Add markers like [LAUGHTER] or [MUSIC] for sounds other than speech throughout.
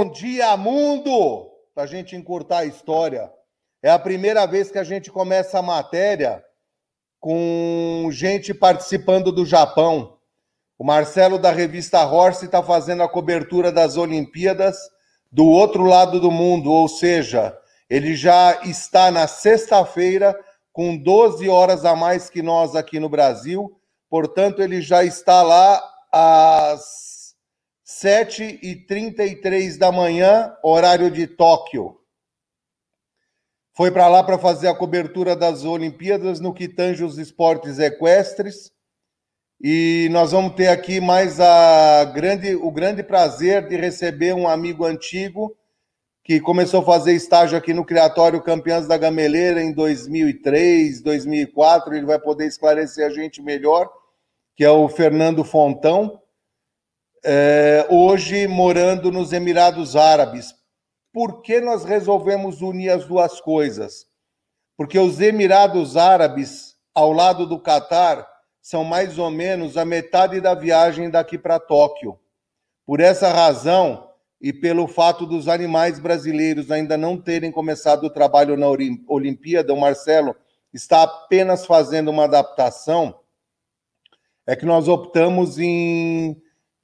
Bom dia, mundo! Para a gente encurtar a história. É a primeira vez que a gente começa a matéria com gente participando do Japão. O Marcelo da revista Horse está fazendo a cobertura das Olimpíadas do outro lado do mundo, ou seja, ele já está na sexta-feira com 12 horas a mais que nós aqui no Brasil, portanto, ele já está lá às 7h33 da manhã, horário de Tóquio. Foi para lá para fazer a cobertura das Olimpíadas no que tange os esportes equestres. E nós vamos ter aqui mais a grande, o grande prazer de receber um amigo antigo que começou a fazer estágio aqui no Criatório Campeãs da Gameleira em 2003, 2004. Ele vai poder esclarecer a gente melhor, que é o Fernando Fontão. É, hoje morando nos Emirados Árabes. Por que nós resolvemos unir as duas coisas? Porque os Emirados Árabes, ao lado do Catar, são mais ou menos a metade da viagem daqui para Tóquio. Por essa razão, e pelo fato dos animais brasileiros ainda não terem começado o trabalho na Olimpíada, o Marcelo está apenas fazendo uma adaptação, é que nós optamos em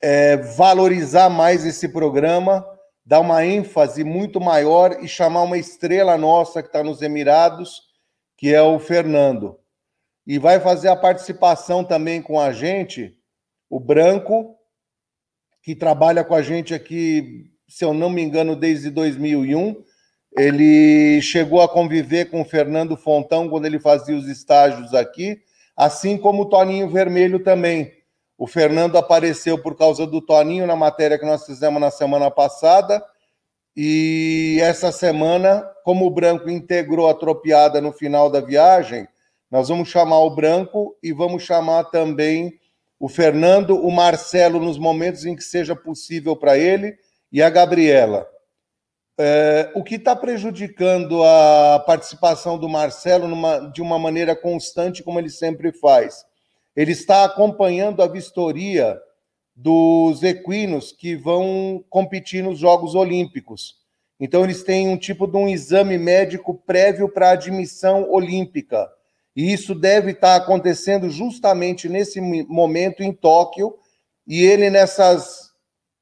é, valorizar mais esse programa, dar uma ênfase muito maior e chamar uma estrela nossa que está nos Emirados, que é o Fernando. E vai fazer a participação também com a gente, o Branco, que trabalha com a gente aqui, se eu não me engano, desde 2001. Ele chegou a conviver com o Fernando Fontão quando ele fazia os estágios aqui, assim como o Toninho Vermelho também. O Fernando apareceu por causa do Toninho na matéria que nós fizemos na semana passada. E essa semana, como o Branco integrou a tropiada no final da viagem, nós vamos chamar o Branco e vamos chamar também o Fernando, o Marcelo, nos momentos em que seja possível para ele, e a Gabriela. É, o que está prejudicando a participação do Marcelo numa, de uma maneira constante, como ele sempre faz? Ele está acompanhando a vistoria dos equinos que vão competir nos Jogos Olímpicos. Então, eles têm um tipo de um exame médico prévio para admissão olímpica. E isso deve estar acontecendo justamente nesse momento em Tóquio, e ele nessas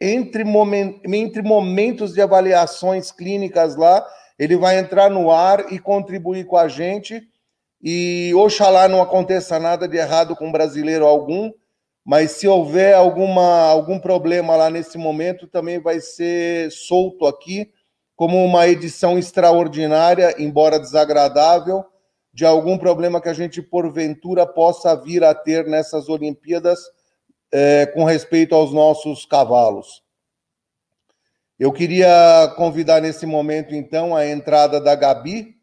entre, moment, entre momentos de avaliações clínicas lá, ele vai entrar no ar e contribuir com a gente. E oxalá não aconteça nada de errado com brasileiro algum, mas se houver alguma, algum problema lá nesse momento, também vai ser solto aqui como uma edição extraordinária, embora desagradável, de algum problema que a gente, porventura, possa vir a ter nessas Olimpíadas é, com respeito aos nossos cavalos. Eu queria convidar nesse momento, então, a entrada da Gabi,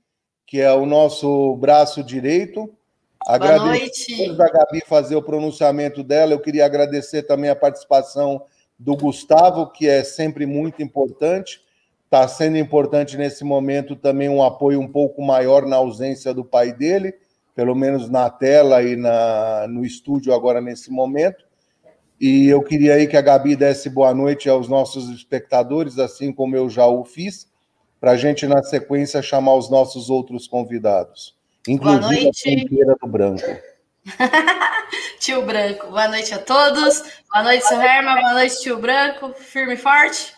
que é o nosso braço direito. Boa noite. da Gabi fazer o pronunciamento dela, eu queria agradecer também a participação do Gustavo, que é sempre muito importante está sendo importante nesse momento também um apoio um pouco maior na ausência do pai dele, pelo menos na tela e na, no estúdio agora nesse momento. E eu queria aí que a Gabi desse boa noite aos nossos espectadores, assim como eu já o fiz, para a gente, na sequência, chamar os nossos outros convidados. Inclusive boa noite. a do Branco. [LAUGHS] tio Branco, boa noite a todos. Boa noite, seu Herman. Boa noite, tio Branco. Firme e forte.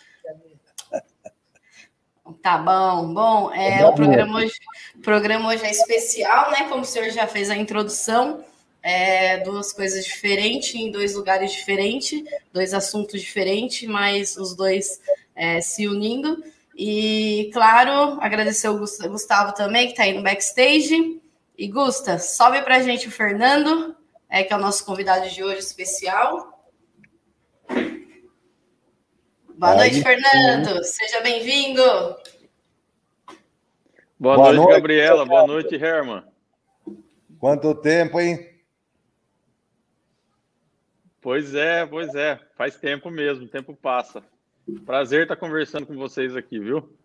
Tá bom, bom. É, o programa hoje, o programa hoje é especial, né? Como o senhor já fez a introdução, é, duas coisas diferentes, em dois lugares diferentes, dois assuntos diferentes, mas os dois é, se unindo. E, claro, agradecer o Gustavo também, que está aí no backstage. E, Gusta, sobe para a gente o Fernando, é, que é o nosso convidado de hoje especial. Boa Aí, noite, Fernando. Sim. Seja bem-vindo. Boa, Boa noite, noite, Gabriela. Boa noite, Herman. Quanto tempo, hein? Pois é, pois é. Faz tempo mesmo, o tempo passa. Prazer estar conversando com vocês aqui, viu?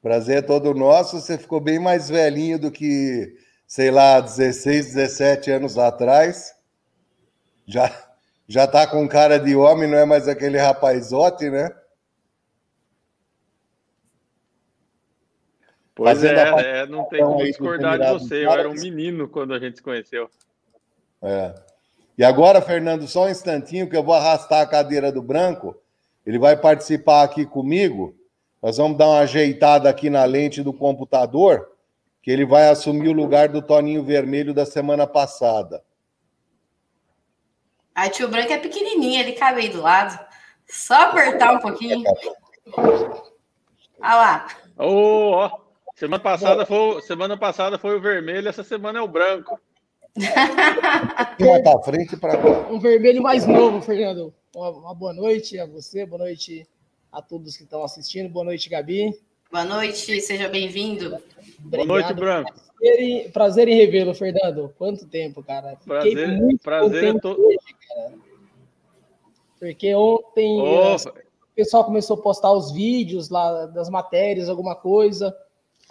Prazer é todo nosso. Você ficou bem mais velhinho do que, sei lá, 16, 17 anos atrás. Já já tá com cara de homem, não é mais aquele rapazote, né? Pois é, é, não tem como discordar de você. Eu era um menino quando a gente se conheceu. É. E agora, Fernando, só um instantinho que eu vou arrastar a cadeira do branco. Ele vai participar aqui comigo. Nós vamos dar uma ajeitada aqui na lente do computador, que ele vai assumir o lugar do Toninho Vermelho da semana passada. A tio Branco é pequenininho, ele cabe aí do lado. Só apertar um pouquinho. Olha lá. Oh, oh. Semana passada, foi, semana passada foi o vermelho, essa semana é o branco. [LAUGHS] para frente para Um vermelho mais novo, Fernando. Uma, uma, boa noite a você, boa noite a todos que estão assistindo. Boa noite, Gabi. Boa noite, seja bem-vindo. Boa noite, Branco. Prazer em, prazer em revê-lo, Fernando. Quanto tempo, cara. Fiquei prazer, muito prazer é to... hoje, cara. Porque ontem oh. o pessoal começou a postar os vídeos lá das matérias, alguma coisa.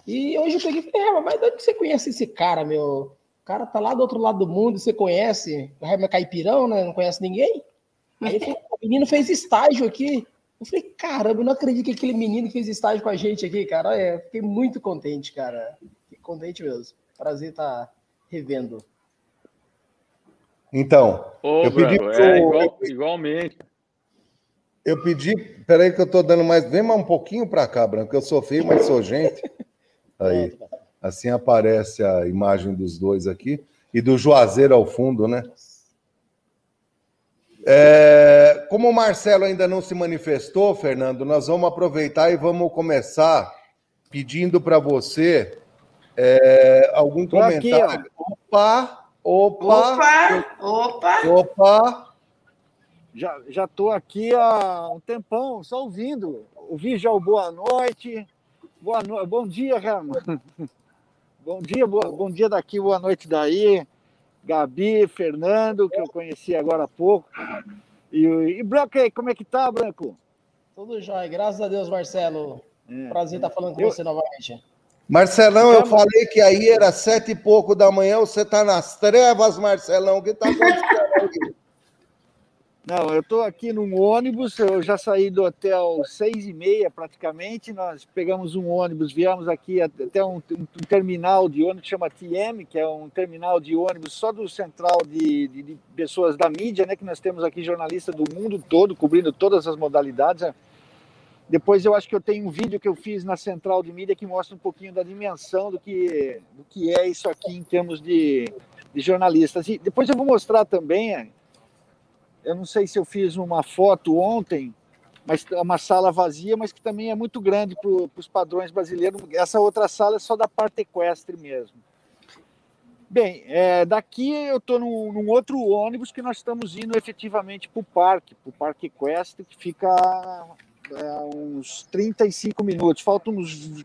E hoje eu peguei e falei, é, mas de onde você conhece esse cara, meu? O cara tá lá do outro lado do mundo, você conhece? O Raimundo Caipirão, né? Não conhece ninguém? Aí falei, o menino fez estágio aqui. Eu falei, caramba, eu não acredito que aquele menino fez estágio com a gente aqui, cara. É, fiquei muito contente, cara. Fiquei contente mesmo. Prazer estar tá revendo. Então, Ô, eu pedi pro... é, igual, igualmente. Eu pedi, peraí que eu tô dando mais, vem mais um pouquinho para cá, Branco, eu sou feio, mas sou gente. [LAUGHS] Aí, assim aparece a imagem dos dois aqui e do Juazeiro ao fundo, né? É, como o Marcelo ainda não se manifestou, Fernando, nós vamos aproveitar e vamos começar pedindo para você é, algum comentário. Aqui, opa, opa, opa, opa, opa. Já já estou aqui há um tempão, só ouvindo. Ouvi já o boa noite. Boa no... Bom dia, Rama. [LAUGHS] bom dia, boa... bom dia daqui, boa noite daí. Gabi, Fernando, que eu conheci agora há pouco. E, e Branco aí, como é que tá, Branco? Tudo jóia, graças a Deus, Marcelo. É. Prazer estar falando com eu... você novamente. Marcelão, eu falei que aí era sete e pouco da manhã, você tá nas trevas, Marcelão, o que tá acontecendo [LAUGHS] Não, eu estou aqui num ônibus, eu já saí do hotel seis e meia praticamente, nós pegamos um ônibus, viemos aqui até um, um, terminal de ônibus que chama TM, que é um terminal de ônibus só do central de, de, de, pessoas da mídia, né, que nós temos aqui jornalistas do mundo todo, cobrindo todas as modalidades. Depois eu acho que eu tenho um vídeo que eu fiz na central de mídia que mostra um pouquinho da dimensão do que, do que é isso aqui em termos de, de jornalistas. E depois eu vou mostrar também eu não sei se eu fiz uma foto ontem, mas é uma sala vazia, mas que também é muito grande para os padrões brasileiros. Essa outra sala é só da parte equestre mesmo. Bem, é, daqui eu estou num, num, outro ônibus que nós estamos indo efetivamente para o parque, para o parque equestre, que fica é, uns 35 minutos. Faltam uns,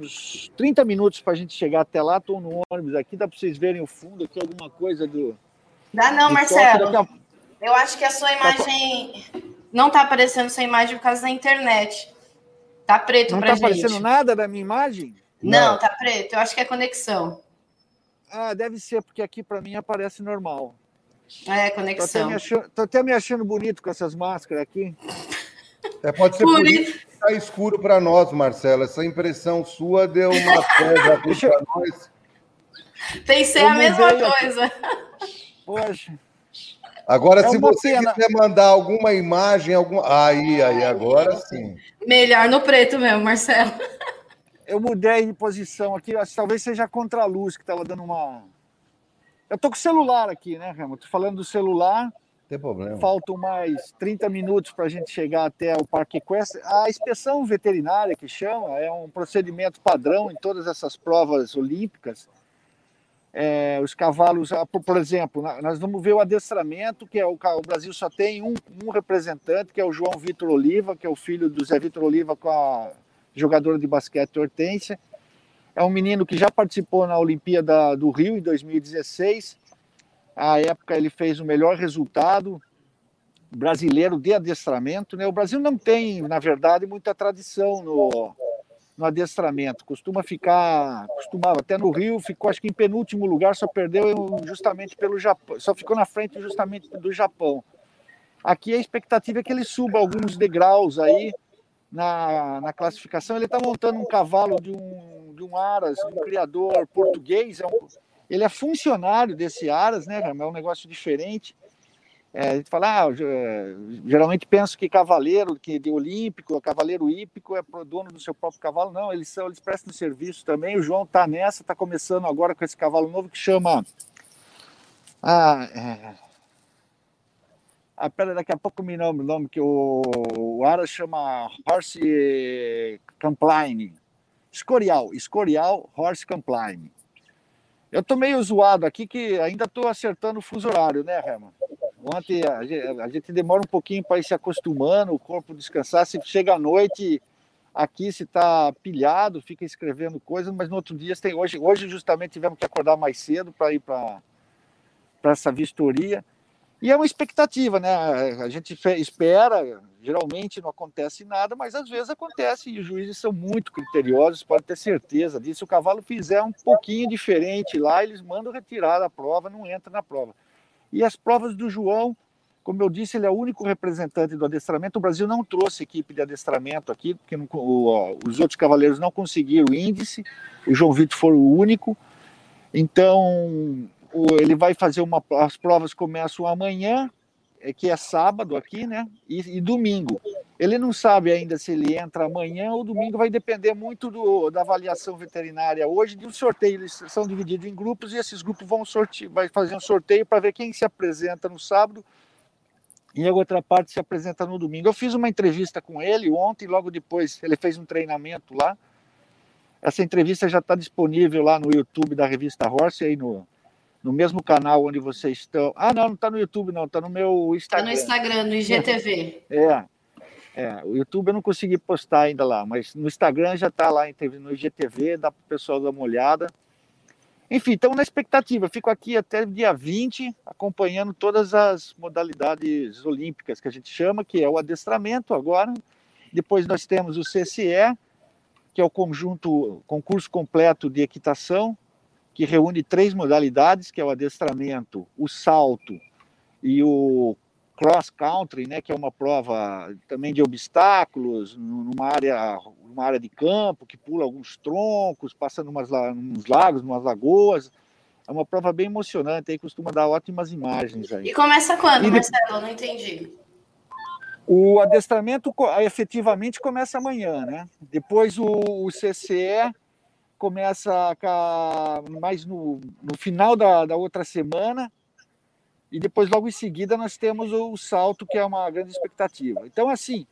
uns 30 minutos para a gente chegar até lá. Estou no ônibus aqui, dá para vocês verem o fundo aqui, alguma coisa do. Dá não, Marcelo. Eu acho que a sua tá imagem não está aparecendo sua imagem por causa da internet. Tá preto não pra tá gente. Não está aparecendo nada da minha imagem? Não, não, tá preto. Eu acho que é conexão. Ah, deve ser, porque aqui para mim aparece normal. É, conexão. Tô até, achando, tô até, me achando bonito com essas máscaras aqui. É, pode ser por, por isso que está escuro para nós, Marcela. Essa impressão sua deu uma [LAUGHS] coisa para nós. Pensei a mesma coisa. Poxa. Agora, é se você pena. quiser mandar alguma imagem, algum. Aí, aí, agora sim. Melhor no preto mesmo, Marcelo. [LAUGHS] Eu mudei de posição aqui, talvez seja contra a luz que estava dando uma. Eu tô com o celular aqui, né, Remo? Tô falando do celular. Tem problema. Faltam mais 30 minutos para a gente chegar até o Parque Equestre. A inspeção veterinária, que chama, é um procedimento padrão em todas essas provas olímpicas é, os cavalos, ah, por exemplo, nós vamos ver o adestramento, que é o, o Brasil só tem um, um, representante, que é o João Vitor Oliva, que é o filho do Zé Vitor Oliva com a jogadora de basquete Hortência. É um menino que já participou na Olimpíada do Rio em 2016. À época ele fez o melhor resultado brasileiro de adestramento. Né? O Brasil não tem, na verdade, muita tradição no, no adestramento. Costuma ficar, costumava até no Rio, ficou acho que em penúltimo lugar, só perdeu justamente pelo Japão, só ficou na frente justamente do Japão. Aqui a expectativa é que ele suba alguns degraus aí na, na classificação. Ele está montando um cavalo de um, de um Aras, um criador português, é um, ele é funcionário desse Aras, né, é um negócio diferente. É, a gente fala, ah, geralmente penso que cavaleiro, que de olímpico, cavaleiro hípico é dono do seu próprio cavalo. Não, eles são, eles prestam serviço também. O João está nessa, está começando agora com esse cavalo novo que chama. Ah, é... ah pera, daqui a pouco me lembro o nome que o, o Ara chama Horse Compline. Escorial, Escorial Horse Compline. Eu tô meio zoado aqui que ainda estou acertando o fuso horário, né, Herman? Ontem a gente, a gente demora um pouquinho para ir se acostumando, o corpo descansar. Se chega à noite, aqui se está pilhado, fica escrevendo coisas, mas no outro dia tem. Hoje, hoje justamente tivemos que acordar mais cedo para ir para essa vistoria. E é uma expectativa, né? A gente espera, geralmente não acontece nada, mas às vezes acontece e os juízes são muito criteriosos, pode ter certeza disso. Se o cavalo fizer um pouquinho diferente lá, eles mandam retirar a prova, não entra na prova. E as provas do João, como eu disse, ele é o único representante do adestramento. O Brasil não trouxe equipe de adestramento aqui, porque não, o, os outros cavaleiros não conseguiram o índice, o João Vitor foi o único. Então, ele vai fazer uma. As provas começam amanhã, é, que é sábado aqui, né? E, e, domingo. Ele não sabe ainda se ele entra amanhã ou domingo, vai depender muito do, da avaliação veterinária hoje, de um sorteio. Eles são divididos em grupos e esses grupos vão sortear, vai fazer um sorteio para ver quem se apresenta no sábado e a outra parte se apresenta no domingo. Eu fiz uma entrevista com ele ontem, logo depois ele fez um treinamento lá. Essa entrevista já está disponível lá no YouTube da revista Horse, aí no, no mesmo canal onde vocês estão. Ah, não, não está no YouTube, não, está no meu Instagram. Está no Instagram, no IGTV. É, é, o YouTube eu não consegui postar ainda lá, mas no Instagram já está lá no IGTV, dá para o pessoal dar uma olhada. Enfim, estamos na expectativa. fico aqui até dia 20, acompanhando todas as modalidades olímpicas que a gente chama, que é o adestramento agora. Depois nós temos o CCE, que é o conjunto, concurso completo de equitação, que reúne três modalidades, que é o adestramento, o salto e o cross country, né, que é uma prova também de obstáculos, numa área, numa área de campo, que pula alguns troncos, passa numas, nos lagos, numas lagoas. É uma prova bem emocionante, aí costuma dar ótimas imagens aí. E começa quando, e Marcelo? Não entendi. O adestramento efetivamente começa amanhã, né? Depois o, o CCE começa mais no, no final da, da outra semana, e depois, logo em seguida, nós temos o salto, que é uma grande expectativa. Então, assim,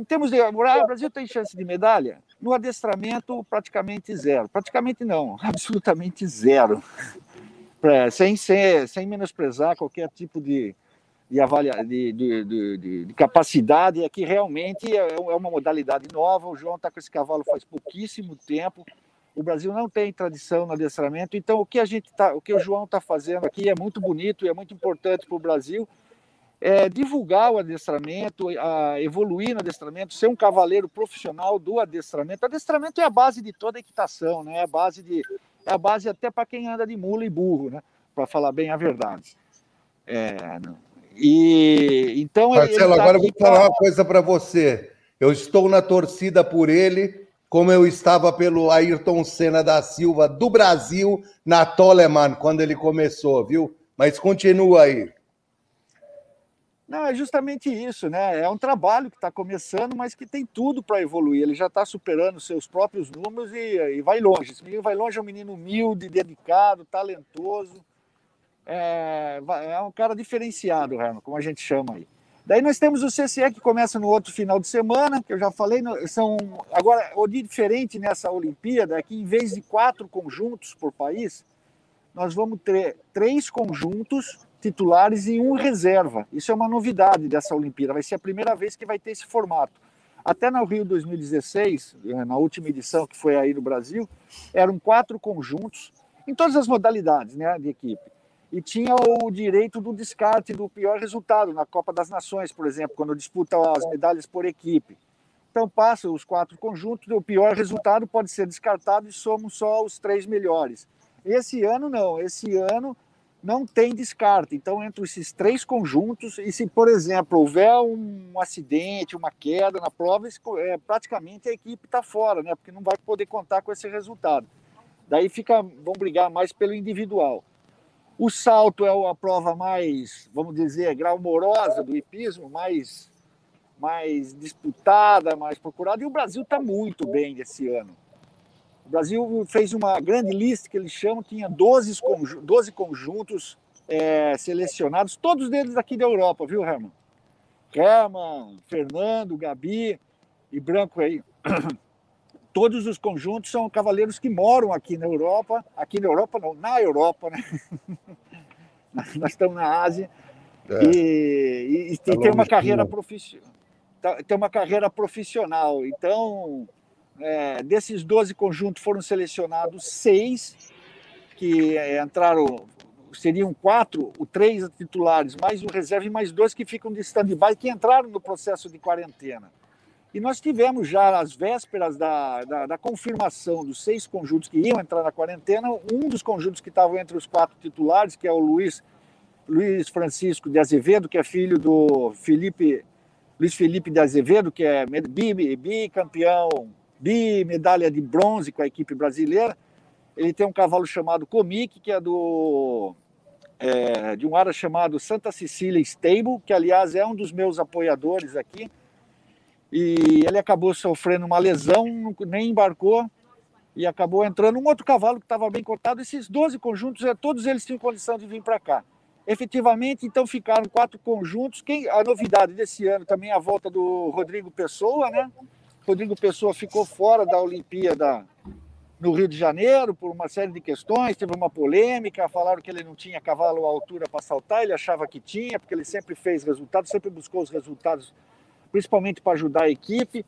em termos de. Ah, o Brasil tem chance de medalha? No adestramento, praticamente zero. Praticamente não, [LAUGHS] absolutamente zero. É, sem, sem, sem menosprezar qualquer tipo de, de, avalia, de, de, de, de capacidade, é que realmente é, é uma modalidade nova. O João está com esse cavalo faz pouquíssimo tempo. O Brasil não tem tradição no adestramento, então o que a gente tá, o que o João está fazendo aqui é muito bonito e é muito importante para o Brasil. É divulgar o adestramento, a evoluir no adestramento, ser um cavaleiro profissional do adestramento. O adestramento é a base de toda equitação, né? É a base de é a base até para quem anda de mula e burro, né? Para falar bem a verdade. É, e então Marcelo, tá agora eu vou falar uma coisa para você. Eu estou na torcida por ele como eu estava pelo Ayrton Senna da Silva do Brasil na Toleman, quando ele começou, viu? Mas continua aí. Não, é justamente isso, né? É um trabalho que está começando, mas que tem tudo para evoluir. Ele já está superando seus próprios números e, e, vai longe. Esse menino vai longe, é um menino humilde, dedicado, talentoso. É, é um cara diferenciado, Herman, como a gente chama aí. Daí nós temos o CCE que começa no outro final de semana, que eu já falei, são agora o diferente nessa Olimpíada é que em vez de quatro conjuntos por país, nós vamos ter três conjuntos titulares e um reserva. Isso é uma novidade dessa Olimpíada, vai ser a primeira vez que vai ter esse formato. Até no Rio 2016, eh, na última edição que foi aí no Brasil, eram quatro conjuntos em todas as modalidades né, de equipe e tinha o direito do descarte do pior resultado na Copa das Nações, por exemplo, quando disputa as medalhas por equipe. Então passa os quatro conjuntos, o pior resultado pode ser descartado e somos só os três melhores. Esse ano não, esse ano não tem descarte. Então, entre esses três conjuntos, e se, por exemplo, houver um acidente, uma queda na prova, é, praticamente a equipe está fora, né? Porque não vai poder contar com esse resultado. Daí fica, vão brigar mais pelo individual. O salto é a prova mais, vamos dizer, grau-morosa do hipismo, mais, mais disputada, mais procurada, e o Brasil está muito bem esse ano. O Brasil fez uma grande lista que eles chamam, tinha 12, conjuntos, 12 conjuntos é, selecionados, todos eles aqui da Europa, viu, Herman? Herman, Fernando, Gabi e Branco aí. [CLEARS THROAT] todos os conjuntos são cavaleiros que moram aqui na Europa, aqui na Europa não, na Europa, né? [LAUGHS] Nós estamos na Ásia é. e, e, e tem uma carreira profissional. Tá, tem uma carreira profissional. Então, é, desses 12 conjuntos foram selecionados seis que é, entraram, seriam quatro, o três titulares, mais o reserva e mais dois que ficam de stand-by, que entraram no processo de quarentena. E nós tivemos já às vésperas da, da, da, confirmação dos seis conjuntos que iam entrar na quarentena, um dos conjuntos que estavam entre os quatro titulares, que é o Luiz, Luiz Francisco de Azevedo, que é filho do Felipe Luiz Felipe de Azevedo, que é bicampeão, bi medalha de bronze com a equipe brasileira. Ele tem um cavalo chamado Comic, que é do é, de um área chamado Santa Cecília Stable, que aliás é um dos meus apoiadores aqui e ele acabou sofrendo uma lesão, nem embarcou e acabou entrando um outro cavalo que estava bem cotado. Esses 12 conjuntos, é, todos eles tinham condição de vir para cá. Efetivamente, então ficaram quatro conjuntos. Quem, a novidade desse ano também é a volta do Rodrigo Pessoa, né? Rodrigo Pessoa ficou fora da Olimpíada no Rio de Janeiro por uma série de questões, teve uma polêmica, falaram que ele não tinha cavalo à altura para saltar, ele achava que tinha, porque ele sempre fez resultados, sempre buscou os resultados principalmente para ajudar a equipe.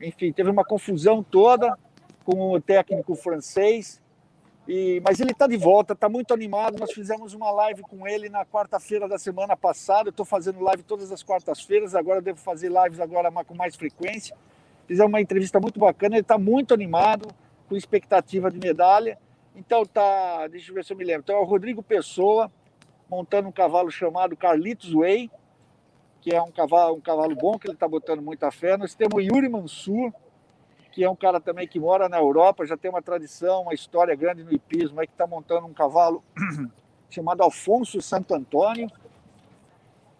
Enfim, teve uma confusão toda com o técnico francês. E, mas ele está de volta, está muito animado. Nós fizemos uma live com ele na quarta-feira da semana passada. Estou fazendo live todas as quartas-feiras, agora devo fazer lives agora com mais frequência. Fizemos uma entrevista muito bacana, ele está muito animado, com expectativa de medalha. Então tá, deixa eu ver se eu me lembro. Então é o Rodrigo Pessoa montando um cavalo chamado Carlitos Way, que é um cavalo, um cavalo bom, que ele está botando muita fé. Nós temos o Yuri Mansur, que é um cara também que mora na Europa, já tem uma tradição, uma história grande no hipismo, aí que está montando um cavalo [CLEARS THROAT] chamado Alfonso Santo Antônio.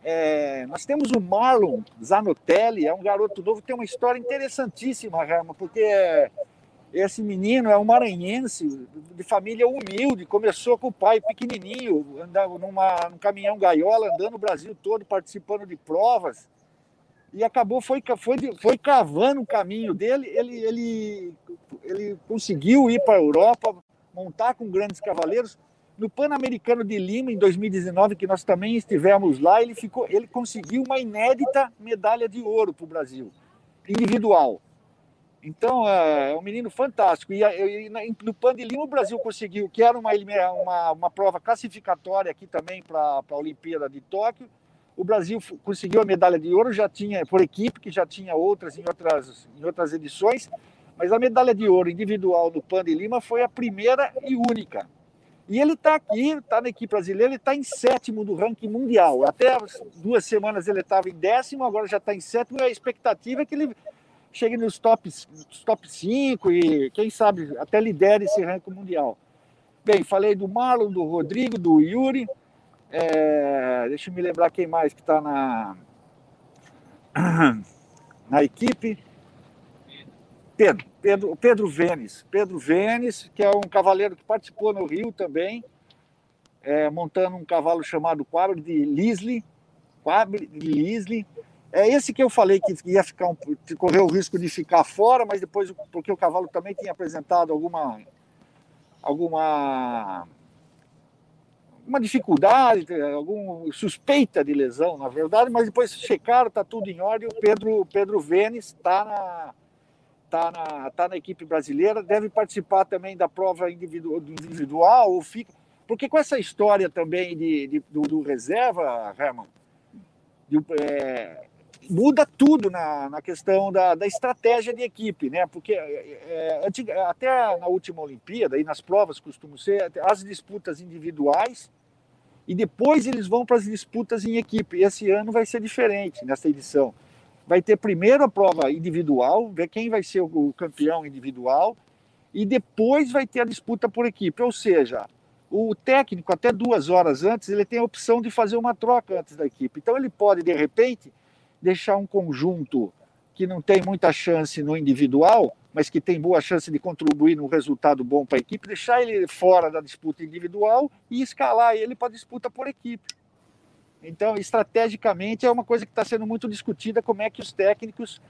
É, nós temos o Marlon Zanotelli, é um garoto novo, tem uma história interessantíssima, Rama, porque esse menino é um maranhense, de família humilde, começou com o pai pequenininho, andava numa, num caminhão gaiola, andando o Brasil todo, participando de provas, e acabou, foi, foi, foi cavando o caminho dele, ele, ele, ele conseguiu ir para a Europa, montar com grandes cavaleiros, no Pan-Americano de Lima, em 2019, que nós também estivemos lá, ele, ficou, ele conseguiu uma inédita medalha de ouro para o Brasil, individual. Então, é, é um menino fantástico. E, e no Pan de Lima, o Brasil conseguiu, que era uma, uma, uma prova classificatória aqui também para a Olimpíada de Tóquio. O Brasil conseguiu a medalha de ouro, já tinha, por equipe, que já tinha outras em outras, em outras edições, mas a medalha de ouro individual no Pan de Lima foi a primeira e única. E ele está aqui, está na equipe brasileira, ele está em sétimo do ranking mundial. Até duas semanas ele estava em décimo, agora já está em sétimo, e a expectativa é que ele chegue nos top, nos top 5 e, quem sabe, até lidere esse ranking mundial. Bem, falei do Marlon, do Rodrigo, do Yuri. É, deixa eu me lembrar quem mais que está na, [CLEARS THROAT] na equipe. Pedro, Pedro, Pedro Vênis. Pedro Vênis, que é um cavaleiro que participou no Rio também, é, montando um cavalo chamado Quabre de Lisle. Quabre de Lisle é esse que eu falei que ia ficar um, correr o risco de ficar fora, mas depois porque o cavalo também tinha apresentado alguma alguma uma dificuldade, alguma suspeita de lesão, na verdade, mas depois checaram, está tudo em ordem. O Pedro Pedro Vênis está na tá na tá na equipe brasileira, deve participar também da prova individual, individual ou fica porque com essa história também de, de do, do, reserva, Herman, de, é, muda tudo na, na questão da, da estratégia de equipe, né? Porque é, até na última Olimpíada e nas provas costumam ser as disputas individuais e depois eles vão para as disputas em equipe. E esse ano vai ser diferente nessa edição. Vai ter primeiro a prova individual, ver quem vai ser o campeão individual, e depois vai ter a disputa por equipe. Ou seja, o técnico, até duas horas antes, ele tem a opção de fazer uma troca antes da equipe. Então ele pode, de repente, deixar um conjunto que não tem muita chance no individual, mas que tem boa chance de contribuir no resultado bom para a equipe, deixar ele fora da disputa individual e escalar ele para a disputa por equipe. Então, estrategicamente, é uma coisa que está sendo muito discutida, como é que os técnicos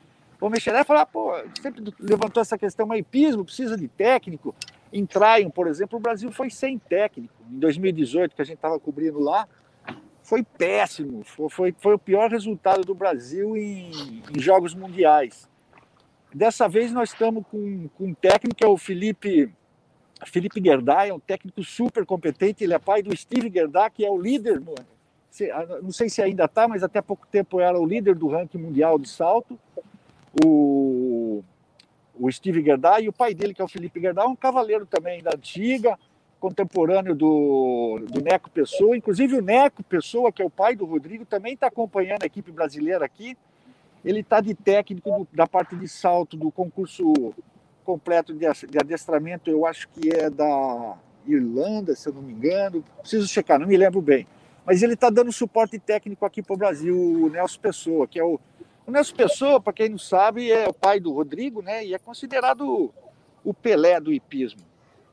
vão mexer. Aí falar, pô, sempre levantou essa questão, mas hipismo precisa de técnico. Em Tryon, por exemplo, o Brasil foi sem técnico. Em 2018, que a gente estava cobrindo lá, foi péssimo. Foi, foi, foi, o pior resultado do Brasil em, em, jogos mundiais. Dessa vez nós estamos com, com um técnico que é o Felipe Felipe Gerdai, é um técnico super competente. Ele é pai do Steve Gerdai, que é o líder. Não sei se ainda está, mas até pouco tempo era o líder do ranking mundial de salto. O, o Steve Gerdai e o pai dele, que é o Felipe Gerdai, é um cavaleiro também da antiga contemporâneo do, do Neco Pessoa. Inclusive, o Neco Pessoa, que é o pai do Rodrigo, também está acompanhando a equipe brasileira aqui. Ele está de técnico do, da parte de salto do concurso completo de, de adestramento, eu acho que é da Irlanda, se eu não me engano. Preciso checar, não me lembro bem. Mas ele está dando suporte técnico aqui para o Brasil, o Nelson Pessoa, que é o. O Nelson Pessoa, para quem não sabe, é o pai do Rodrigo, né? E é considerado o Pelé do hipismo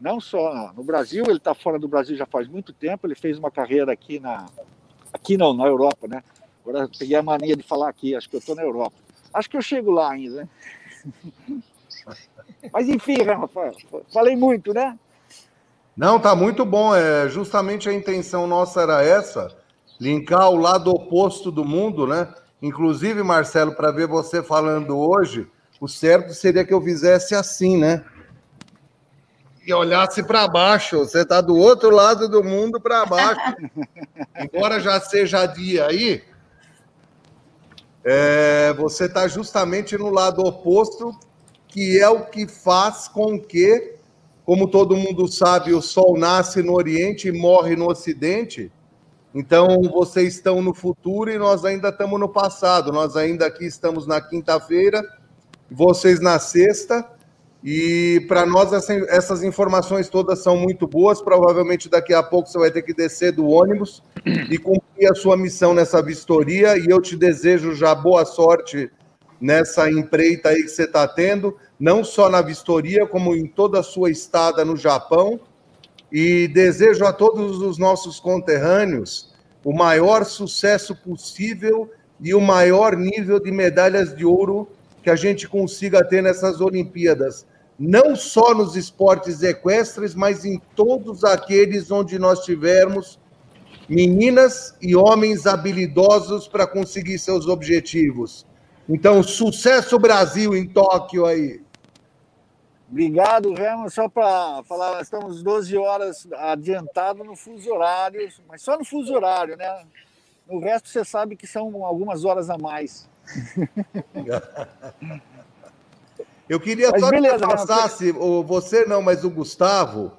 não só no Brasil, ele está fora do Brasil já faz muito tempo, ele fez uma carreira aqui na. Aqui não, na Europa, né? Agora peguei a mania de falar aqui, acho que eu estou na Europa. Acho que eu chego lá ainda, né? [LAUGHS] Mas enfim, Rafael, falei muito, né? Não, tá muito bom. É, justamente a intenção nossa era essa, linkar o lado oposto do mundo, né? Inclusive, Marcelo, para ver você falando hoje, o certo seria que eu fizesse assim, né? E olhasse para baixo. Você está do outro lado do mundo para baixo. [LAUGHS] Embora já seja dia aí, é, você está justamente no lado oposto, que é o que faz com que, como todo mundo sabe, o Sol nasce no Oriente e morre no Ocidente. Então, vocês estão no futuro e nós ainda estamos no passado. Nós ainda aqui estamos na quinta-feira, vocês na sexta. E para nós essas informações todas são muito boas. Provavelmente daqui a pouco você vai ter que descer do ônibus e cumprir a sua missão nessa vistoria. E eu te desejo já boa sorte nessa empreita aí que você está tendo, não só na vistoria, como em toda a sua estada no Japão. E desejo a todos os nossos conterrâneos o maior sucesso possível e o maior nível de medalhas de ouro que a gente consiga ter nessas Olimpíadas não só nos esportes equestres, mas em todos aqueles onde nós tivermos meninas e homens habilidosos para conseguir seus objetivos. Então, sucesso Brasil em Tóquio aí. Obrigado, Remo. Só para falar, estamos 12 horas adiantado no fuso horário, mas só no fuso horário, né? No resto você sabe que são algumas horas a mais. [LAUGHS] Eu queria mas só beleza, que passasse, não, você não, mas o Gustavo,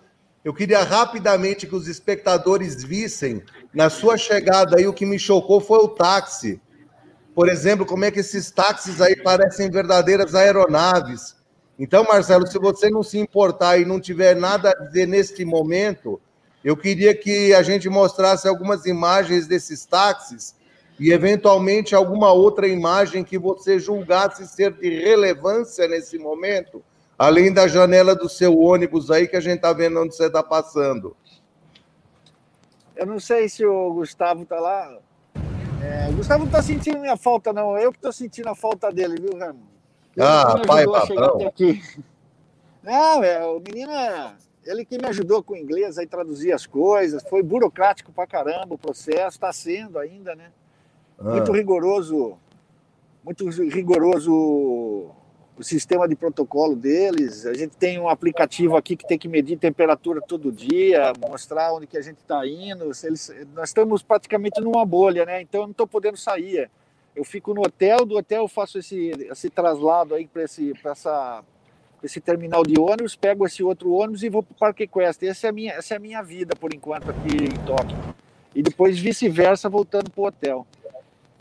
eu queria rapidamente que os espectadores vissem na sua chegada aí o que me chocou foi o táxi. Por exemplo, como é que esses táxis aí parecem verdadeiras aeronaves. Então, Marcelo, se você não se importar e não tiver nada a dizer neste momento, eu queria que a gente mostrasse algumas imagens desses táxis e, eventualmente, alguma outra imagem que você julgasse ser de relevância nesse momento, além da janela do seu ônibus aí, que a gente está vendo onde você está passando. Eu não sei se o Gustavo está lá. É, o Gustavo não está sentindo minha falta, não. Eu que estou sentindo a falta dele, viu, Ramo? Ah, pai, patrão. Não, é, o menino é, ele que me ajudou com o inglês aí traduzir as coisas. Foi burocrático pra caramba o processo, está sendo ainda, né? Muito ah. rigoroso, muito rigoroso o sistema de protocolo deles. A gente tem um aplicativo aqui que tem que medir temperatura todo dia, mostrar onde que a gente está indo. Eles, nós estamos praticamente numa bolha, né? Então eu não estou podendo sair. Eu fico no hotel, do hotel eu faço esse, esse traslado aí para esse, essa, esse terminal de ônibus, pego esse outro ônibus e vou para o Parque Equestre. Essa é, a minha, essa é a minha vida, por enquanto, aqui em Tóquio. e depois vice-versa voltando para o hotel.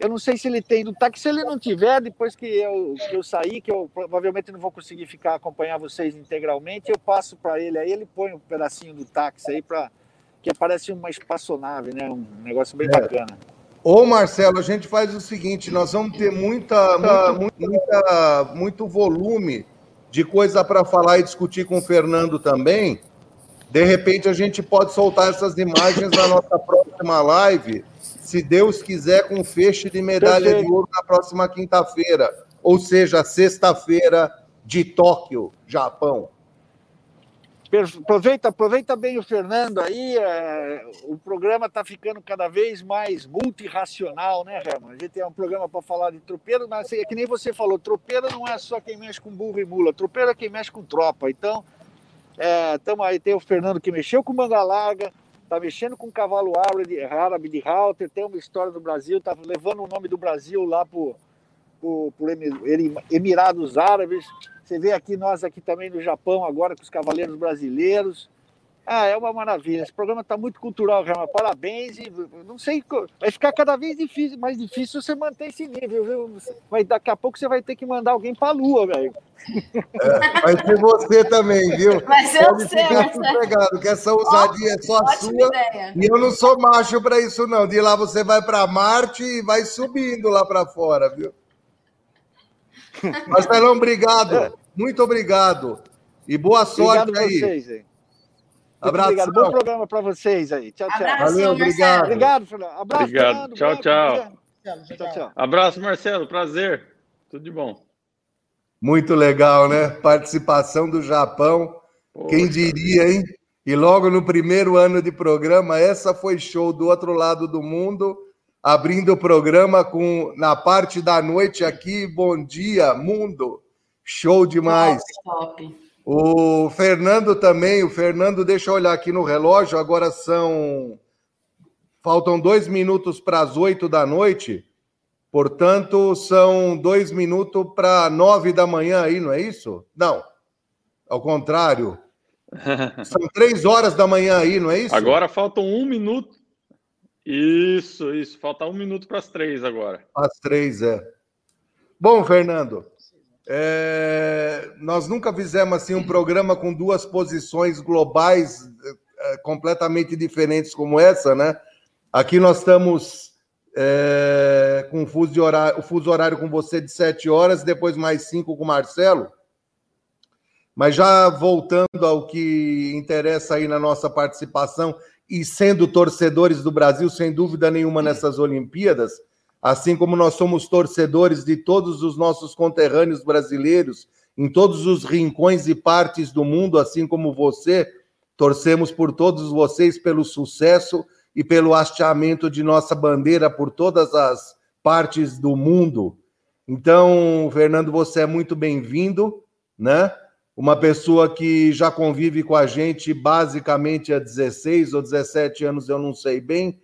Eu não sei se ele tem do táxi. Se ele não tiver, depois que eu, que eu sair, que eu provavelmente não vou conseguir ficar acompanhar vocês integralmente, eu passo para ele aí, ele põe um pedacinho do táxi aí para que parece uma espaçonave, né? Um negócio bem é. bacana. Ô Marcelo, a gente faz o seguinte: nós vamos ter muita, muita, muita muito volume de coisa para falar e discutir com o Fernando também. De repente a gente pode soltar essas imagens na nossa próxima live se Deus quiser, com feixe de medalha Perfeito. de ouro na próxima quinta-feira, ou seja, sexta-feira de Tóquio, Japão. Aproveita, aproveita bem o Fernando aí. É, o programa está ficando cada vez mais multirracional, né, Herman? A gente tem um programa para falar de tropeiro, mas é que nem você falou, tropeiro não é só quem mexe com burro e mula, tropeiro é quem mexe com tropa. Então, é, tamo aí, tem o Fernando que mexeu com manga larga, tá mexendo com cavalo árabe, de halter, tem uma história do Brasil, tá levando o nome do Brasil lá por, por, por Emirados Árabes. Você vê aqui nós aqui também no Japão agora com os cavaleiros brasileiros. Ah, é uma maravilha. Esse programa está muito cultural, Rama. Parabéns. E não sei, vai ficar cada vez difícil, mais difícil você manter esse nível, viu? Vai, daqui a pouco você vai ter que mandar alguém para a Lua, velho. É, vai ser você também, viu? Vai ser Pode você, ficar sossegado, que essa ousadia é só a sua. Ideia. E eu não sou macho para isso, não. De lá você vai para Marte e vai subindo lá para fora, viu? [LAUGHS] Marcelão, obrigado. Muito obrigado. E boa sorte obrigado aí. Vocês, hein? Abraço. Obrigado. Bom programa para vocês aí. Tchau, tchau. Abraço, Valeu, obrigado. Obrigado, Fernando. Abraço, obrigado. Fernando. Tchau, tchau. Tchau, tchau. Abraço, Marcelo. Prazer. Tudo de bom. Muito legal, né? Participação do Japão. Poxa. Quem diria, hein? E logo no primeiro ano de programa, essa foi show do outro lado do mundo, abrindo o programa com na parte da noite aqui, bom dia, mundo. Show demais. Top, top. O Fernando também, o Fernando, deixa eu olhar aqui no relógio, agora são. Faltam dois minutos para as oito da noite, portanto, são dois minutos para nove da manhã aí, não é isso? Não, ao contrário. [LAUGHS] São três horas da manhã aí, não é isso? Agora faltam um minuto. Isso, isso. Falta um minuto para as três agora. As três, é. Bom, Fernando, é, nós nunca fizemos assim um programa com duas posições globais é, completamente diferentes como essa, né? Aqui nós estamos é, com o fuso, horário, o fuso horário com você de sete horas, depois mais cinco com o Marcelo. Mas já voltando ao que interessa aí na nossa participação e sendo torcedores do Brasil, sem dúvida nenhuma, nessas Olimpíadas, assim como nós somos torcedores de todos os nossos conterrâneos brasileiros, em todos os rincões e partes do mundo, assim como você, torcemos por todos vocês pelo sucesso e pelo hasteamento de nossa bandeira por todas as partes do mundo. Então, Fernando, você é muito bem-vindo, né? Uma pessoa que já convive com a gente basicamente há 16 ou 17 anos, eu não sei bem,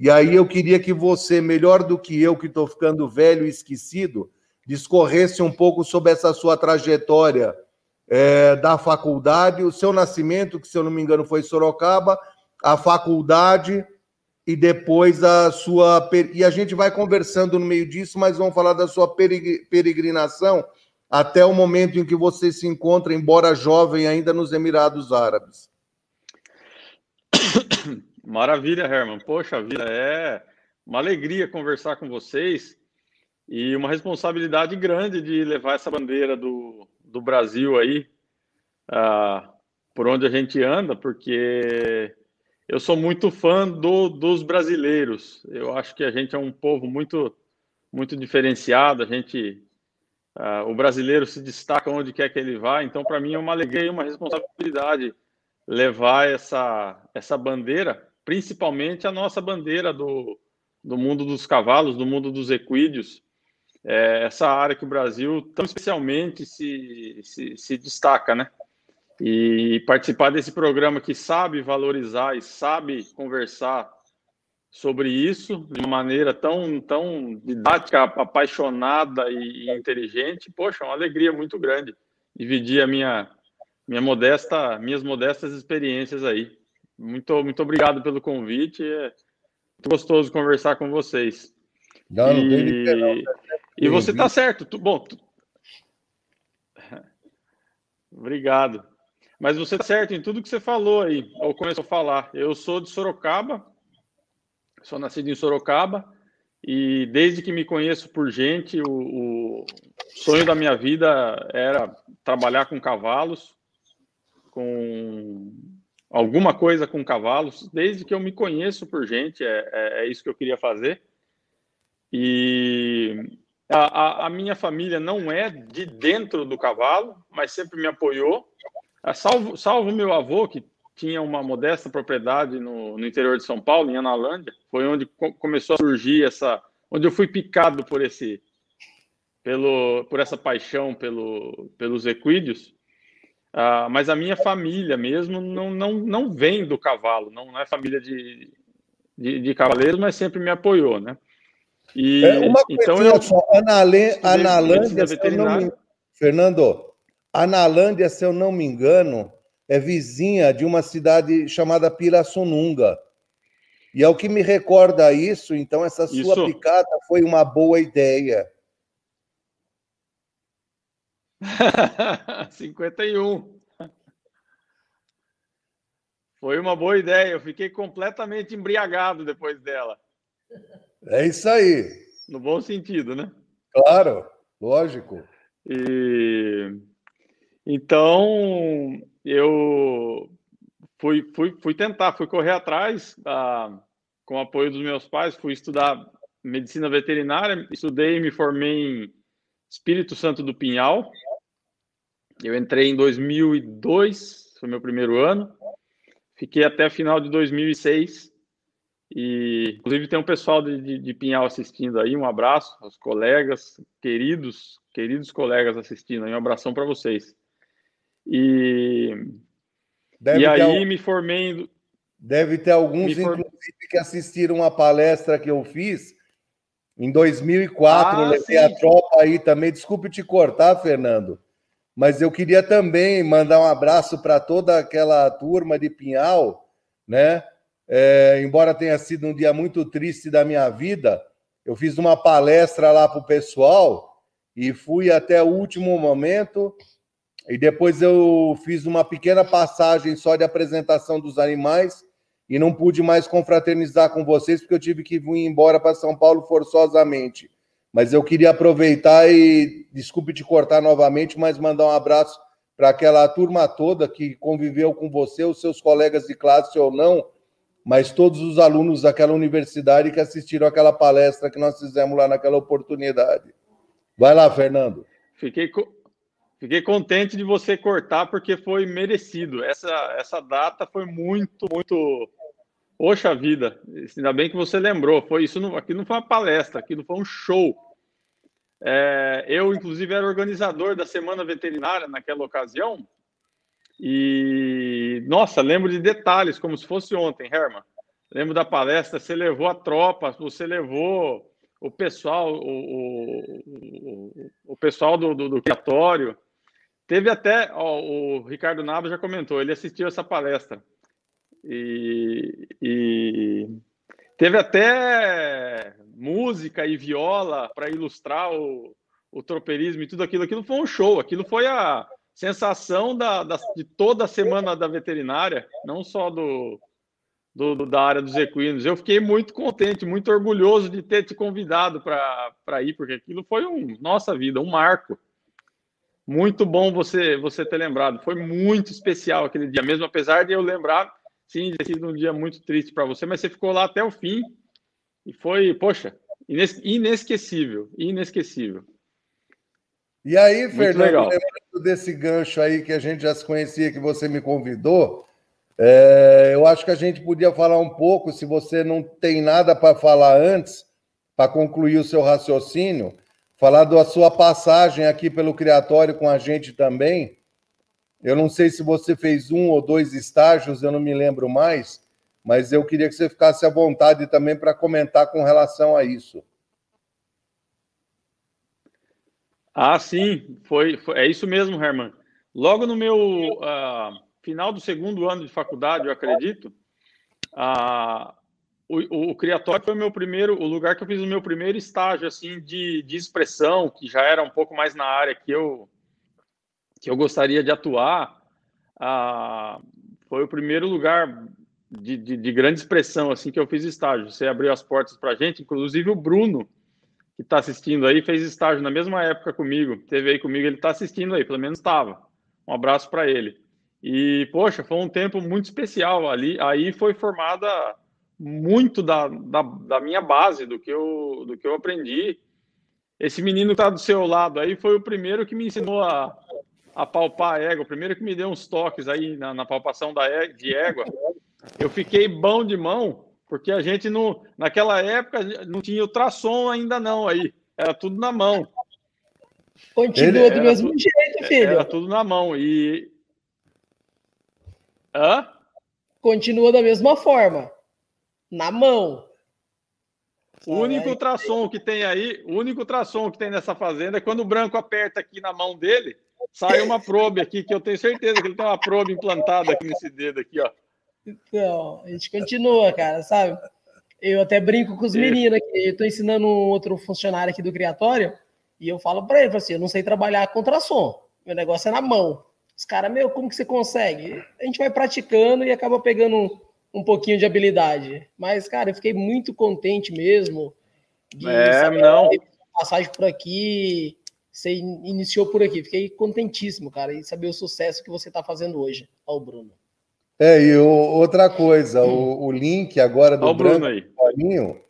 e aí eu queria que você, melhor do que eu, que estou ficando velho e esquecido, discorresse um pouco sobre essa sua trajetória é, da faculdade, o seu nascimento, que se eu não me engano foi Sorocaba, a faculdade e depois a sua. E a gente vai conversando no meio disso, mas vamos falar da sua peregrinação até o momento em que você se encontra, embora jovem, ainda nos Emirados Árabes. [COUGHS] Maravilha, Herman. Poxa vida, é uma alegria conversar com vocês e uma responsabilidade grande de levar essa bandeira do, do Brasil aí uh, por onde a gente anda, porque eu sou muito fã do, dos brasileiros. Eu acho que a gente é um povo muito muito diferenciado. A gente, uh, o brasileiro se destaca onde quer que ele vá. Então, para mim é uma alegria e uma responsabilidade levar essa essa bandeira principalmente a nossa bandeira do, do mundo dos cavalos, do mundo dos equídeos, é essa área que o Brasil tão especialmente se, se, se destaca, né? E participar desse programa que sabe valorizar e sabe conversar sobre isso de uma maneira tão, tão didática, apaixonada e, inteligente, poxa, é uma alegria muito grande dividir a minha, minha modesta, minhas modestas experiências aí. Muito, muito obrigado pelo convite. É gostoso conversar com vocês. Não, não e... tem não. E você está certo. Tu... Bom, tu... obrigado. Mas você está certo em tudo que você falou aí, ou começou a falar. Eu sou de Sorocaba, sou nascido em Sorocaba, e desde que me conheço por gente, o, o sonho da minha vida era trabalhar com cavalos, com alguma coisa com cavalos. Desde que eu me conheço por gente, é, é, é isso que eu queria fazer. E a, a, a, minha família não é de dentro do cavalo, mas sempre me apoiou. Ah, salvo, salvo meu avô, que tinha uma modesta propriedade no, no interior de São Paulo, em Analândia, foi onde co começou a surgir essa, onde eu fui picado por esse, pelo, por essa paixão pelo, pelos equídeos. Uh, mas a minha família mesmo não, não, não vem do cavalo, não, é família de, de, de cavaleiros, mas sempre me apoiou, né? E, é uma então eu só, Analândia, Fernando, Analândia, se eu não me engano, é vizinha de uma cidade chamada Pirassununga. E é o que me recorda isso, então essa sua isso. picada foi uma boa ideia. [LAUGHS] 51. Foi uma boa ideia. Eu fiquei completamente embriagado depois dela. É isso aí. No bom sentido, né? Claro, lógico. E então eu fui, fui, fui tentar, fui correr atrás, ah, com o apoio dos meus pais, fui estudar medicina veterinária, estudei e me formei em Espírito Santo do Pinhal. Eu entrei em 2002, foi meu primeiro ano. Fiquei até final de 2006. E, inclusive, tem um pessoal de, de, de Pinhal assistindo aí. Um abraço aos colegas, queridos, queridos colegas assistindo aí. Um abração para vocês. E, e aí me formei. Deve ter alguns, inclusive, que assistiram a palestra que eu fiz em 2004. Ah, levei sim. a tropa aí também. Desculpe te cortar, Fernando, mas eu queria também mandar um abraço para toda aquela turma de Pinhal, né? É, embora tenha sido um dia muito triste da minha vida, eu fiz uma palestra lá para o pessoal e fui até o último momento e depois eu fiz uma pequena passagem só de apresentação dos animais e não pude mais confraternizar com vocês porque eu tive que vir embora para São Paulo forçosamente. Mas eu queria aproveitar e, desculpe te cortar novamente, mas mandar um abraço para aquela turma toda que conviveu com você, os seus colegas de classe ou não, mas todos os alunos daquela universidade que assistiram aquela palestra que nós fizemos lá naquela oportunidade. Vai lá, Fernando. Fiquei, Fiquei contente de você cortar porque foi merecido. Essa, essa data foi muito, muito. Poxa vida, ainda bem que você lembrou. Foi isso, não, aqui não foi uma palestra, aquilo foi um show. É, eu, inclusive, era organizador da Semana Veterinária naquela ocasião. E, nossa, lembro de detalhes, como se fosse ontem, Herman. Lembro da palestra, você levou a tropa, você levou o pessoal, o, o, o pessoal do, do, do criatório. Teve até, ó, o Ricardo Nava já comentou, ele assistiu essa palestra. E, e teve até música e viola para ilustrar o, o tropeirismo e tudo aquilo. Aquilo foi um show, aquilo foi a sensação da, da de toda a semana da veterinária, não só do, do, da área dos equinos. Eu fiquei muito contente, muito orgulhoso de ter te convidado para ir, porque aquilo foi um, nossa vida, um marco. Muito bom você você ter lembrado. Foi muito especial aquele dia, mesmo apesar de eu lembrar, sim, ter sido um dia muito triste para você, mas você ficou lá até o fim e foi, poxa, inesquecível, inesquecível. E aí, Fernando, lembrando desse gancho aí que a gente já se conhecia, que você me convidou, é, eu acho que a gente podia falar um pouco, se você não tem nada para falar antes, para concluir o seu raciocínio, falar da sua passagem aqui pelo Criatório com a gente também. Eu não sei se você fez um ou dois estágios, eu não me lembro mais, mas eu queria que você ficasse à vontade também para comentar com relação a isso. Ah, sim, foi, foi é isso mesmo, Herman. Logo no meu uh, final do segundo ano de faculdade, eu acredito, uh, o, o Criatório foi o meu primeiro, o lugar que eu fiz o meu primeiro estágio assim de, de expressão, que já era um pouco mais na área que eu que eu gostaria de atuar. Ah, foi o primeiro lugar de, de, de, grande expressão assim que eu fiz estágio. Você abriu as portas para gente, inclusive o Bruno que está assistindo aí fez estágio na mesma época comigo, teve aí comigo, ele está assistindo aí, pelo menos estava. Um abraço para ele. E poxa, foi um tempo muito especial ali. Aí foi formada muito da, da, da, minha base, do que, eu, do que eu aprendi. Esse menino que está do seu lado aí foi o primeiro que me ensinou a, a palpar a égua, o primeiro que me deu uns toques aí na, na palpação da é, de égua. Eu fiquei bom de mão, porque a gente não, naquela época não tinha ultrassom ainda não aí, era tudo na mão. Continua do mesmo tudo, jeito, filho. Era tudo na mão e Hã? Continua da mesma forma na mão. O único ultrassom que tem aí, o único ultrassom que tem nessa fazenda é quando o branco aperta aqui na mão dele, sai uma probe aqui, que eu tenho certeza que ele tem uma probe implantada aqui nesse dedo aqui, ó. Então, a gente continua, cara, sabe? Eu até brinco com os meninos aqui. Eu tô ensinando um outro funcionário aqui do criatório e eu falo para ele, assim, eu não sei trabalhar com ultrassom. Meu negócio é na mão. Os caras, meu, como que você consegue? A gente vai praticando e acaba pegando um pouquinho de habilidade. Mas, cara, eu fiquei muito contente mesmo. De é, não. Passagem por aqui, você iniciou por aqui. Fiquei contentíssimo, cara, e saber o sucesso que você está fazendo hoje. Ó, o Bruno. É, e o, outra coisa, o, o, link agora do Bruno aí. Paulinho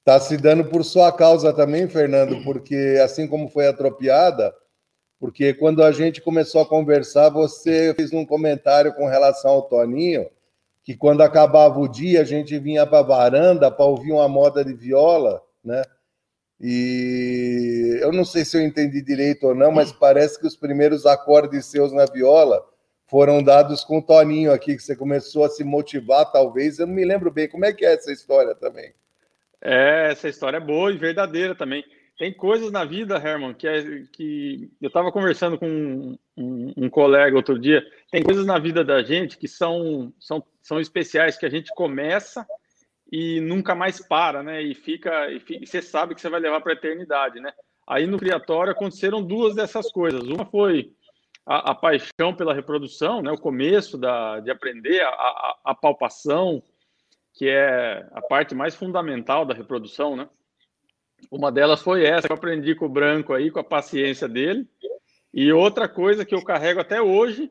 está se dando por sua causa também, Fernando, porque assim como foi atropiada, porque quando a gente começou a conversar, você fez um comentário com relação ao Toninho, que quando acabava o dia a gente vinha para a varanda para ouvir uma moda de viola, né? E eu não sei se eu entendi direito ou não, mas parece que os primeiros acordes seus na viola foram dados com o Toninho aqui, que você começou a se motivar, talvez. Eu não me lembro bem. Como é que é essa história também? É, essa história é boa e verdadeira também. Tem coisas na vida, Herman, que, é, que eu estava conversando com um, um, um, colega outro dia. Tem coisas na vida da gente que são, são, são especiais, que a gente começa e nunca mais para, né? E fica, e, fica, e você sabe que você vai levar para a eternidade, né? Aí no criatório aconteceram duas dessas coisas. Uma foi a, a paixão pela reprodução, né? O começo da, de aprender a, a, a palpação, que é a parte mais fundamental da reprodução, né? Uma delas foi essa que eu aprendi com o branco aí, com a paciência dele. E outra coisa que eu carrego até hoje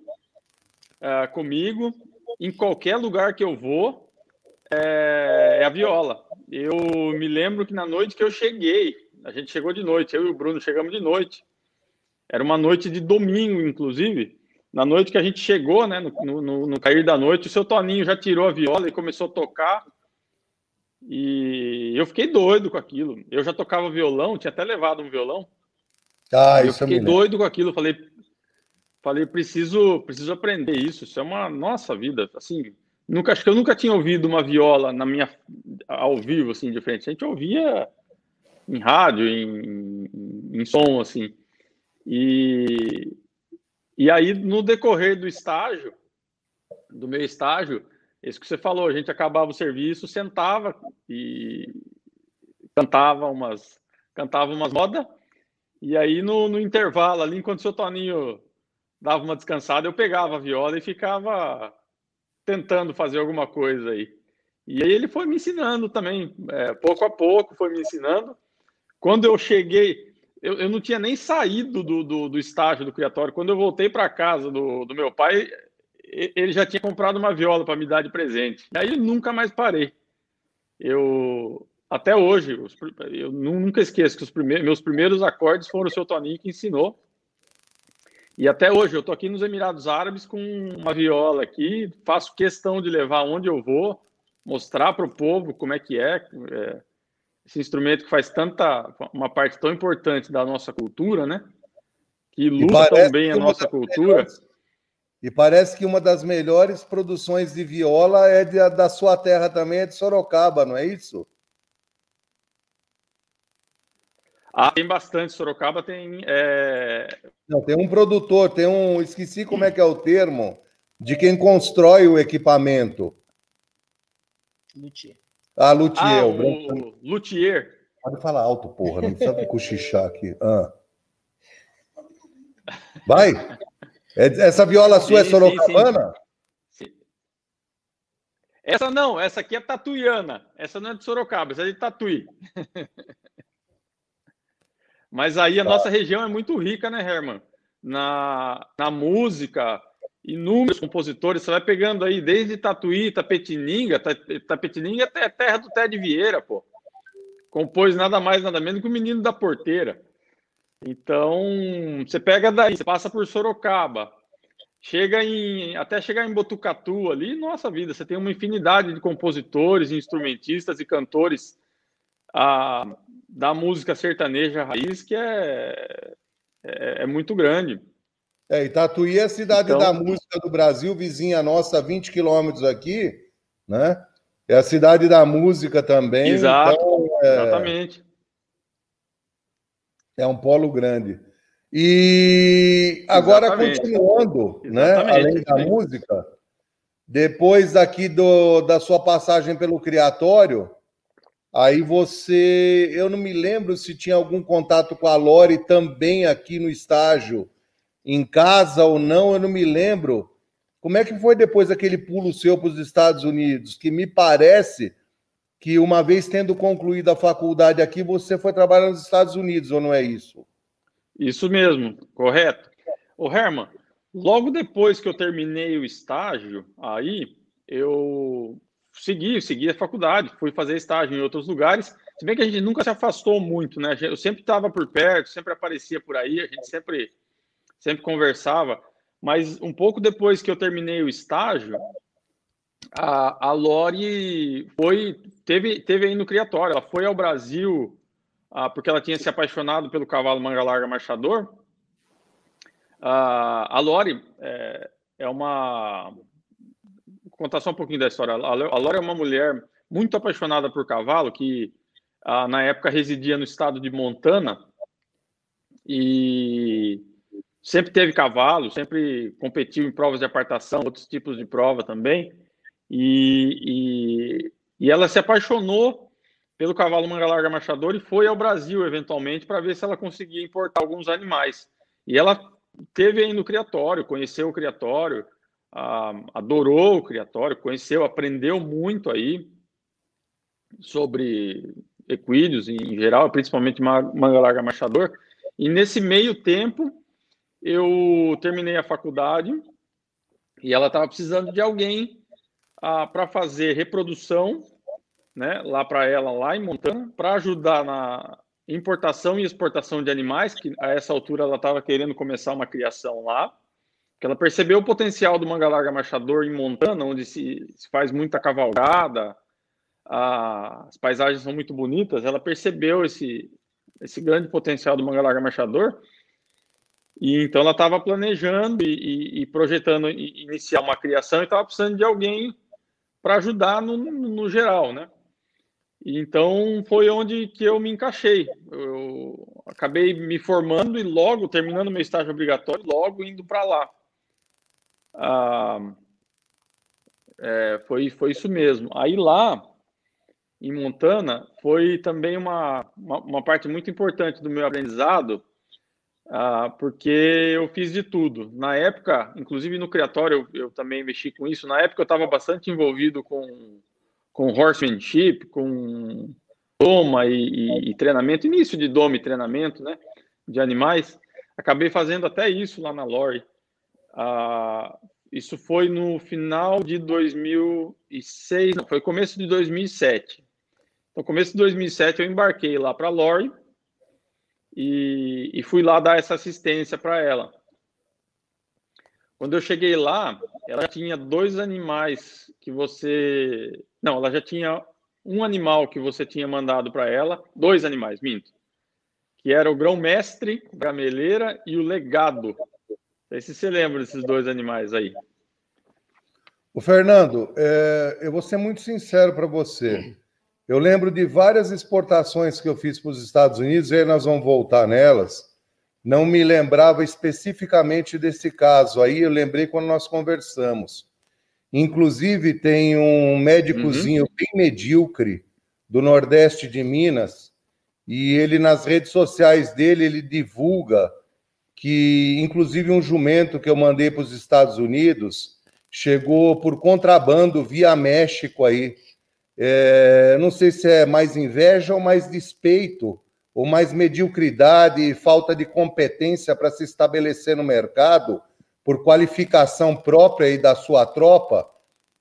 uh, comigo, em qualquer lugar que eu vou, é, é, a viola. Eu me lembro que na noite que eu cheguei, a gente chegou de noite, eu e o Bruno chegamos de noite. Era uma noite de domingo, inclusive. Na noite que a gente chegou, né, no, no, no cair da noite, o seu Toninho já tirou a viola e começou a tocar. E eu fiquei doido com aquilo. Eu já tocava violão, tinha até levado um violão. Ah, eu fiquei doido com aquilo. Falei, falei, preciso, preciso aprender isso. Isso é uma nossa vida. Assim, nunca acho que eu nunca tinha ouvido uma viola na minha ao vivo assim de frente. A gente ouvia em rádio, em, em, em som assim. E e aí no decorrer do estágio, do meu estágio, isso que você falou, a gente acabava o serviço, sentava e cantava umas, cantava umas modas, e aí no, no intervalo ali, enquanto o seu Toninho dava uma descansada, eu pegava a viola e ficava tentando fazer alguma coisa aí. E aí ele foi me ensinando também, é, pouco a pouco foi me ensinando. Quando eu cheguei, eu, eu não tinha nem saído do, do, do estágio do criatório. Quando eu voltei para casa do, do meu pai, ele já tinha comprado uma viola para me dar de presente. E aí nunca mais parei. Eu até hoje, eu nunca esqueço que os primeiros, meus primeiros acordes foram o seu Toninho que ensinou. E até hoje eu tô aqui nos Emirados Árabes com uma viola aqui, faço questão de levar onde eu vou, mostrar para o povo como é que é, é, esse instrumento que faz tanta uma parte tão importante da nossa cultura, né? Que ilustra tão bem a nossa cultura. Melhores e parece que uma das melhores produções de viola é de, da sua terra também, é de Sorocaba, não é isso? Ah, tem bastante. Sorocaba tem. É... Não, tem um produtor, tem um. Esqueci como é que é o termo, de quem constrói o equipamento. Luthier. Ah, Luthier. Ah, o, Luthier. Pode falar alto, porra. Não precisa [LAUGHS] cochichar aqui. Ah. Vai. É, essa viola sua é sim, é sorocabana? Sim, sim. Essa não, essa aqui é tatuiana. Essa não é de Sorocaba, essa é de Tatuí. [LAUGHS] Mas aí a tá. nossa região é muito rica, né, Herman? Na, na música, inúmeros compositores. Você vai pegando aí desde Tatuí, Tapetininga. Tapetininga é terra do Ted Vieira, pô. Compôs nada mais, nada menos que o Menino da Porteira. Então, você pega daí, você passa por Sorocaba, chega em até chegar em Botucatu ali, nossa vida, você tem uma infinidade de compositores, instrumentistas e cantores a, da música sertaneja raiz que é, é, é muito grande. É, Itatuí é a cidade então, da música do Brasil, vizinha nossa, 20 quilômetros aqui, né? É a cidade da música também. Exato, então, é, exatamente. É um polo grande. E agora, exatamente. continuando, né? Além da música, depois aqui do, da sua passagem pelo criatório, aí você. Eu não me lembro se tinha algum contato com a Lore também aqui no estágio, em casa ou não, eu não me lembro. Como é que foi depois aquele pulo seu para os Estados Unidos? Que me parece que uma vez tendo concluído a faculdade aqui, você foi trabalhar nos Estados Unidos, ou não é isso? Isso mesmo, correto. O Herman, logo depois que eu terminei o estágio, aí eu segui, segui a faculdade, fui fazer estágio em outros lugares, se bem que a gente nunca se afastou muito, né? Eu sempre estava por perto, sempre aparecia por aí, a gente sempre, sempre conversava. Mas um pouco depois que eu terminei o estágio, a, a Lori foi teve, teve aí no criatório. Ela foi ao Brasil ah, porque ela tinha se apaixonado pelo cavalo manga larga marchador. Ah, a Lori é, é uma. Contar só um pouquinho da história. A Lori é uma mulher muito apaixonada por cavalo que ah, na época residia no estado de Montana e sempre teve cavalo, sempre competiu em provas de apartação, outros tipos de prova também. E, e, e ela se apaixonou pelo cavalo manga larga machador e foi ao Brasil eventualmente para ver se ela conseguia importar alguns animais. E ela teve aí no criatório, conheceu o criatório, adorou o criatório, conheceu, aprendeu muito aí sobre equídeos em geral, principalmente manga larga machador. E nesse meio tempo, eu terminei a faculdade e ela estava precisando de alguém ah, para fazer reprodução, né, lá para ela, lá em Montana, para ajudar na importação e exportação de animais, que a essa altura ela estava querendo começar uma criação lá, que ela percebeu o potencial do manga larga machador em Montana, onde se, se faz muita cavalgada, ah, as paisagens são muito bonitas, ela percebeu esse, esse grande potencial do manga larga machador e então ela estava planejando e, e, e, projetando iniciar uma criação e estava precisando de alguém para ajudar no, no, geral, né? Então foi onde que eu me encaixei. Eu acabei me formando e logo terminando meu estágio obrigatório, logo indo para lá. Ah, é, foi foi isso mesmo. Aí lá em Montana foi também uma, uma, uma parte muito importante do meu aprendizado ah, porque eu fiz de tudo. Na época, inclusive no criatório, eu, eu também mexi com isso. Na época, eu estava bastante envolvido com, com horsemanship, com doma e, e, e, treinamento, início de doma e treinamento né, de animais. Acabei fazendo até isso lá na Lore. Ah, isso foi no final de 2006, não, foi começo de 2007. No começo de 2007 eu embarquei lá para a Lore e, e fui lá dar essa assistência para ela. Quando eu cheguei lá, ela tinha dois animais que você. Não, ela já tinha um animal que você tinha mandado para ela, dois animais, minto. Que era o grão-mestre, gameleira e o legado. Não sei se você lembra desses dois animais aí. O Fernando, é, eu vou ser muito sincero para você. Eu lembro de várias exportações que eu fiz para os Estados Unidos, e aí nós vamos voltar nelas. Não me lembrava especificamente desse caso. Aí eu lembrei quando nós conversamos. Inclusive, tem um médicozinho uhum. bem medíocre, do Nordeste de Minas, e ele nas redes sociais dele ele divulga que inclusive um jumento que eu mandei para os Estados Unidos chegou por contrabando via México aí. É, não sei se é mais inveja ou mais despeito, ou mais mediocridade e falta de competência para se estabelecer no mercado por qualificação própria e da sua tropa.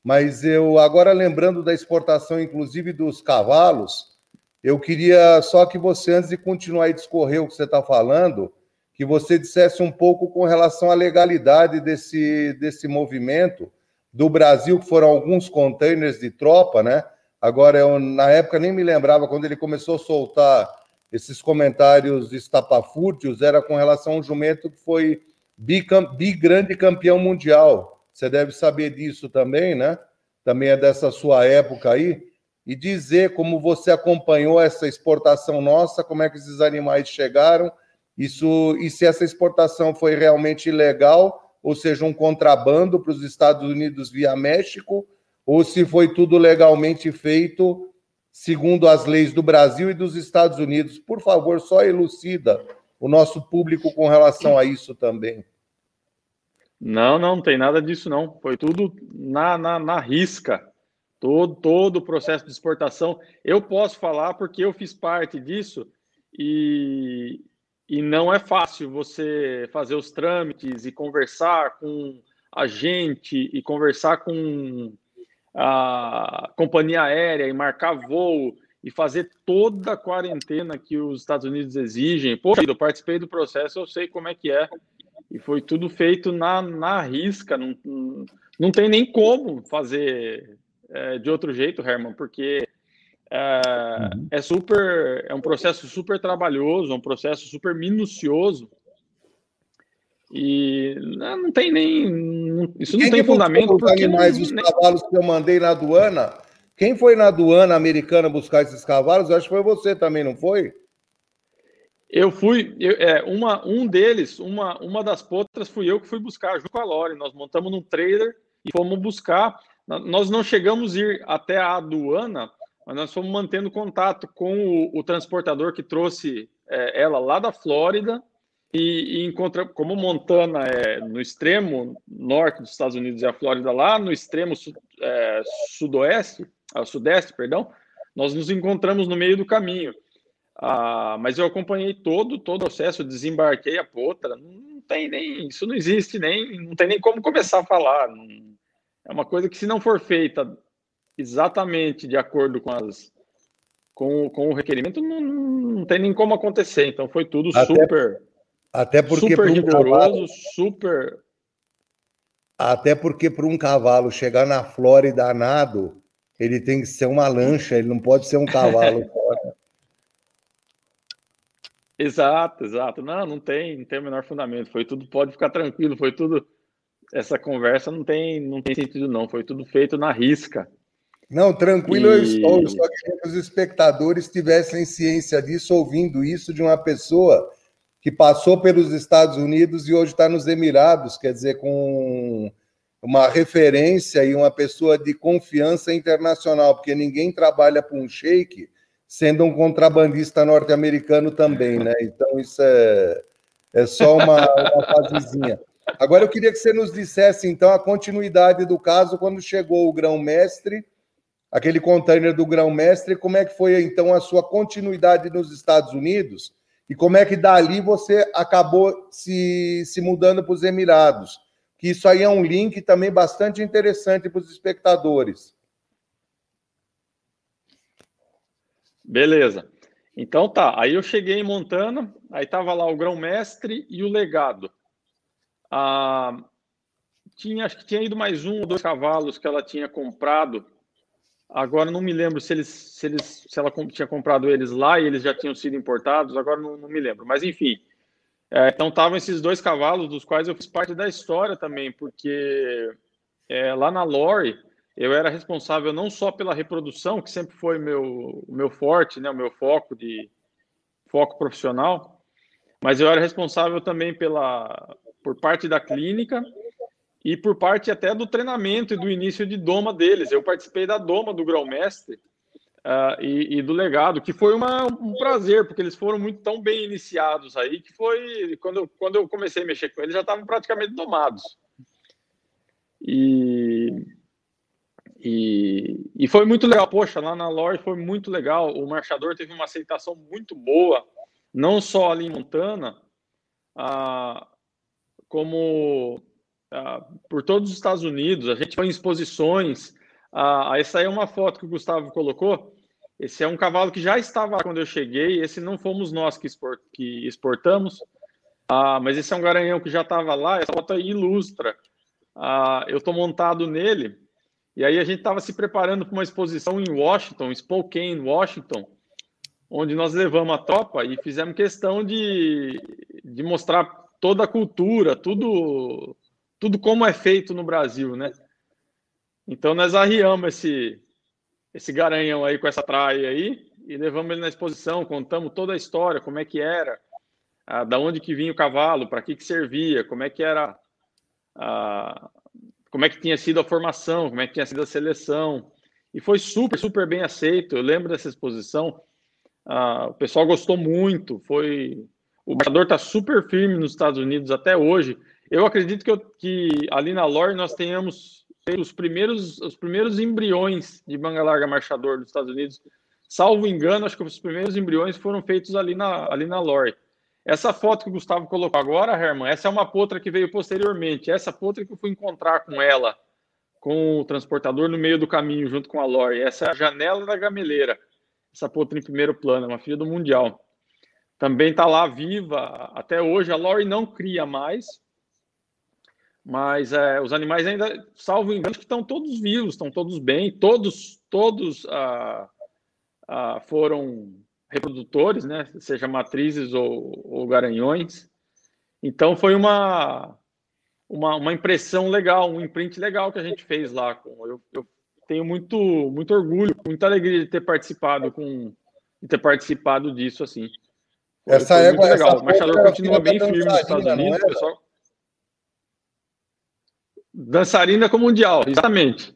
Mas eu, agora lembrando da exportação, inclusive dos cavalos, eu queria só que você, antes de continuar a discorrer o que você está falando, que você dissesse um pouco com relação à legalidade desse, desse movimento do Brasil, que foram alguns containers de tropa, né? Agora, eu, na época, nem me lembrava, quando ele começou a soltar esses comentários estapafúrdios, era com relação a um jumento que foi bigrande campeão mundial. Você deve saber disso também, né? Também é dessa sua época aí. E dizer como você acompanhou essa exportação nossa, como é que esses animais chegaram isso e se essa exportação foi realmente ilegal, ou seja, um contrabando para os Estados Unidos via México, ou se foi tudo legalmente feito segundo as leis do Brasil e dos Estados Unidos. Por favor, só elucida o nosso público com relação a isso também. Não, não, não tem nada disso não. Foi tudo na, na, na risca. Todo, todo o processo de exportação. Eu posso falar porque eu fiz parte disso e, e não é fácil você fazer os trâmites e conversar com a gente e conversar com a companhia aérea e marcar voo e fazer toda a quarentena que os Estados Unidos exigem. Poxa, eu participei do processo, eu sei como é que é. E foi tudo feito na, na risca, não, não tem nem como fazer é, de outro jeito, Herman, porque é, uhum. é super, é um processo super trabalhoso, um processo super minucioso. E não tem nem. Isso não Quem tem fundamento. Os animais, não, os nem... cavalos que eu mandei na aduana. Quem foi na aduana americana buscar esses cavalos? Acho que foi você também, não foi? Eu fui, eu, é, uma, um deles, uma, uma das potras fui eu que fui buscar junto com a Lore. Nós montamos num trailer e fomos buscar. Nós não chegamos a ir até a aduana, mas nós fomos mantendo contato com o, o transportador que trouxe é, ela lá da Flórida e, e encontra, como Montana é no extremo norte dos Estados Unidos e a Flórida lá no extremo su, é, sudoeste, ah, sudeste, perdão, nós nos encontramos no meio do caminho. Ah, mas eu acompanhei todo, todo o processo, desembarquei a potra, não tem nem, isso não existe nem, não tem nem como começar a falar. Não, é uma coisa que se não for feita exatamente de acordo com as com, com o requerimento, não, não tem nem como acontecer. Então foi tudo até, super até porque super rigoroso, cavalo, super até porque para um cavalo chegar na Flórida nado, ele tem que ser uma lancha, ele não pode ser um cavalo [LAUGHS] Exato, exato. Não, não tem, não tem o menor fundamento. Foi tudo, pode ficar tranquilo, foi tudo. Essa conversa não tem, não tem sentido, não. Foi tudo feito na risca. Não, tranquilo, e... eu estou. Eu só queria que os espectadores tivessem ciência disso, ouvindo isso de uma pessoa que passou pelos Estados Unidos e hoje está nos Emirados, quer dizer, com uma referência e uma pessoa de confiança internacional, porque ninguém trabalha para um sheik sendo um contrabandista norte-americano também, né? Então isso é, é só uma, uma fasezinha. Agora eu queria que você nos dissesse, então, a continuidade do caso quando chegou o grão-mestre aquele container do grão-mestre, como é que foi então a sua continuidade nos Estados Unidos e como é que dali você acabou se, se mudando para os Emirados? Que isso aí é um link também bastante interessante para os espectadores. Beleza. Então tá, aí eu cheguei em Montana, aí tava lá o grão-mestre e o legado. Ah, tinha, acho que tinha ido mais um ou dois cavalos que ela tinha comprado Agora não me lembro se eles, se eles, se ela tinha comprado eles lá e eles já tinham sido importados. Agora não, não me lembro. Mas enfim, é, então estavam esses dois cavalos dos quais eu fiz parte da história também, porque é, lá na Lore eu era responsável não só pela reprodução, que sempre foi meu meu forte, né, o meu foco de foco profissional, mas eu era responsável também pela por parte da clínica e por parte até do treinamento e do início de doma deles. Eu participei da doma do grão-mestre uh, e, e, do legado, que foi uma, um prazer, porque eles foram muito tão bem iniciados aí, que foi quando, quando eu comecei a mexer com eles, já estavam praticamente domados. E, e, e foi muito legal, poxa, lá na Lore foi muito legal, o marchador teve uma aceitação muito boa, não só ali em Montana, uh, como ah, por todos os Estados Unidos, a gente foi em exposições. Ah, essa aí é uma foto que o Gustavo colocou. Esse é um cavalo que já estava quando eu cheguei. Esse não fomos nós que, export, que exportamos, ah, mas esse é um garanhão que já estava lá. Essa foto aí ilustra. Ah, eu estou montado nele. E aí a gente estava se preparando para uma exposição em Washington, Spokane, Washington, onde nós levamos a tropa e fizemos questão de, de mostrar toda a cultura, tudo tudo como é feito no Brasil, né? Então nós arriamos esse esse garanhão aí com essa traia aí e levamos ele na exposição, contamos toda a história, como é que era, a, da onde que vinha o cavalo, para que que servia, como é que era a, como é que tinha sido a formação, como é que tinha sido a seleção. E foi super, super bem aceito. Eu lembro dessa exposição. o pessoal gostou muito. Foi o marcador está super firme nos Estados Unidos até hoje. Eu acredito que, eu, que ali na Lore nós tenhamos os primeiros, os primeiros embriões de manga larga marchador dos Estados Unidos. Salvo engano, acho que os primeiros embriões foram feitos ali na, ali na Lore. Essa foto que o Gustavo colocou agora, Herman, essa é uma potra que veio posteriormente. Essa potra que eu fui encontrar com ela, com o transportador no meio do caminho, junto com a Lore. Essa é a janela da gameleira. Essa potra em primeiro plano, é uma filha do Mundial. Também está lá viva até hoje. A Lore não cria mais, mas é, os animais ainda, salvo engano, que estão todos vivos, estão todos bem, todos, todos ah, ah, foram reprodutores, né? Seja matrizes ou, ou garanhões. Então foi uma, uma, uma, impressão legal, um imprint legal que a gente fez lá. Eu, eu tenho muito, muito orgulho, muita alegria de ter participado com de ter participado disso assim. Essa foi égua, legal. o marchador continua bem firme nos Estados Unidos, pessoal. Dançarina com Mundial, exatamente.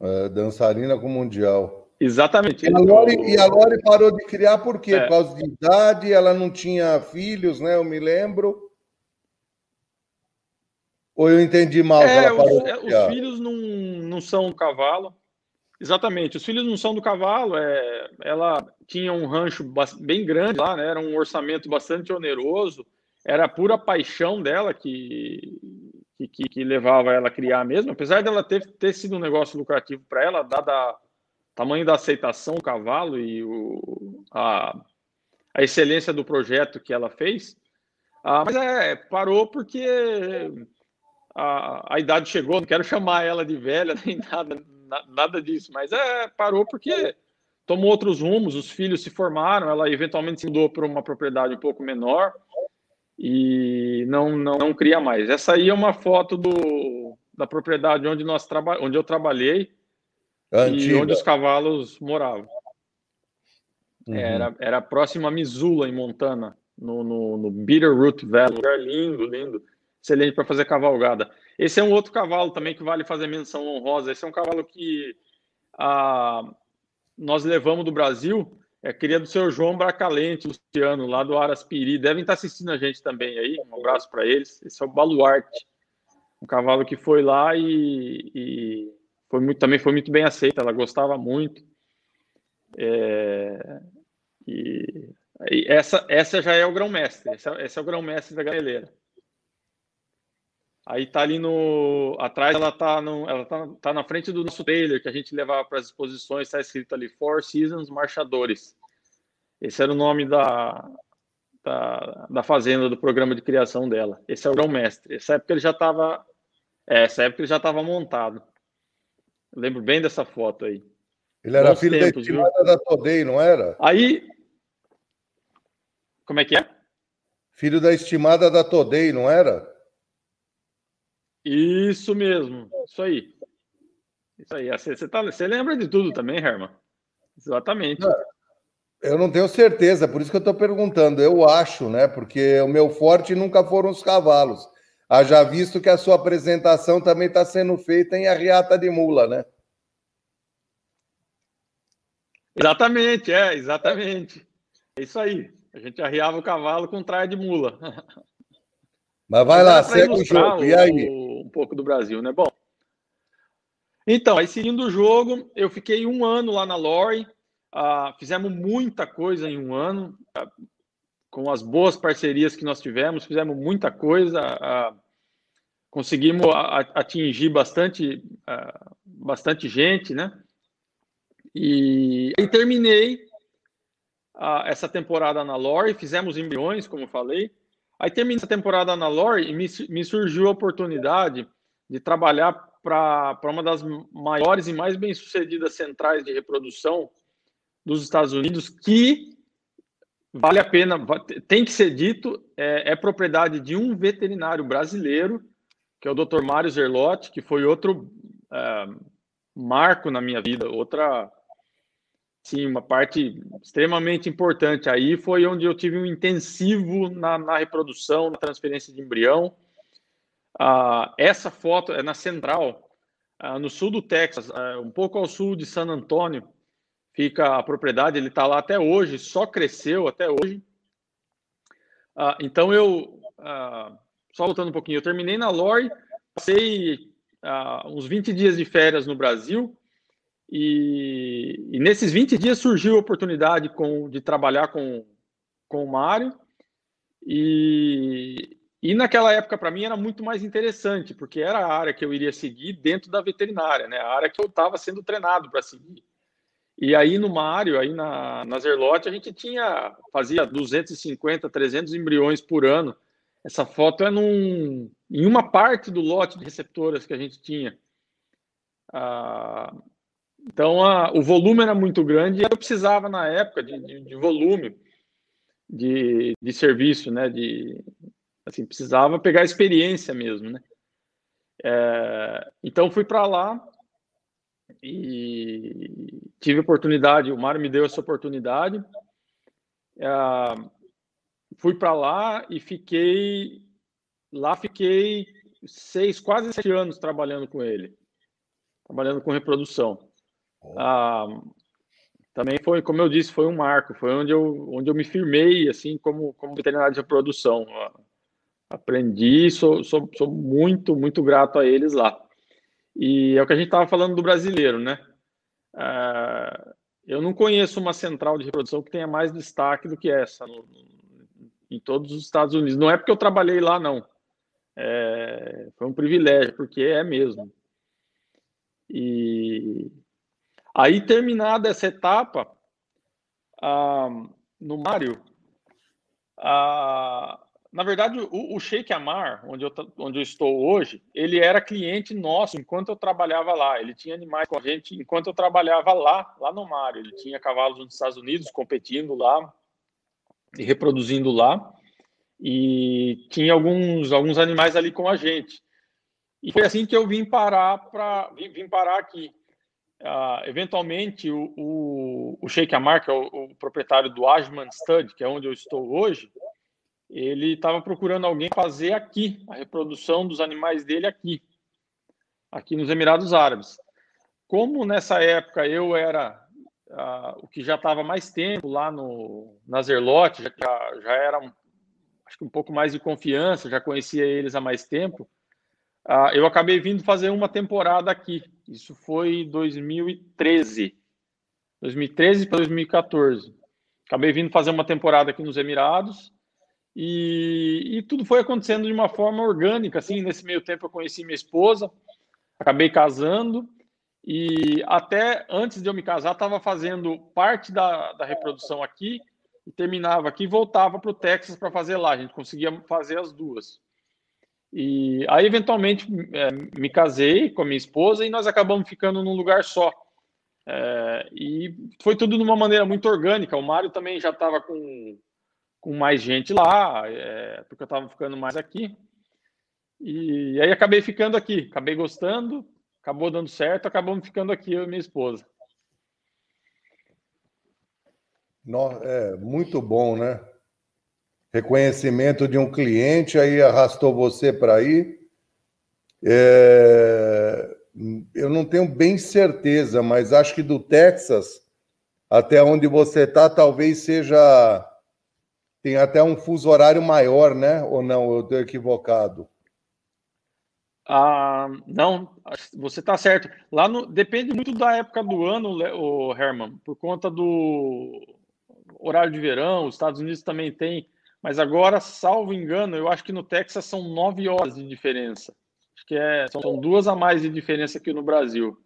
É, dançarina com Mundial. Exatamente. E a, Lore, e a Lore parou de criar por quê? É. Por causa de idade, ela não tinha filhos, né? Eu me lembro. Ou eu entendi mal? É, os, é, os, filhos não, não são do cavalo. Exatamente, os filhos não são do cavalo. É, ela tinha um rancho bem grande lá, né? Era um orçamento bastante oneroso era a pura paixão dela que, que, que, levava ela a criar mesmo, apesar dela ter, ter sido um negócio lucrativo para ela, dada o tamanho da aceitação do cavalo e o, a, a excelência do projeto que ela fez. Ah, mas é, parou porque a, a idade chegou, não quero chamar ela de velha [LAUGHS] nem nada, nada disso, mas é, parou porque tomou outros rumos, os filhos se formaram, ela eventualmente se mudou para uma propriedade um pouco menor, e não, não, não cria mais. Essa aí é uma foto do, da propriedade onde, nós traba, onde eu trabalhei Antiga. e onde os cavalos moravam. Uhum. Era, era próximo a Missoula, em Montana, no, no, no Bitterroot Valley. Lugar lindo, lindo. Excelente para fazer cavalgada. Esse é um outro cavalo também que vale fazer menção honrosa. Esse é um cavalo que ah, nós levamos do Brasil é cria do seu João Bracalente, Luciano, lá do Araspiri. Devem estar assistindo a gente também aí. Um abraço para eles. Esse é o Baluarte, um cavalo que foi lá e, e foi muito, também foi muito bem aceita. Ela gostava muito. É, e, e, essa, essa já é o grão-mestre. Esse, é, é o grão-mestre da gameleira. Aí tá ali no. Atrás ela tá, no, ela tá, tá na frente do nosso trailer que a gente levava para as exposições, está escrito ali Four Seasons Marchadores. Esse era o nome da, da, da fazenda, do programa de criação dela. Esse é o grão-mestre. Essa época ele já estava. É, essa época ele já estava montado. Eu lembro bem dessa foto aí. Ele era Bons filho tempos, da estimada da Todei, não era? Aí. Como é que é? Filho da estimada da Todei, não era? Isso mesmo, isso aí. Isso aí. Você, você, tá, você lembra de tudo também, Herman? Exatamente. Eu não tenho certeza, por isso que eu estou perguntando. Eu acho, né? Porque o meu forte nunca foram os cavalos. Haja visto que a sua apresentação também está sendo feita em arriata de mula, né? Exatamente, é, exatamente. É isso aí. A gente arriava o cavalo com traia de mula. [LAUGHS] Mas vai lá, segue o jogo. E aí? Um pouco do Brasil, né? Bom. Então, aí seguindo o jogo, eu fiquei um ano lá na Lore. Uh, fizemos muita coisa em um ano, uh, com as boas parcerias que nós tivemos, fizemos muita coisa. Uh, conseguimos atingir bastante, bastante gente, né? E aí terminei essa temporada na Lore, fizemos embriões, como eu falei. Aí terminei essa temporada na Lore e me, me surgiu a oportunidade de trabalhar para uma das maiores e mais bem-sucedidas centrais de reprodução dos Estados Unidos, que vale a pena, tem que ser dito, é, é propriedade de um veterinário brasileiro, que é o Dr. Mário Zerlotti, que foi outro é, marco na minha vida, outra Sim, uma parte extremamente importante aí foi onde eu tive um intensivo na, na reprodução, na transferência de embrião. Ah, essa foto é na central, ah, no sul do Texas, ah, um pouco ao sul de San Antônio, fica a propriedade. Ele está lá até hoje, só cresceu até hoje. Ah, então eu, ah, só voltando um pouquinho, eu terminei na Lore, passei ah, uns 20 dias de férias no Brasil e, e, nesses 20 dias surgiu a oportunidade com, de trabalhar com, com o Mário. E, e naquela época, para mim, era muito mais interessante, porque era a área que eu iria seguir dentro da veterinária, né? a área que eu estava sendo treinado para seguir. E aí no Mário, aí na, na Zerlote, a gente tinha, fazia 250, 300 embriões por ano. Essa foto é num, em uma parte do lote de receptoras que a gente tinha. Ah, então, a, o volume era muito grande e eu precisava, na época, de, de, de volume de, de serviço, né? De, assim, precisava pegar experiência mesmo, né? É, então, fui para lá e tive oportunidade, o Mário me deu essa oportunidade. É, fui para lá e fiquei lá fiquei seis, quase sete anos trabalhando com ele, trabalhando com reprodução. Ah, também foi, como eu disse, foi um marco, foi onde eu, onde eu me firmei, assim, como, como veterinário de reprodução. Aprendi, sou, sou, sou muito, muito grato a eles lá. E é o que a gente estava falando do brasileiro, né? Ah, eu não conheço uma central de reprodução que tenha mais destaque do que essa no, em todos os Estados Unidos. Não é porque eu trabalhei lá, não. É, foi um privilégio, porque é mesmo. E Aí, terminada essa etapa, ah, no Mário, ah, na verdade, o, o Sheikh Amar, onde eu, onde eu estou hoje, ele era cliente nosso enquanto eu trabalhava lá. Ele tinha animais com a gente enquanto eu trabalhava lá, lá no Mário. Ele tinha cavalos nos Estados Unidos competindo lá e reproduzindo lá. E tinha alguns, alguns animais ali com a gente. E foi assim que eu vim parar para vim, vim parar aqui uh, eventualmente o, o, o Sheikh Amar, que é o, o, proprietário do Ajman Stud, que é onde eu estou hoje, ele estava procurando alguém fazer aqui a reprodução dos animais dele aqui, aqui nos Emirados Árabes. Como nessa época eu era uh, o que já estava mais tempo lá no na Zerlote, já, já era um, acho que um pouco mais de confiança, já conhecia eles há mais tempo, uh, eu acabei vindo fazer uma temporada aqui. Isso foi 2013. 2013 para 2014. Acabei vindo fazer uma temporada aqui nos Emirados e, e, tudo foi acontecendo de uma forma orgânica. Assim, nesse meio tempo eu conheci minha esposa, acabei casando e até antes de eu me casar estava fazendo parte da, da reprodução aqui e terminava aqui e voltava para o Texas para fazer lá. A gente conseguia fazer as duas. E aí, eventualmente, é, me casei com a minha esposa e nós acabamos ficando num lugar só. É, e foi tudo de uma maneira muito orgânica. O Mário também já estava com, com mais gente lá, é, porque eu estava ficando mais aqui. E, e aí acabei ficando aqui, acabei gostando, acabou dando certo, acabamos ficando aqui, eu e minha esposa. É muito bom, né? Reconhecimento de um cliente, aí arrastou você para aí. É... Eu não tenho bem certeza, mas acho que do Texas até onde você está, talvez seja. Tem até um fuso horário maior, né? Ou não? Eu estou equivocado. Ah, não, você está certo. Lá no, depende muito da época do ano, o Herman, por conta do horário de verão. Os Estados Unidos também tem, mas agora, salvo engano, eu acho que no Texas são nove horas de diferença. Acho que é, são duas a mais de diferença que no Brasil.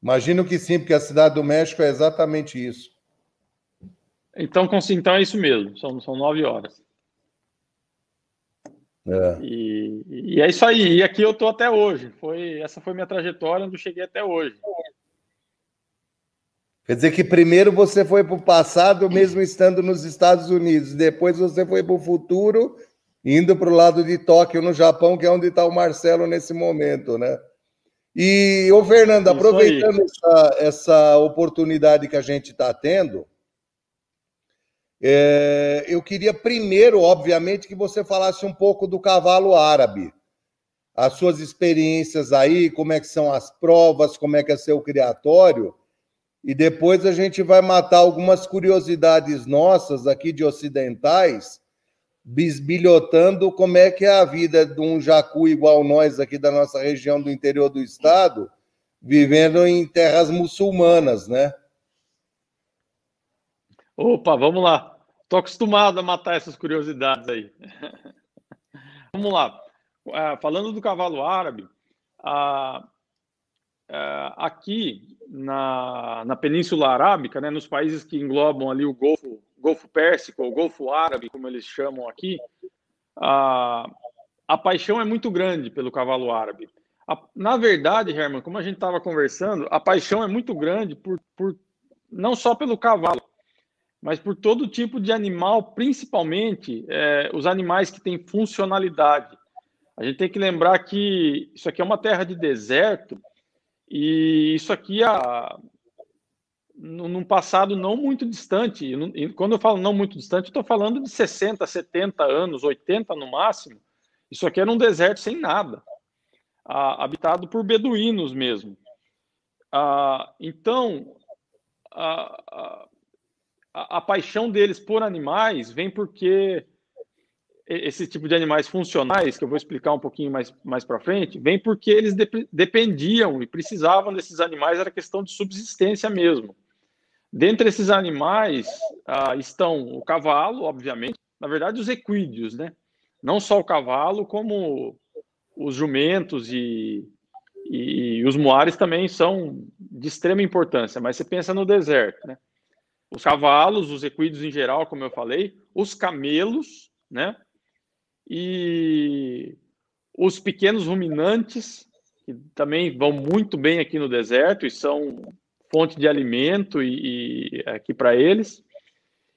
Imagino que sim, porque a cidade do México é exatamente isso. Então, então é isso mesmo, são, são nove horas. É. E, e, é isso aí. E aqui eu tô até hoje. Foi essa foi minha trajetória onde eu cheguei até hoje. Quer dizer que primeiro você foi para o passado, mesmo estando nos Estados Unidos, depois você foi para o futuro, indo para o lado de Tóquio, no Japão, que é onde está o Marcelo nesse momento, né? E, ô Fernando, aproveitando essa, essa oportunidade que a gente está tendo, é, eu queria primeiro, obviamente, que você falasse um pouco do cavalo árabe, as suas experiências aí, como é que são as provas, como é que é seu criatório, e depois a gente vai matar algumas curiosidades nossas aqui de ocidentais, bisbilhotando como é que é a vida de um jacu igual nós aqui da nossa região do interior do estado, vivendo em terras muçulmanas, né? Opa, vamos lá. Estou acostumado a matar essas curiosidades aí. [LAUGHS] vamos lá. Uh, falando do cavalo árabe, uh, uh, aqui na, na Península Arábica, né, nos países que englobam ali o Golfo, Golfo Pérsico, ou Golfo Árabe, como eles chamam aqui, a, a paixão é muito grande pelo cavalo árabe. A, na verdade, Herman, como a gente estava conversando, a paixão é muito grande por, por não só pelo cavalo, mas por todo tipo de animal, principalmente é, os animais que têm funcionalidade. A gente tem que lembrar que isso aqui é uma terra de deserto e isso aqui, a, num passado não muito distante, e quando eu falo não muito distante, estou falando de 60, 70 anos, 80 no máximo, isso aqui era um deserto sem nada, habitado por beduínos mesmo. Então, a, a, paixão deles por animais vem porque esse tipo de animais funcionais, que eu vou explicar um pouquinho mais, mais para frente, vem porque eles de, dependiam e precisavam desses animais, era questão de subsistência mesmo. Dentre esses animais ah, estão o cavalo, obviamente, na verdade os equídeos, né? Não só o cavalo, como os jumentos e, e, e os moares também são de extrema importância, mas você pensa no deserto, né? os cavalos, os equídeos em geral, como eu falei, os camelos, né? E os pequenos ruminantes, que também vão muito bem aqui no deserto e são fonte de alimento e, e aqui para eles.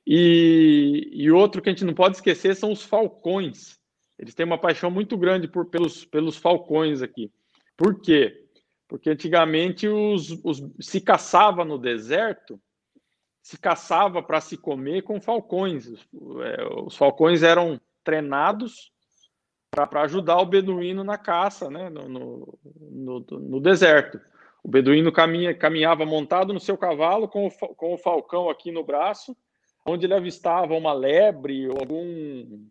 E, e, outro que a gente não pode esquecer são os falcões. Eles têm uma paixão muito grande por, pelos, pelos falcões aqui. Por quê? Porque antigamente os, os, se caçava no deserto se caçava para se comer com falcões. É, os falcões eram treinados para ajudar o beduíno na caça, né, no, no, no, no, deserto. O beduíno caminha, caminhava montado no seu cavalo com o, com o falcão aqui no braço, onde ele avistava uma lebre ou algum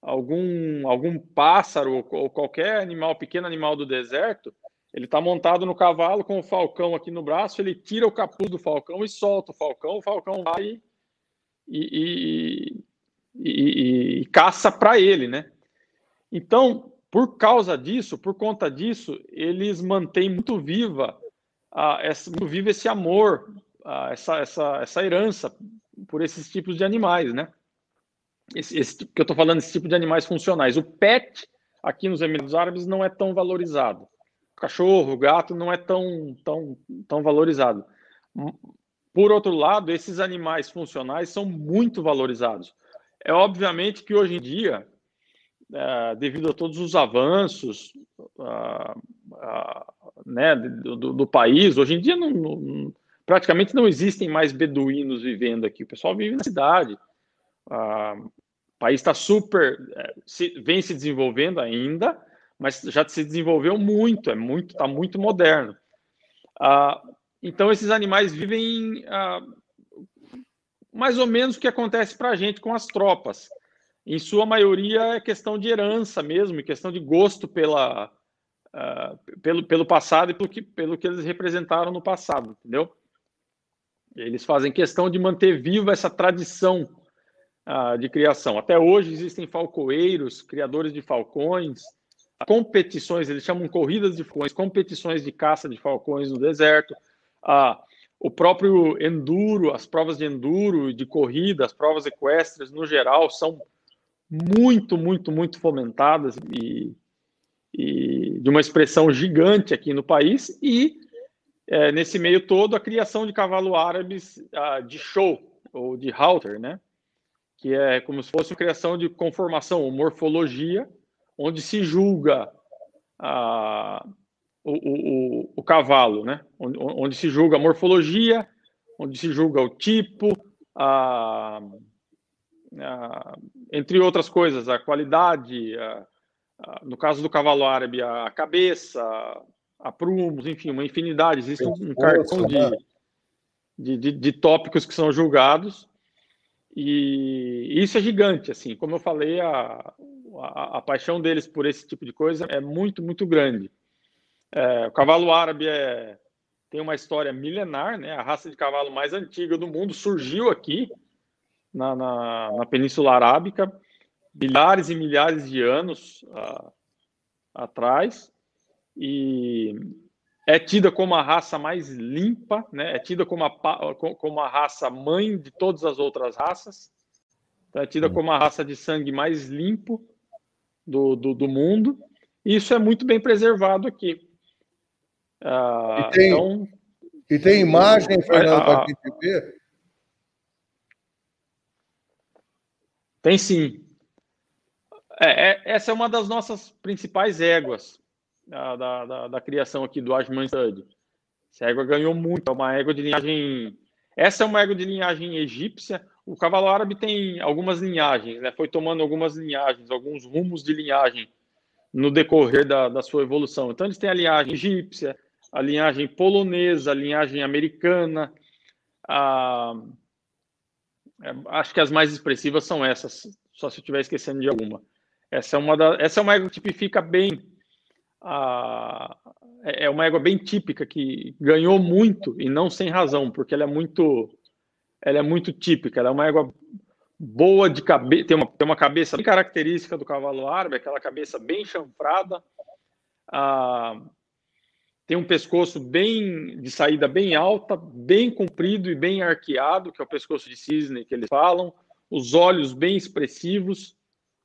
algum algum pássaro ou qualquer animal, pequeno animal do deserto, ele está montado no cavalo com o falcão aqui no braço, ele tira o capuz do falcão e solta o falcão, o falcão vai e, e, e, e caça para ele, né? Então, por causa disso, por conta disso, eles mantêm muito viva, essa, muito vivo esse amor, essa, essa, essa herança por esses tipos de animais, né? Esse, esse que eu estou falando, esse tipo de animais funcionais. O pet aqui nos Emirados Árabes não é tão valorizado cachorro, gato não é tão, tão, tão valorizado. Por outro lado, esses animais funcionais são muito valorizados. É obviamente que hoje em dia, é, devido a todos os avanços né, do, do, país, hoje em dia não, não, praticamente não existem mais beduínos vivendo aqui. O pessoal vive na cidade. o país está super, é, se, vem se desenvolvendo ainda, mas já se desenvolveu muito, é muito, está muito moderno. Então esses animais vivem mais ou menos o que acontece para a gente com as tropas. Em sua maioria é questão de herança mesmo, questão de gosto pela, uh, pelo, pelo passado e pelo que, pelo que eles representaram no passado, entendeu? Eles fazem questão de manter viva essa tradição uh, de criação. Até hoje existem falcoeiros, criadores de falcões, competições, eles chamam corridas de falcões, competições de caça de falcões no deserto. Uh, o próprio enduro, as provas de enduro, de corrida, as provas equestres no geral são muito, muito, muito fomentadas e, e de uma expressão gigante aqui no país. E é, nesse meio todo, a criação de cavalo árabes uh, de show, ou de halter, né? que é como se fosse uma criação de conformação, morfologia, onde se julga uh, o, o, o, cavalo, né? onde, onde, se julga a morfologia, onde se julga o tipo, a, a, entre outras coisas, a qualidade, a, no caso do cavalo árabe, a cabeça, aprumos, enfim, uma infinidade. Existe um, cartão de, de, de, de, tópicos que são julgados. E isso é gigante, assim. Como eu falei, a, a, a paixão deles por esse tipo de coisa é muito, muito grande. É, o cavalo árabe é, tem uma história milenar, né? A raça de cavalo mais antiga do mundo surgiu aqui na, na, na Península Arábica, milhares e milhares de anos uh, atrás e é tida como a raça mais limpa, né? é tida como a, como a raça mãe de todas as outras raças, então, é tida como a raça de sangue mais limpo do, do, do mundo, e isso é muito bem preservado aqui. Uh, e, tem, então, e tem imagem, Fernando, para a gente ver? Tem sim. É, é, essa é uma das nossas principais éguas da, da, da, criação aqui do Ashman Stud. Essa égua ganhou muito, é uma égua de linhagem. Essa é uma égua de linhagem egípcia. O cavalo árabe tem algumas linhagens, né? Foi tomando algumas linhagens, alguns rumos de linhagem no decorrer da, da sua evolução. Então, eles têm a linhagem egípcia, a linhagem polonesa, a linhagem americana. A... É, acho que as mais expressivas são essas, só se eu estiver esquecendo de alguma. Essa é uma, da... Essa é uma égua que tipifica bem a, é, é uma égua bem típica que ganhou muito e não sem razão, porque ela é muito ela é muito típica, ela é uma égua boa de cabeça, tem uma, tem uma cabeça bem característica do cavalo árabe, aquela cabeça bem chanfrada, ah, tem um pescoço bem de saída bem alta, bem comprido e bem arqueado, que é o pescoço de cisne que eles falam, os olhos bem expressivos,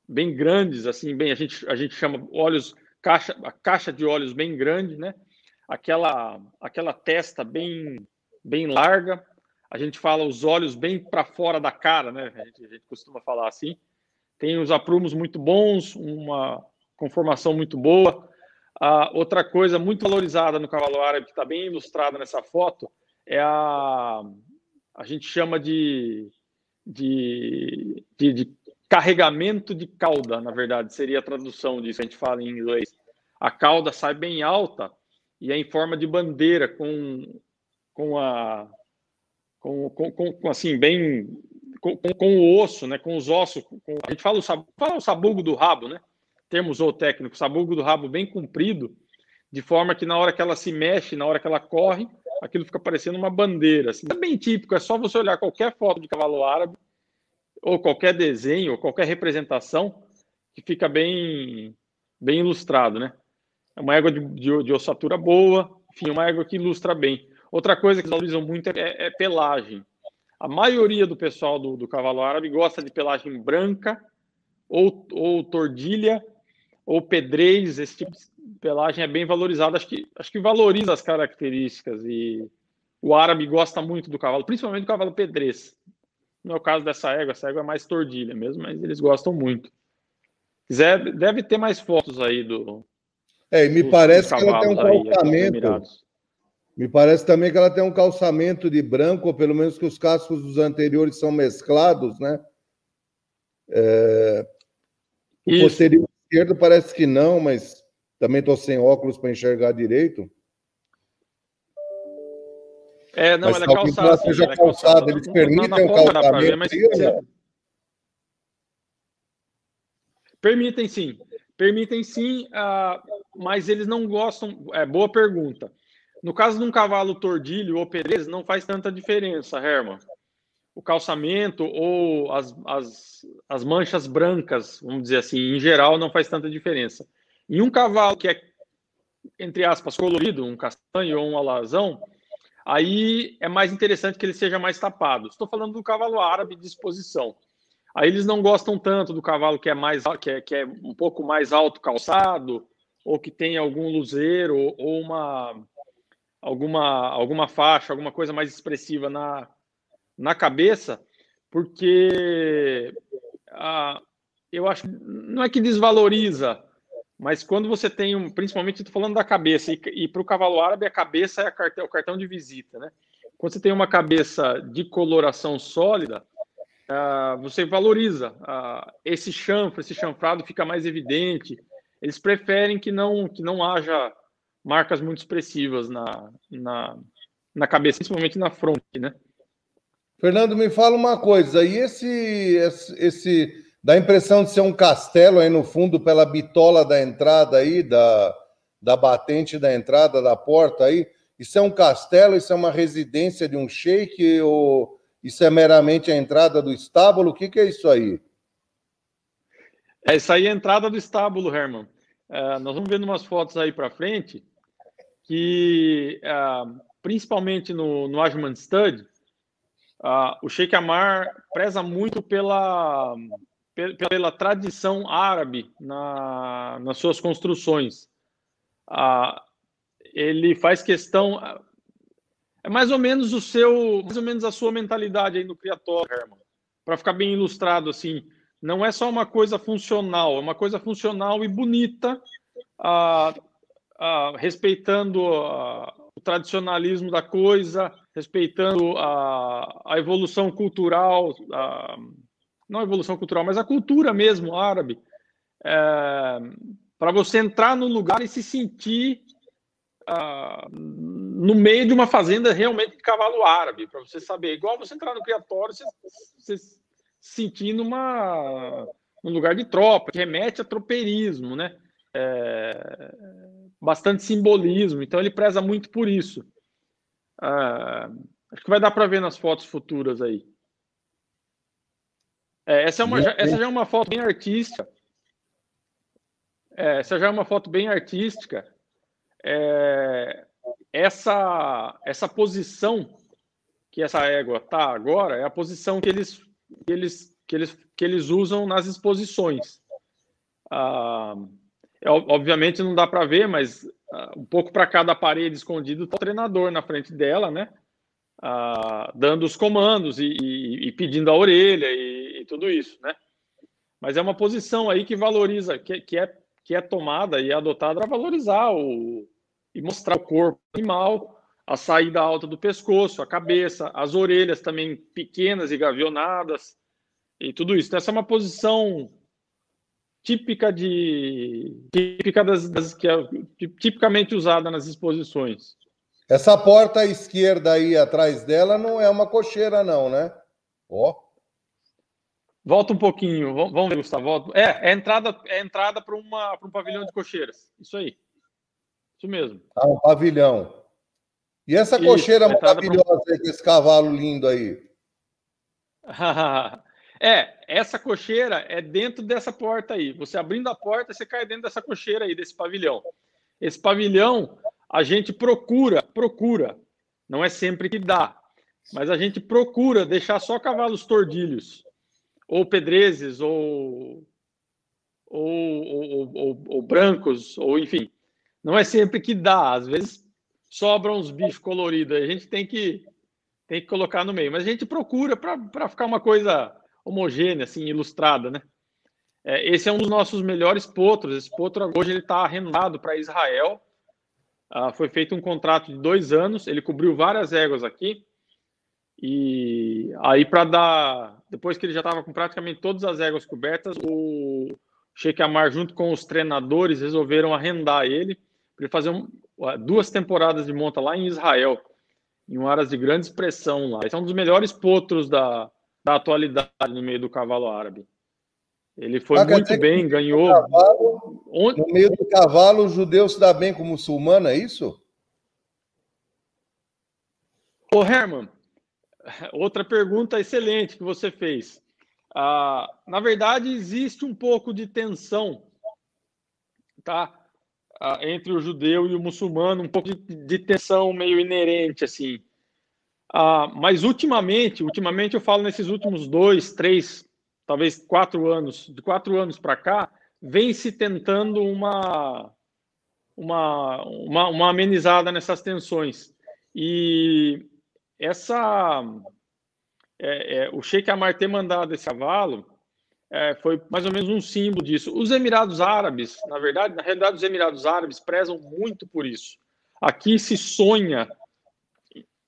bem grandes, assim, bem a gente a gente chama olhos caixa, a caixa de olhos bem grande, né? Aquela, aquela testa bem, bem larga. A gente fala os olhos bem para fora da cara, né? A gente, a gente costuma falar assim. Tem os aprumos muito bons, uma conformação muito boa. Ah, outra coisa muito valorizada no cavalo árabe, que está bem ilustrada nessa foto, é a. A gente chama de, de, de, de carregamento de cauda, na verdade, seria a tradução disso, a gente fala em inglês. A cauda sai bem alta e é em forma de bandeira, com, com a. Com, com, com assim, bem. Com, com, o osso, né? Com os ossos. A gente fala o, sab, fala o sabugo do rabo, né? Termo zootécnico, sabugo do rabo bem comprido, de forma que na hora que ela se mexe, na hora que ela corre, aquilo fica parecendo uma bandeira. Assim. É bem típico, é só você olhar qualquer foto de cavalo árabe ou qualquer desenho, ou qualquer representação, que fica bem, bem ilustrado, né? É uma égua de, de, de ossatura boa, enfim, uma égua que ilustra bem. Outra coisa que valorizam muito é, é pelagem. A maioria do pessoal do, do, cavalo árabe gosta de pelagem branca, ou, ou tordilha, ou pedrez. Esse tipo de pelagem é bem valorizado. Acho que, acho que valoriza as características. E o árabe gosta muito do cavalo, principalmente do cavalo pedrez. No é caso dessa égua, essa égua é mais tordilha mesmo, mas eles gostam muito. Quiser, deve ter mais fotos aí do. É, e me parece que ela tem um calçamento. Me parece também que ela tem um calçamento de branco, ou pelo menos que os cascos dos anteriores são mesclados, né? É... O Isso. posterior esquerdo parece que não, mas também estou sem óculos para enxergar direito. É, não, mas ela é calçada. Seja é calçada, eles permitem o calçamento. Mas... Permitem sim, permitem sim, uh, mas eles não gostam. É boa pergunta. No caso de um cavalo tordilho ou perez, não faz tanta diferença, Herman. O calçamento ou as, as, as manchas brancas, vamos dizer assim, em geral, não faz tanta diferença. Em um cavalo que é, entre aspas, colorido, um castanho ou um alazão, aí é mais interessante que ele seja mais tapado. Estou falando do cavalo árabe de exposição. Aí eles não gostam tanto do cavalo que é mais que é, que é um pouco mais alto calçado ou que tem algum luzeiro ou uma alguma alguma faixa, alguma coisa mais expressiva na, na cabeça, porque ah, eu acho não é que desvaloriza, mas quando você tem um, principalmente estou falando da cabeça e, e para o cavalo árabe a cabeça é, a é o cartão de visita, né? Quando você tem uma cabeça de coloração sólida, uh, você valoriza uh, esse chanfro, esse chanfrado fica mais evidente. Eles preferem que não que não haja marcas muito expressivas na, na, na cabeça, principalmente na fronte, né? Fernando, me fala uma coisa, e esse, esse, dá a impressão de ser um castelo aí no fundo pela bitola da entrada aí, da, da batente da entrada da porta aí. Isso é um castelo, isso é uma residência de um sheik ou isso é meramente a entrada do estábulo? O que, que é isso aí? É isso aí a entrada do estábulo, Herman. É, nós vamos vendo umas fotos aí para frente que, é, principalmente no, no Ajman Stud, uh, o Sheikh Amar preza muito pela, pela, tradição árabe na, nas suas construções. Uh, ele faz questão, é mais ou menos o seu, mais ou menos a sua mentalidade aí no criatório, Herman. Para ficar bem ilustrado assim, não é só uma coisa funcional, é uma coisa funcional e bonita, ah, ah, respeitando ah, o tradicionalismo da coisa, respeitando a, a evolução cultural, a, não a evolução cultural, mas a cultura mesmo árabe, é, para você entrar no lugar e se sentir ah, no meio de uma fazenda realmente de cavalo árabe, para você saber. Igual você entrar no criatório, você, você se sentir numa, num lugar de tropa, que remete a tropeirismo, né? É, bastante simbolismo, então ele preza muito por isso. Ah, acho que vai dar para ver nas fotos futuras aí. É, essa, é uma, essa já é uma foto bem artística. É, essa já é uma foto bem artística é, essa, essa posição que essa égua está agora é a posição que eles, que eles, que eles, que eles usam nas exposições. Ah, obviamente não dá para ver, mas ah, um pouco para cada parede escondido está o treinador na frente dela, né? Ah, dando os comandos e, e, e pedindo a orelha e, e, tudo isso, né? Mas é uma posição aí que valoriza, que, que é, que é tomada e adotada para valorizar o, e mostrar o corpo animal, a saída alta do pescoço, a cabeça, as orelhas também pequenas e gavionadas e tudo isso. Então, essa é uma posição típica de típica das, das que é tipicamente usada nas exposições. Essa porta à esquerda aí atrás dela não é uma cocheira não, né? Ó. Oh. Volta um pouquinho, vamos ver, Gustavo. Volta. É, é entrada, é entrada para um pavilhão de cocheiras. Isso aí. Isso mesmo. Ah, um pavilhão. E essa Isso, cocheira maravilhosa esse cavalo lindo aí? [LAUGHS] é, essa cocheira é dentro dessa porta aí. Você abrindo a porta, você cai dentro dessa cocheira aí, desse pavilhão. Esse pavilhão, a gente procura, procura. Não é sempre que dá, mas a gente procura deixar só cavalos tordilhos, ou pedrezes, ou, ou, ou, ou, ou brancos, ou enfim, não é sempre que dá, às vezes sobram uns bichos coloridos, a gente tem que tem que colocar no meio, mas a gente procura para ficar uma coisa homogênea, assim, ilustrada, né? É, esse é um dos nossos melhores potros. Esse potro hoje ele está arrendado para Israel. Ah, foi feito um contrato de dois anos. Ele cobriu várias éguas aqui. E aí, para dar. Depois que ele já estava com praticamente todas as éguas cobertas, o Sheikh Amar, junto com os treinadores, resolveram arrendar ele para fazer um, duas temporadas de monta lá em Israel. em um aras de grande expressão lá. Esse é um dos melhores potros da, da atualidade no meio do cavalo árabe. Ele foi ah, muito bem, ganhou. Cavalo, no meio do cavalo, o judeu se dá bem com o muçulmano, é isso? Ô, Herman, outra pergunta excelente que você fez. Ah, na verdade, existe um pouco de tensão tá? Ah, entre o judeu e o muçulmano, um pouco de, de tensão meio inerente, assim. Ah, mas ultimamente, ultimamente eu falo nesses últimos dois, três, talvez quatro anos, de quatro anos para cá, vem se tentando uma, uma, uma, uma amenizada nessas tensões. E essa é, é, o Sheikh Amar ter mandado esse cavalo é, foi mais ou menos um símbolo disso. Os Emirados Árabes, na verdade, na realidade, os Emirados Árabes prezam muito por isso. Aqui se sonha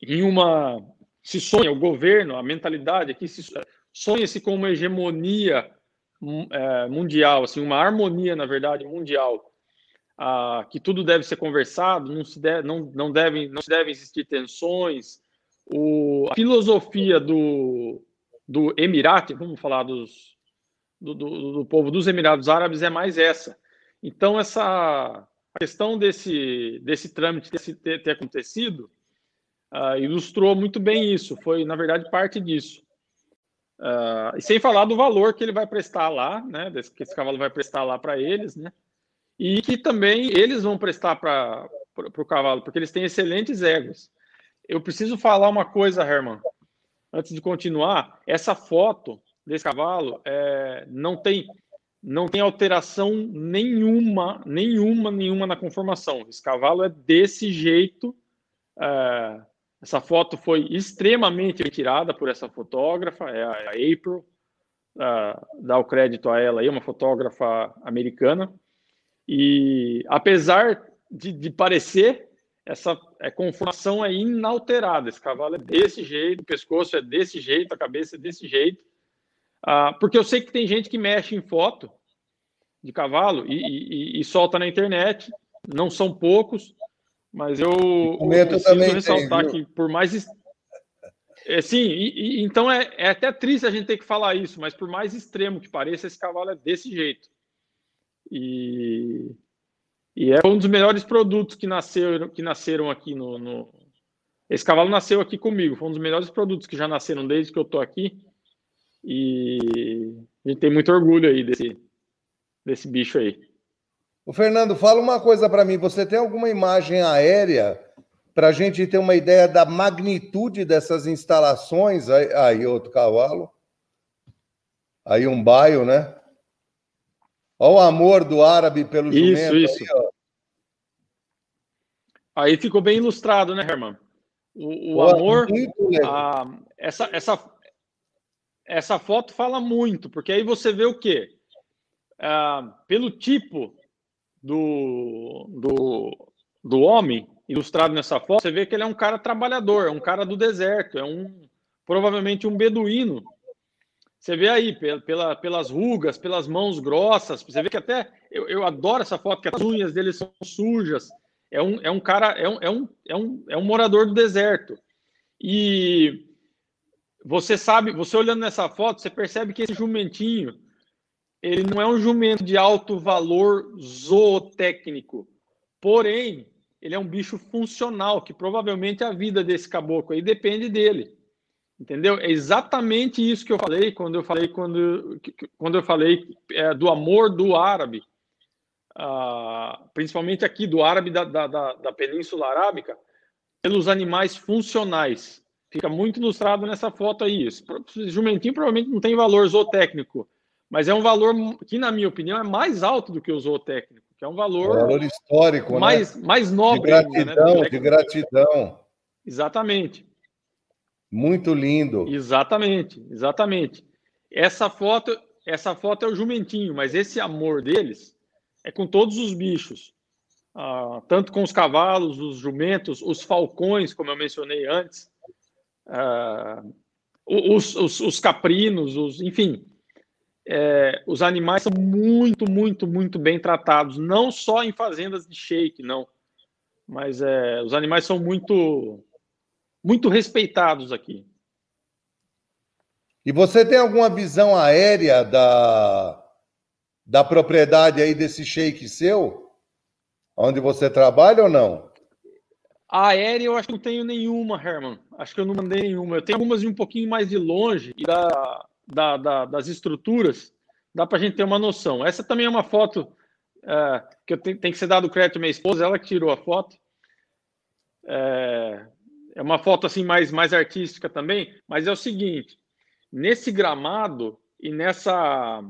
em uma. Se sonha, o governo, a mentalidade aqui se sonha-se com uma hegemonia é, mundial, assim, uma harmonia, na verdade, mundial. Ah, que tudo deve ser conversado, não se deve, não, não devem, não se devem existir tensões. O, a filosofia do, do Emirate, vamos falar dos, do, do, do povo dos Emirados Árabes é mais essa. Então, essa a questão desse, desse trâmite ter, ter acontecido uh, ilustrou muito bem isso, foi, na verdade, parte disso. Uh, e sem falar do valor que ele vai prestar lá, né? Desse, que esse cavalo vai prestar lá para eles, né? E que também eles vão prestar para o cavalo, porque eles têm excelentes egos. Eu preciso falar uma coisa, Herman, antes de continuar. Essa foto desse cavalo é, não tem não tem alteração nenhuma, nenhuma, nenhuma na conformação. Esse cavalo é desse jeito. É, essa foto foi extremamente retirada por essa fotógrafa, é a, a April. Uh, dá o crédito a ela aí, uma fotógrafa americana. E apesar de, de parecer, essa é, conformação é inalterada. Esse cavalo é desse jeito, o pescoço é desse jeito, a cabeça é desse jeito. Ah, porque eu sei que tem gente que mexe em foto de cavalo e, e, e solta na internet, não são poucos, mas eu, eu preciso também ressaltar tem, que por mais é, sim, e, e, então é, é, até triste a gente ter que falar isso, mas por mais extremo que pareça, esse cavalo é desse jeito. E, e é um dos melhores produtos que nasceram, que nasceram aqui no, no, Esse cavalo nasceu aqui comigo, foi um dos melhores produtos que já nasceram desde que eu tô aqui. E a gente tem muito orgulho aí desse, desse bicho aí. O Fernando, fala uma coisa para mim. Você tem alguma imagem aérea para a gente ter uma ideia da magnitude dessas instalações? Aí, aí outro cavalo. Aí um baio, né? Olha o amor do árabe pelo isso, jumento. Isso, isso. Aí, aí, ficou bem ilustrado, né, Herman? O, o Pô, amor, a, essa, essa, essa foto fala muito, porque aí você vê o quê? Ah, pelo tipo do, do, do homem ilustrado nessa foto, você vê que ele é um cara trabalhador, é um cara do deserto, é um provavelmente um beduíno. Você vê aí pela, pelas rugas, pelas mãos grossas, você vê que até eu, eu adoro essa foto, que as unhas dele são sujas. É um, é um cara, é um, é, um, é, um, é um morador do deserto. E você sabe, você olhando nessa foto, você percebe que esse jumentinho, ele não é um jumento de alto valor zootécnico. Porém, ele é um bicho funcional, que provavelmente a vida desse caboclo aí depende dele. Entendeu? É exatamente isso que eu falei quando eu falei quando, quando eu falei é, do amor do árabe, ah, principalmente aqui do árabe da, da, da, da Península Arábica, pelos animais funcionais. Fica muito ilustrado nessa foto aí. Esse jumentinho provavelmente não tem valor zootécnico, mas é um valor que, na minha opinião, é mais alto do que o zootécnico, que é um valor, valor histórico, mais, né? mais nobre. De gratidão, ainda, né? de gratidão. Exatamente. Muito lindo. Exatamente, exatamente. Essa foto, essa foto é o jumentinho, mas esse amor deles é com todos os bichos. Ah, tanto com os cavalos, os jumentos, os falcões, como eu mencionei antes, uh, os, os, os, caprinos, os, enfim, é, os animais são muito, muito, muito bem tratados, não só em fazendas de shake, não, mas é, os animais são muito, muito respeitados aqui. E você tem alguma visão aérea da, da propriedade aí desse shake seu? Onde você trabalha ou não? A aérea eu acho que não tenho nenhuma, Herman. Acho que eu não mandei nenhuma. Eu tenho algumas de um pouquinho mais de longe e da, da, da das estruturas dá para a gente ter uma noção. Essa também é uma foto é, que eu tenho, tem que ser dado crédito à minha esposa, ela que tirou a foto. É, é uma foto assim mais, mais artística também, mas é o seguinte: nesse gramado e nessa,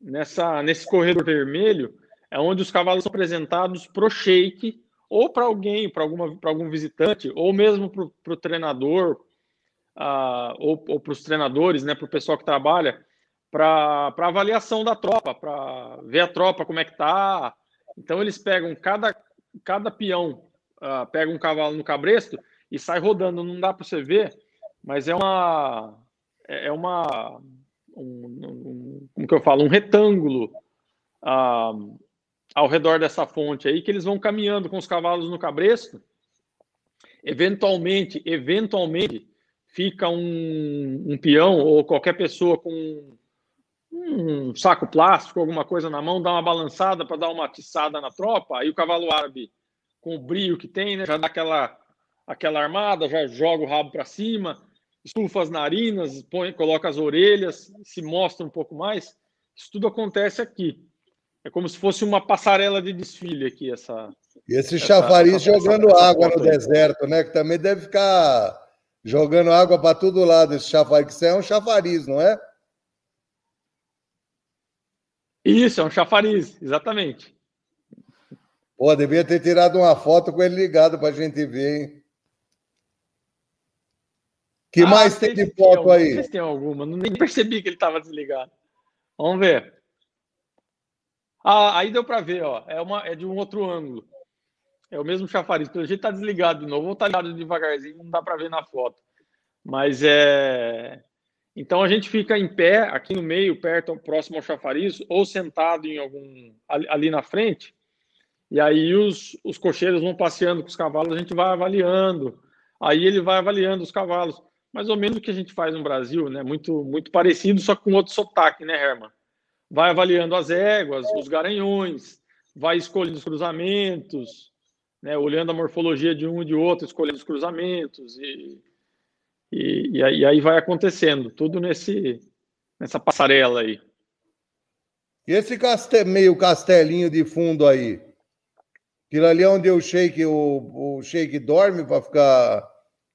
nessa nesse corredor vermelho é onde os cavalos são apresentados para o shake ou para alguém, para algum visitante, ou mesmo para o treinador, uh, ou, ou para os treinadores, né, para o pessoal que trabalha, para avaliação da tropa, para ver a tropa como é que tá. Então eles pegam cada, cada peão, uh, pega um cavalo no cabresto e sai rodando. Não dá para você ver, mas é uma é, é uma um, um, como que eu falo, um retângulo uh, ao redor dessa fonte aí que eles vão caminhando com os cavalos no cabresto. Eventualmente, eventualmente fica um, um peão ou qualquer pessoa com um saco plástico, alguma coisa na mão, dá uma balançada para dar uma atiçada na tropa, aí o cavalo árabe, com o brio que tem, né, já dá aquela, aquela armada, já joga o rabo para cima, estufa as narinas, põe, coloca as orelhas, se mostra um pouco mais. Isso tudo acontece aqui. É como se fosse uma passarela de desfile aqui, essa. E esse chafariz essa, jogando essa, água no deserto, né? Que também deve ficar jogando água para todo lado, esse chafariz, isso é um chafariz, não é? Isso, é um chafariz, exatamente. Pô, devia ter tirado uma foto com ele ligado para a gente ver, hein? que ah, mais tem de foto tem, aí? Não sei se tem alguma, nem [LAUGHS] percebi que ele estava desligado. Vamos ver. Ah, aí deu para ver, ó. É, uma, é de um outro ângulo. É o mesmo chafariz. Pelo jeito tá desligado de novo. Vou estar tá ligado devagarzinho, não dá para ver na foto. Mas é. Então a gente fica em pé, aqui no meio, perto, próximo ao chafariz, ou sentado em algum ali na frente. E aí os, os cocheiros vão passeando com os cavalos, a gente vai avaliando. Aí ele vai avaliando os cavalos. Mais ou menos o que a gente faz no Brasil, né? Muito, muito parecido, só com outro sotaque, né, Herman? vai avaliando as éguas, os garanhões, vai escolhendo os cruzamentos, né, olhando a morfologia de um e de outro, escolhendo os cruzamentos, e, e, e, aí, vai acontecendo, tudo nesse, nessa passarela aí. E esse castel, meio castelinho de fundo aí? Aquilo ali é onde o Sheik, o, o Sheik dorme para ficar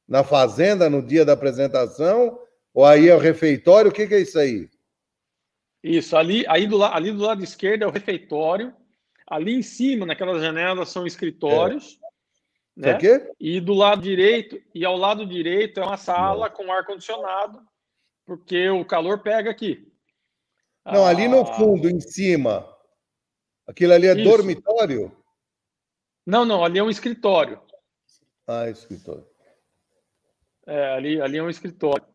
na fazenda no dia da apresentação? Ou aí é o refeitório? O que, que é isso aí? Isso, ali, aí do, ali do lado esquerdo é o refeitório. Ali em cima, naquelas janelas, são escritórios. É. Né? Quê? E do lado direito, e ao lado direito é uma sala Não. com ar-condicionado, porque o calor pega aqui. Não, ah, ali no ah. fundo, em cima. Aquilo ali é isso. dormitório? Não, não, ali é um escritório. Ah, escritório. É, ali, ali é um escritório.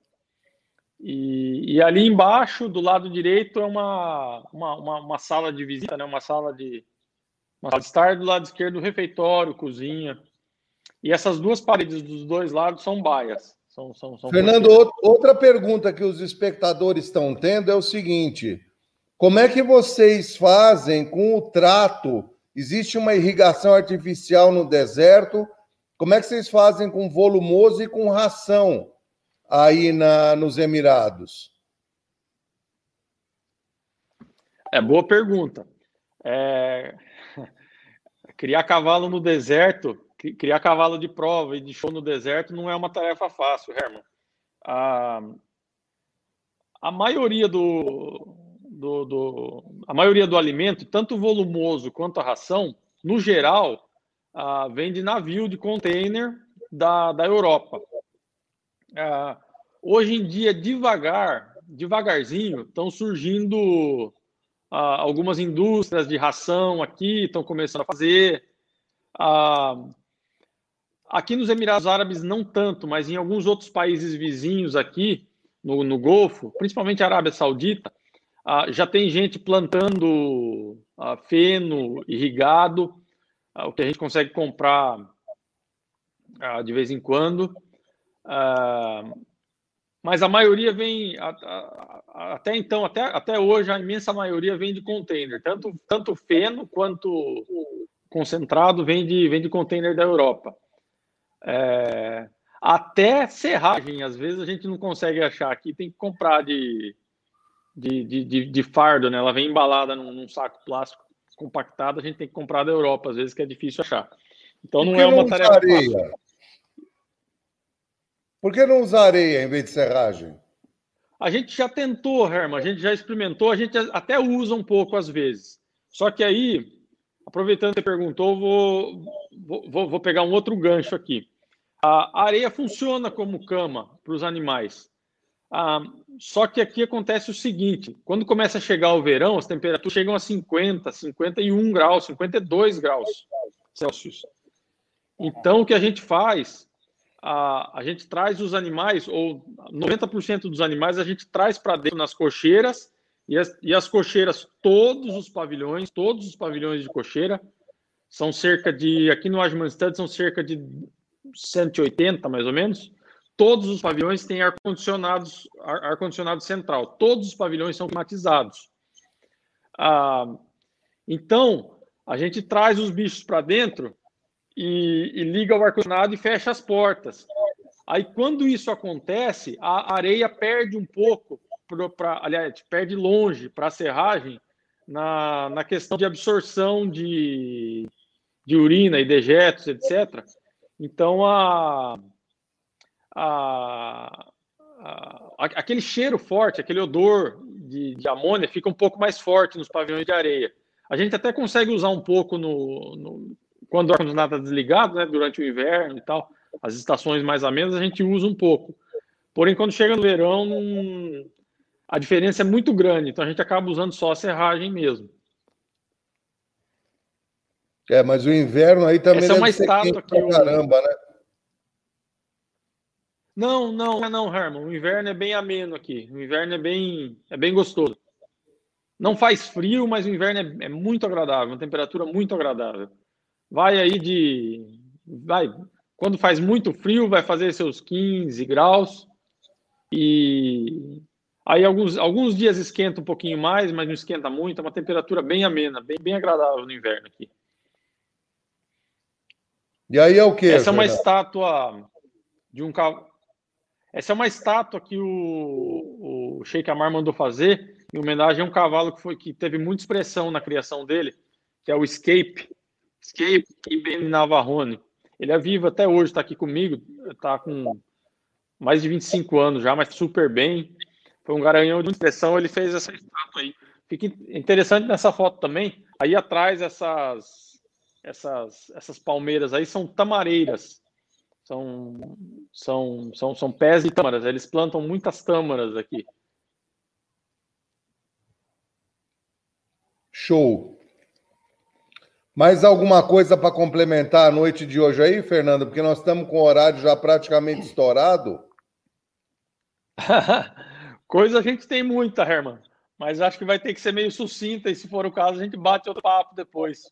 E, e, ali embaixo, do lado direito, é uma, uma, uma, uma, sala de visita, né? uma sala de uma sala de estar, do lado esquerdo, refeitório, cozinha. E essas duas paredes dos dois lados são baias. São, são, são Fernando, outra pergunta que os espectadores estão tendo é o seguinte: como é que vocês fazem com o trato? Existe uma irrigação artificial no deserto? Como é que vocês fazem com volumoso e com ração? aí na, nos Emirados? É boa pergunta. É... Criar cavalo no deserto, criar cavalo de prova e de show no deserto não é uma tarefa fácil, Herman. A, a maioria do, do, do, a maioria do alimento, tanto volumoso quanto a ração, no geral, vem de navio de container da, da Europa. É, hoje em dia, devagar, devagarzinho, estão surgindo ah, algumas indústrias de ração aqui, estão começando a fazer. Ah, aqui nos Emirados Árabes, não tanto, mas em alguns outros países vizinhos aqui, no, no Golfo, principalmente a Arábia Saudita, ah, já tem gente plantando feno irrigado, o que a gente consegue comprar de vez em quando. Mas a maioria vem, a, a, até então, até, até hoje, a imensa maioria vem de container, tanto, tanto feno quanto concentrado vem de, vem de container da Europa. É, até serragem, às vezes a gente não consegue achar aqui, tem que comprar de, de, de, de fardo, né? Ela vem embalada num, num, saco plástico compactado, a gente tem que comprar da Europa, às vezes que é difícil achar. Então não é uma tarefa fácil. Por que não usar areia em vez de serragem? A gente já tentou, Herman, a gente já experimentou, a gente até usa um pouco às vezes. Só que aí, aproveitando que você perguntou, vou, vou, vou pegar um outro gancho aqui. A areia funciona como cama para os animais. Ah, só que aqui acontece o seguinte: quando começa a chegar o verão, as temperaturas chegam a 50, 51 graus, 52 graus Celsius. Então, o que a gente faz a, a gente traz os animais, ou 90% dos animais, a gente traz para dentro nas cocheiras, e as, e as cocheiras, todos os pavilhões, todos os pavilhões de cocheira, são cerca de, aqui no Ajmanstad, são cerca de 180, mais ou menos, todos os pavilhões têm ar-condicionado ar, ar central, todos os pavilhões são climatizados. Ah, então, a gente traz os bichos para dentro e, e liga o ar-condicionado e fecha as portas. Aí, quando isso acontece, a areia perde um pouco, pra, aliás, perde longe para a serragem na, na questão de absorção de, de urina e dejetos, etc. Então, a, a, a, aquele cheiro forte, aquele odor de, de amônia fica um pouco mais forte nos pavilhões de areia. A gente até consegue usar um pouco no, no quando o ar-condicionado está desligado, né, durante o inverno e tal, as estações mais amenas, a gente usa um pouco. Porém, quando chega no verão, não... a diferença é muito grande, então a gente acaba usando só a serragem mesmo. É, mas o inverno aí também Essa é uma estátua que caramba, né? Não, não, não, Herman. O inverno é bem ameno aqui. O inverno é bem, é bem gostoso. Não faz frio, mas o inverno é, é muito agradável, uma temperatura muito agradável vai aí de. Vai, quando faz muito frio, vai fazer seus 15 graus. E aí alguns, alguns dias esquenta um pouquinho mais, mas não esquenta muito. É uma temperatura bem amena, bem, bem agradável no inverno aqui. E aí é o que? Essa é uma estátua de um cavalo. Essa é uma estátua que o, o Sheikh Amar mandou fazer em homenagem a um cavalo que, foi, que teve muita expressão na criação dele, que é o Escape. Escape e Ben Navarrone. Ele é vivo até hoje, está aqui comigo, está com mais de 25 anos já, mas super bem. Foi um garanhão de expressão, ele fez essa estátua aí. Fica interessante nessa foto também. Aí atrás, essas, essas, essas palmeiras aí são tamareiras. São, são, são, são pés de tâmaras. Eles plantam muitas tâmaras aqui. Show. Mais alguma coisa para complementar a noite de hoje aí, Fernando? Porque nós estamos com o horário já praticamente estourado. [LAUGHS] coisa a gente tem muita, Herman. Mas acho que vai ter que ser meio sucinta e, se for o caso, a gente bate outro papo depois.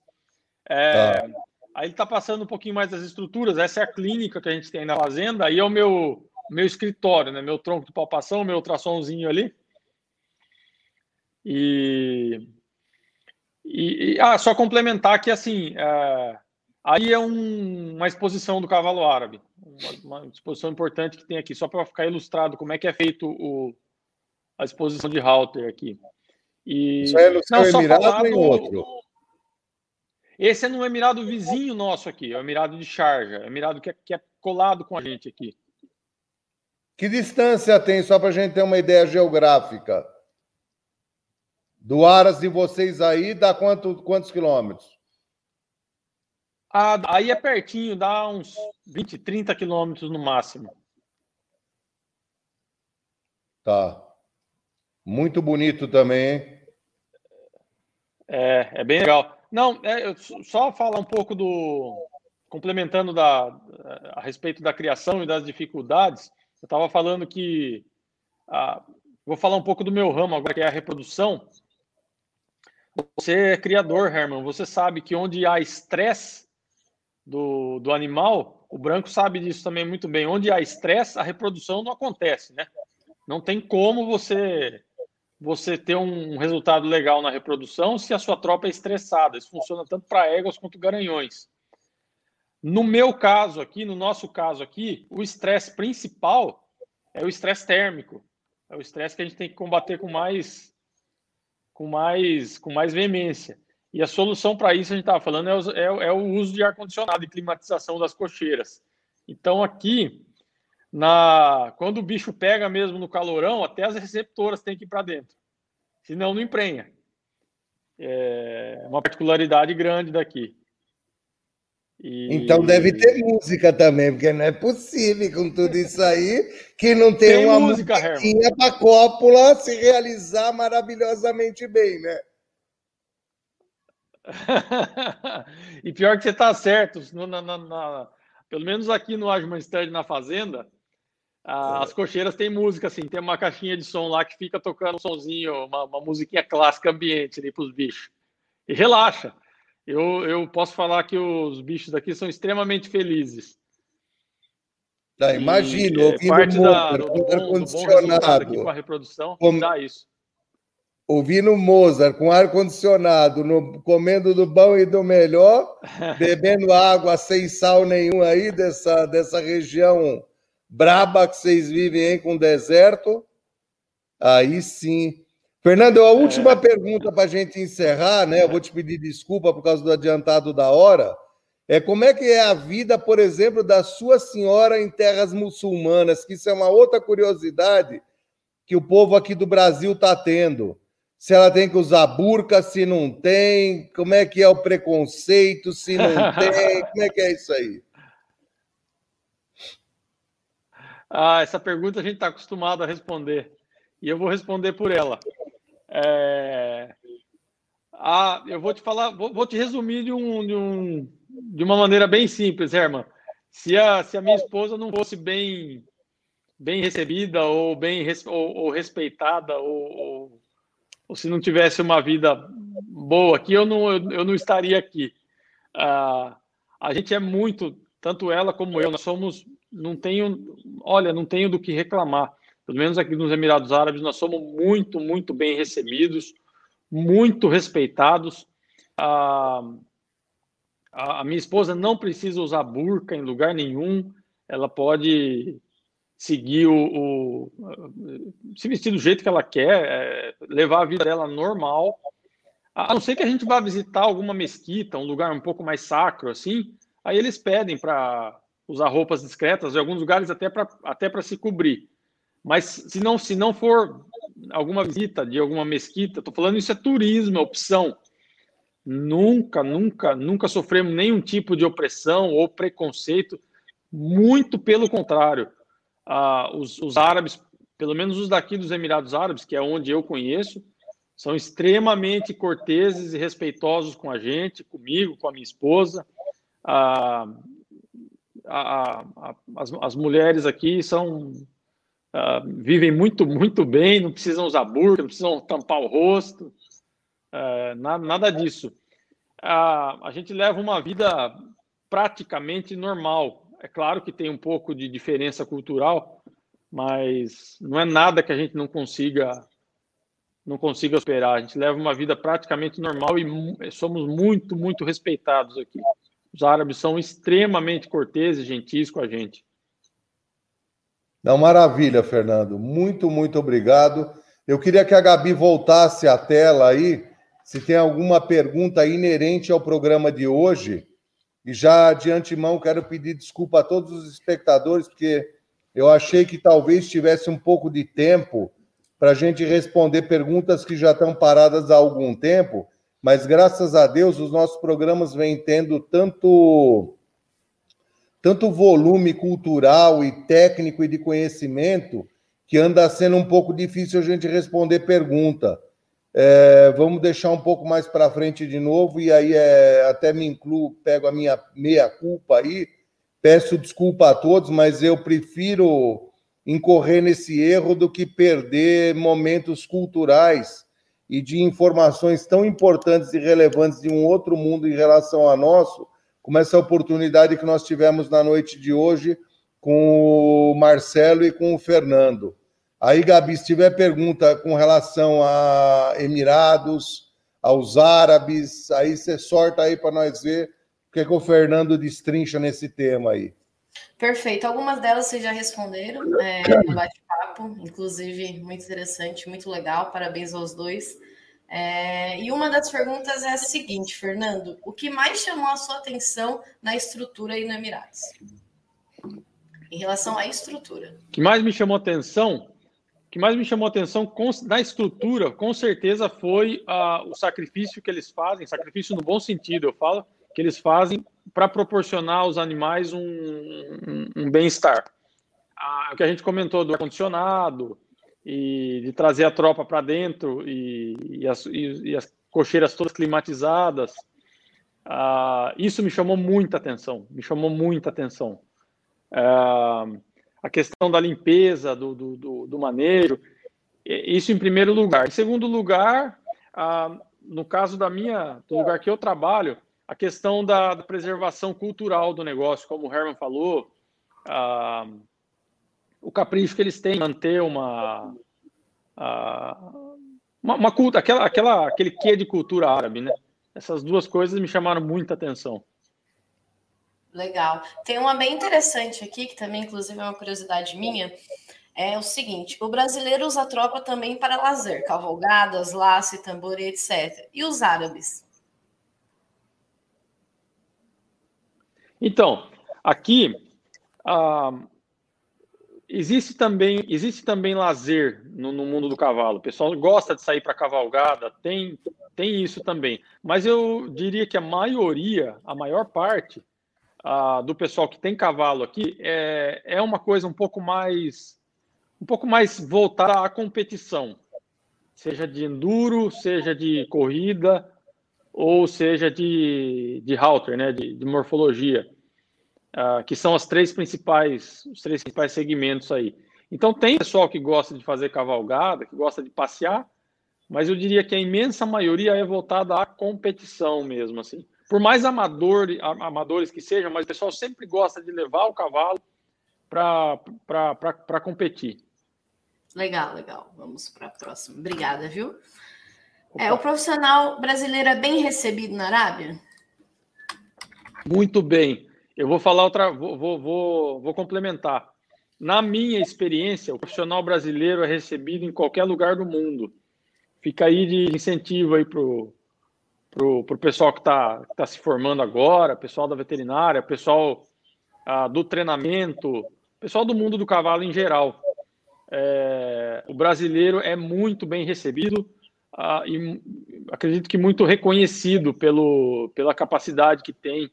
É, tá. Aí ele está passando um pouquinho mais das estruturas. Essa é a clínica que a gente tem na fazenda. Aí é o meu, meu escritório, né? Meu tronco de palpação, meu ultrassomzinho ali. E e, e ah, só complementar que assim, é, aí é um, uma exposição do cavalo árabe, uma, uma, exposição importante que tem aqui, só para ficar ilustrado como é que é feito o, a exposição de Halter aqui. E, Isso é não, seu Emirado em outro? Esse é no Emirado vizinho nosso aqui, é o Emirado de Sharjah, é o Emirado que é, que é colado com a gente aqui. Que distância tem, só para a gente ter uma ideia geográfica? Do Aras de vocês aí, dá quanto, quantos quilômetros? Ah, aí é pertinho, dá uns 20, 30 quilômetros no máximo. Tá. Muito bonito também, hein? É, é bem legal. Não, é, só falar um pouco do. Complementando da, a respeito da criação e das dificuldades, eu estava falando que. Ah, vou falar um pouco do meu ramo agora, que é a reprodução. Você é criador, Herman. Você sabe que onde há estresse do, do animal, o branco sabe disso também muito bem. Onde há estresse, a reprodução não acontece, né? Não tem como você você ter um resultado legal na reprodução se a sua tropa é estressada. Isso funciona tanto para éguas quanto garanhões. No meu caso aqui, no nosso caso aqui, o estresse principal é o estresse térmico. É o estresse que a gente tem que combater com mais com mais com mais veemência. E a solução para isso, a gente estava falando, é o, é, é o, uso de ar-condicionado e climatização das cocheiras. Então, aqui, na quando o bicho pega mesmo no calorão, até as receptoras têm que ir para dentro. Senão, não emprenha. É uma particularidade grande daqui. E... Então deve ter música também, porque não é possível com tudo isso aí que não tem, tem uma música para a cópula se realizar maravilhosamente bem, né? [LAUGHS] e pior que você está certo, na, na, na, pelo menos aqui no Agmanstead, na Fazenda, as cocheiras têm música, assim, tem uma caixinha de som lá que fica tocando um sonzinho, uma, uma musiquinha clássica ambiente ali para os bichos. E relaxa. Eu, eu posso falar que os bichos aqui são extremamente felizes. Tá, imagino, ouvindo parte da, do, bom, do bom aqui com a reprodução, dá isso ouvindo Mozart com ar-condicionado, comendo do bom e do melhor, [LAUGHS] bebendo água sem sal nenhum aí dessa, dessa região braba que vocês vivem aí com deserto. Aí sim. Fernando, a última é. pergunta para a gente encerrar, né? Eu vou te pedir desculpa por causa do adiantado da hora. É como é que é a vida, por exemplo, da sua senhora em terras muçulmanas, que isso é uma outra curiosidade que o povo aqui do Brasil está tendo se ela tem que usar burca, se não tem, como é que é o preconceito, se não [LAUGHS] tem, como é que é isso aí? Ah, essa pergunta a gente está acostumado a responder e eu vou responder por ela. É... Ah, eu vou te falar, vou, vou te resumir de, um, de, um, de uma maneira bem simples, Herman. Se a, se a minha esposa não fosse bem bem recebida ou bem ou, ou respeitada ou, ou ou se não tivesse uma vida boa aqui, eu não, eu, não estaria aqui. Uh, a gente é muito, tanto ela como eu, nós somos, não tenho, olha, não tenho do que reclamar. Pelo menos aqui nos Emirados Árabes, nós somos muito, muito bem recebidos, muito respeitados. Uh, a, a minha esposa não precisa usar burca em lugar nenhum, ela pode seguir o, o, se vestir do jeito que ela quer, é, levar a vida dela normal. A não ser que a gente vá visitar alguma mesquita, um lugar um pouco mais sacro assim, aí eles pedem para usar roupas discretas, em alguns lugares até para até para se cobrir. Mas se não se não for alguma visita de alguma mesquita, estou falando isso é turismo, é opção. Nunca, nunca, nunca sofremos nenhum tipo de opressão ou preconceito, muito pelo contrário ah, os, os árabes, pelo menos os daqui dos Emirados Árabes, que é onde eu conheço, são extremamente corteses e respeitosos com a gente, comigo, com a minha esposa. Ah, a, a, as, as, mulheres aqui são ah, vivem muito, muito bem, não precisam usar burca, não precisam tampar o rosto, ah, nada, nada disso. Ah, a gente leva uma vida praticamente normal. É claro que tem um pouco de diferença cultural, mas não é nada que a gente não consiga não consiga esperar. A gente leva uma vida praticamente normal e somos muito, muito respeitados aqui. Os árabes são extremamente corteses gentis com a gente. Não, maravilha, Fernando. Muito, muito obrigado. Eu queria que a Gabi voltasse à tela aí, se tem alguma pergunta inerente ao programa de hoje. E já de antemão quero pedir desculpa a todos os espectadores, porque eu achei que talvez tivesse um pouco de tempo para a gente responder perguntas que já estão paradas há algum tempo, mas graças a Deus os nossos programas vêm tendo tanto tanto volume cultural e técnico e de conhecimento que anda sendo um pouco difícil a gente responder pergunta. É, vamos deixar um pouco mais para frente de novo, e aí é, até me incluo, pego a minha meia-culpa aí, peço desculpa a todos, mas eu prefiro incorrer nesse erro do que perder momentos culturais e de informações tão importantes e relevantes de um outro mundo em relação a nosso, como essa oportunidade que nós tivemos na noite de hoje com o Marcelo e com o Fernando. Aí, Gabi, se tiver pergunta com relação a Emirados, aos árabes, aí você sorta aí para nós ver o que, é que o Fernando destrincha nesse tema aí. Perfeito. Algumas delas vocês já responderam é, no bate-papo, inclusive muito interessante, muito legal. Parabéns aos dois. É, e uma das perguntas é a seguinte, Fernando: o que mais chamou a sua atenção na estrutura aí no Emirados? Em relação à estrutura. O que mais me chamou atenção? O que mais me chamou atenção com, na estrutura, com certeza, foi uh, o sacrifício que eles fazem, sacrifício no bom sentido, eu falo, que eles fazem para proporcionar aos animais um, um, um bem-estar. Ah, o que a gente comentou do ar-condicionado e de trazer a tropa para dentro e, e, as, e, e, as, cocheiras todas climatizadas, ah, isso me chamou muita atenção, me chamou muita atenção. Ah, a questão da limpeza, do, do, do, do, manejo, isso em primeiro lugar. Em segundo lugar, ah, no caso da minha, do lugar que eu trabalho, a questão da, da preservação cultural do negócio, como o Herman falou, o capricho que eles têm em manter uma, ah, uma, uma culta, aquela, aquela, aquele quê de cultura árabe, né? Essas duas coisas me chamaram muita atenção. Legal. Tem uma bem interessante aqui, que também, inclusive, é uma curiosidade minha. É o seguinte: o brasileiro usa a tropa também para lazer, cavalgadas, laço, tambor, etc. E os árabes? Então, aqui ah, existe também existe também lazer no, no, mundo do cavalo. O pessoal gosta de sair para cavalgada, tem tem isso também. Mas eu diria que a maioria, a maior parte do pessoal que tem cavalo aqui é, é uma coisa um pouco mais um pouco mais voltada à competição, seja de enduro, seja de corrida, ou seja de, de Halter, né, de, de morfologia, uh, que são as três principais, os três principais segmentos aí. Então tem pessoal que gosta de fazer cavalgada, que gosta de passear, mas eu diria que a imensa maioria é voltada à competição mesmo, assim. Por mais amador, amadores que sejam, mas o pessoal sempre gosta de levar o cavalo para competir. Legal, legal. Vamos para a próxima. Obrigada, viu? É, o profissional brasileiro é bem recebido na Arábia? Muito bem. Eu vou falar outra, vou, vou, vou, complementar. Na minha experiência, o profissional brasileiro é recebido em qualquer lugar do mundo. Fica aí de incentivo aí pro pro, pro pessoal que está tá se formando agora, pessoal da veterinária, pessoal ah, do treinamento, pessoal do mundo do cavalo em geral. É, o brasileiro é muito bem recebido ah, e acredito que muito reconhecido pelo, pela capacidade que tem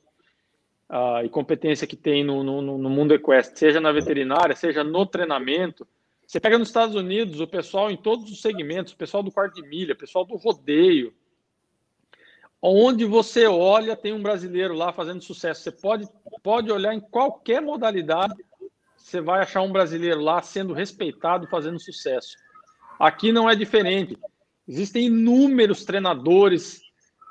ah, e competência que tem no, no, no, mundo equestre, seja na veterinária, seja no treinamento. Você pega nos Estados Unidos o pessoal em todos os segmentos, o pessoal do quarto de milha, o pessoal do rodeio, onde você olha tem um brasileiro lá fazendo sucesso. Você pode, pode olhar em qualquer modalidade, você vai achar um brasileiro lá sendo respeitado, fazendo sucesso. Aqui não é diferente. Existem inúmeros treinadores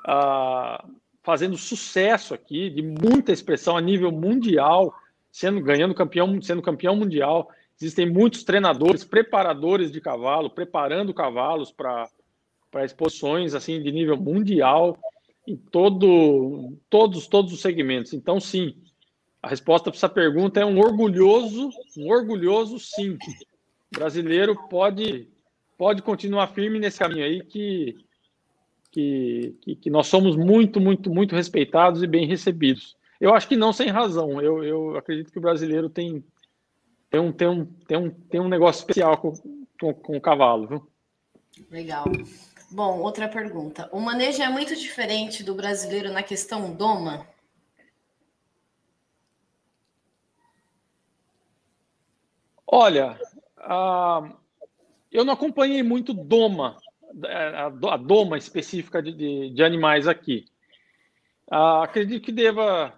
ah, fazendo sucesso aqui, de muita expressão a nível mundial, sendo ganhando campeão, sendo campeão mundial. Existem muitos treinadores, preparadores de cavalo, preparando cavalos para para exposições assim de nível mundial em todo, todos, todos os segmentos. Então, sim, a resposta para essa pergunta é um orgulhoso, um orgulhoso sim. O brasileiro pode pode continuar firme nesse caminho aí que, que, que, que, nós somos muito, muito, muito respeitados e bem recebidos. Eu acho que não sem razão. Eu, eu acredito que o brasileiro tem, tem, um, tem, um, tem, um, tem um negócio especial com, com, com o cavalo. Viu? Legal. Bom, outra pergunta. O manejo é muito diferente do brasileiro na questão doma? Olha, uh, eu não acompanhei muito doma, a, a doma específica de, de, de animais aqui. Ah, acredito que deva,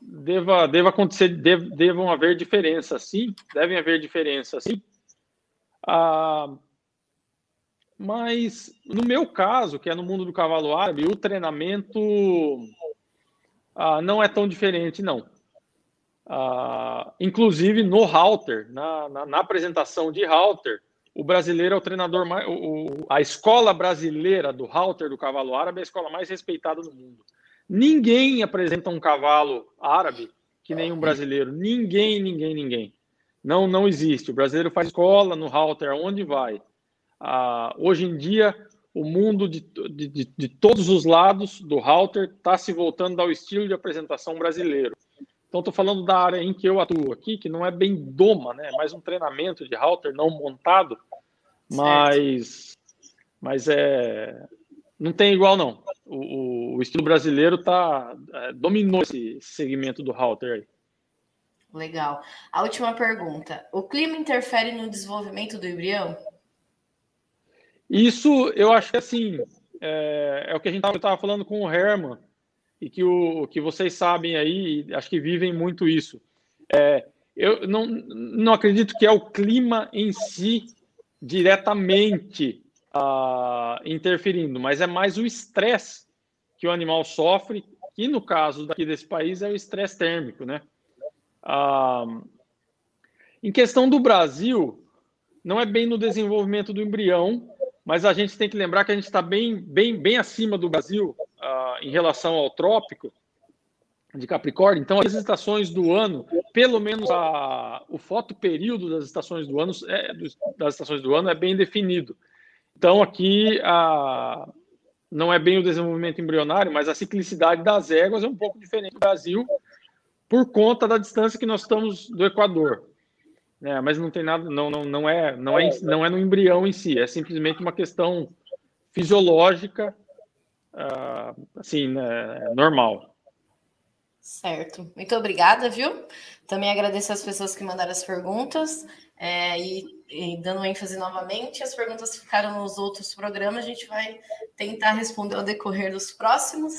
deva, deva acontecer, dev, devam haver diferenças, sim, devem haver diferenças, sim. Ah, mas no meu caso, que é no mundo do cavalo árabe, o treinamento ah, não é tão diferente, não. Ah, inclusive no Halter, na, na, na, apresentação de Halter, o brasileiro é o treinador mais. O, a escola brasileira do Halter do cavalo árabe é a escola mais respeitada do mundo. Ninguém apresenta um cavalo árabe que nem um brasileiro. Ninguém, ninguém, ninguém. Não, não existe. O brasileiro faz escola no Halter, onde vai. Ah, hoje em dia, o mundo de, de, de todos os lados do Halter está se voltando ao estilo de apresentação brasileiro. Então, estou falando da área em que eu atuo aqui, que não é bem doma, né? É mais um treinamento de halter não montado, mas, mas é, não tem igual, não. O, o estilo brasileiro tá, é, dominou esse segmento do halter aí. Legal. A última pergunta. O clima interfere no desenvolvimento do embrião? Isso, eu acho que assim, é, é o que a gente estava falando com o Herman, e que, o, que vocês sabem aí, acho que vivem muito isso. É, eu não, não acredito que é o clima em si diretamente uh, interferindo, mas é mais o estresse que o animal sofre, que no caso daqui desse país é o estresse térmico, né? Uh, em questão do Brasil, não é bem no desenvolvimento do embrião, mas a gente tem que lembrar que a gente está bem, bem, bem acima do Brasil uh, em relação ao trópico de Capricórnio. Então, as estações do ano, pelo menos a, o fotoperíodo das estações do ano, é, das estações do ano é bem definido. Então, aqui a, não é bem o desenvolvimento embrionário, mas a ciclicidade das éguas é um pouco diferente do Brasil por conta da distância que nós estamos do Equador. É, mas não tem nada, não, não, não, é, não, é, não é no embrião em si, é simplesmente uma questão fisiológica, uh, assim, né, normal. Certo. Muito obrigada, viu? Também agradeço as pessoas que mandaram as perguntas é, e, e, dando ênfase novamente, as perguntas que ficaram nos outros programas, a gente vai tentar responder ao decorrer dos próximos.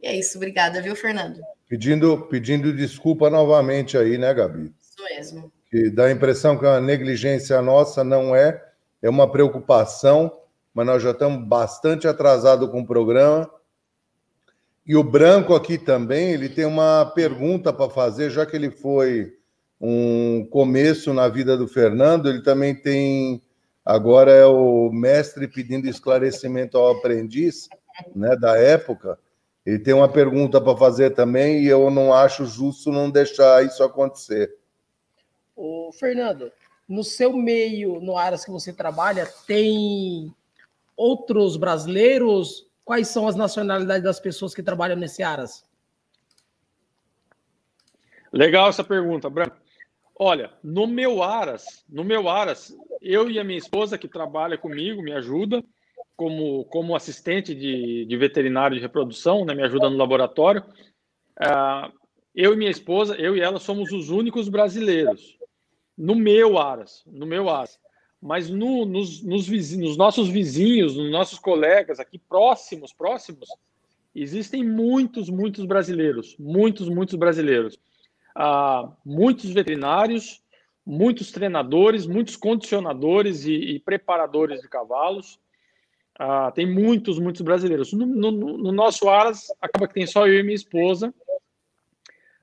E é isso. Obrigada, viu, Fernando? Pedindo, pedindo desculpa novamente aí, né, Gabi? Isso mesmo que dá a impressão que a negligência nossa não é, é uma preocupação, mas nós já estamos bastante atrasados com o programa. E o Branco aqui também, ele tem uma pergunta para fazer, já que ele foi um começo na vida do Fernando, ele também tem agora é o mestre pedindo esclarecimento ao aprendiz, né, da época. Ele tem uma pergunta para fazer também e eu não acho justo não deixar isso acontecer. O Fernando, no seu meio, no áreas que você trabalha, tem outros brasileiros? Quais são as nacionalidades das pessoas que trabalham nesse Aras? Legal essa pergunta, Branco. Olha, no meu Aras, no meu Aras, eu e a minha esposa que trabalha comigo, me ajuda como, como assistente de, de veterinário de reprodução, né, me ajuda no laboratório. Uh, eu e minha esposa, eu e ela somos os únicos brasileiros no meu Aras, no meu Aras. Mas no, nos, nos, nos nossos vizinhos, nos nossos colegas aqui próximos, próximos, existem muitos, muitos brasileiros, muitos, muitos brasileiros. Ah, muitos veterinários, muitos treinadores, muitos condicionadores e, e preparadores de cavalos. Ah, tem muitos, muitos brasileiros. No, no, no, nosso Aras, acaba que tem só eu e minha esposa,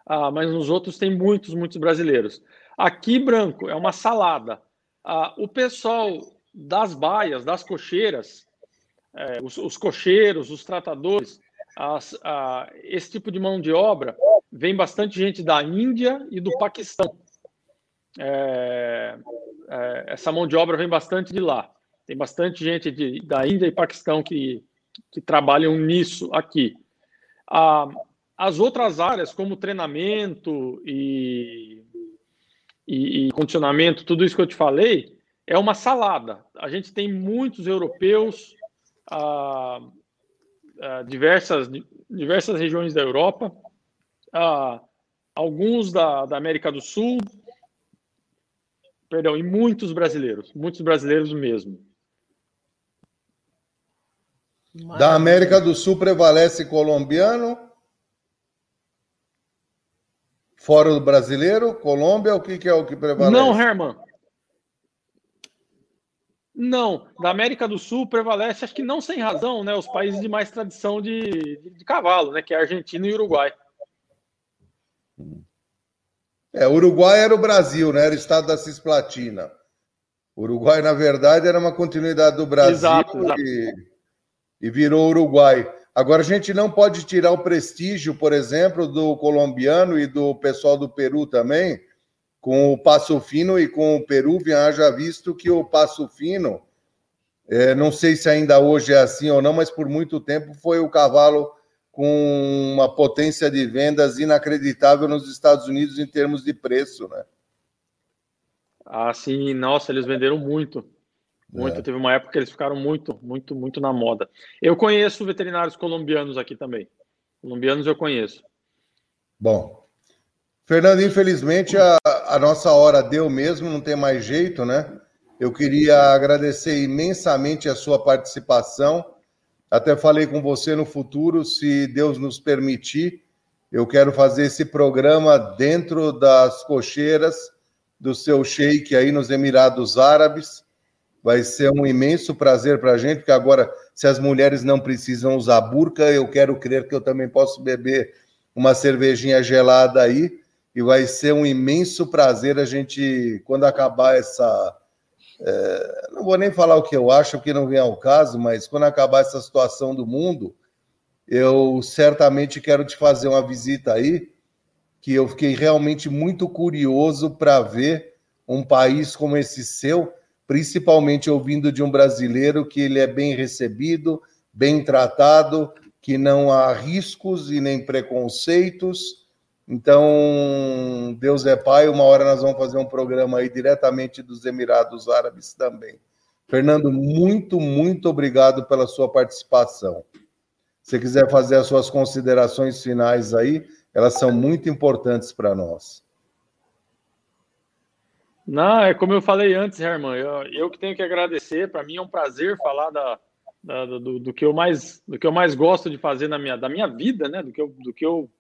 ah, mas nos outros tem muitos, muitos brasileiros. Aqui, branco, é uma salada. Ah, o pessoal das baias, das cocheiras, é, os, os, cocheiros, os tratadores, as, a, esse tipo de mão de obra, vem bastante gente da Índia e do Paquistão. É, é, essa mão de obra vem bastante de lá. Tem bastante gente de, da Índia e Paquistão que, que trabalham nisso aqui. Ah, as outras áreas, como treinamento e e, e condicionamento, tudo isso que eu te falei, é uma salada. A gente tem muitos europeus, ah, ah, diversas, diversas regiões da Europa, ah, alguns da, da América do Sul, perdão, e muitos brasileiros, muitos brasileiros mesmo. Da América do Sul prevalece colombiano Fora do brasileiro, Colômbia, o que, que é o que prevalece? Não, Herman. Não, da América do Sul prevalece, acho que não sem razão, né? Os países de mais tradição de, de, de cavalo, né? Que é Argentina e Uruguai. É, Uruguai era o Brasil, né? Era o estado da Cisplatina. Uruguai, na verdade, era uma continuidade do Brasil exato, exato. E, e virou Uruguai. Agora, a gente não pode tirar o prestígio, por exemplo, do colombiano e do pessoal do Peru também, com o Passo Fino e com o Peru, já visto que o Passo Fino, é, não sei se ainda hoje é assim ou não, mas por muito tempo foi o cavalo com uma potência de vendas inacreditável nos Estados Unidos em termos de preço, né? Ah, sim, nossa, eles venderam muito. Muito. É. Teve uma época que eles ficaram muito, muito, muito na moda. Eu conheço veterinários colombianos aqui também. Colombianos eu conheço. Bom. Fernando, infelizmente a, a nossa hora deu mesmo, não tem mais jeito, né? Eu queria agradecer imensamente a sua participação. Até falei com você no futuro, se Deus nos permitir, eu quero fazer esse programa dentro das cocheiras do seu sheik aí nos Emirados Árabes. Vai ser um imenso prazer para a gente, porque agora, se as mulheres não precisam usar burca, eu quero crer que eu também posso beber uma cervejinha gelada aí. E vai ser um imenso prazer a gente, quando acabar essa. É, não vou nem falar o que eu acho, porque não vem ao caso, mas quando acabar essa situação do mundo, eu certamente quero te fazer uma visita aí que eu fiquei realmente muito curioso para ver um país como esse seu, principalmente ouvindo de um brasileiro que ele é bem recebido, bem tratado, que não há riscos e nem preconceitos. Então, Deus é Pai, uma hora nós vamos fazer um programa aí diretamente dos Emirados Árabes também. Fernando, muito, muito obrigado pela sua participação. Se quiser fazer as suas considerações finais aí, elas são muito importantes para nós. Não, é como eu falei antes, Herman, eu, eu que tenho que agradecer, para mim é um prazer falar da, da do, do, que eu mais, do que eu mais gosto de fazer na minha, da minha vida, né? Do que, eu, do que eu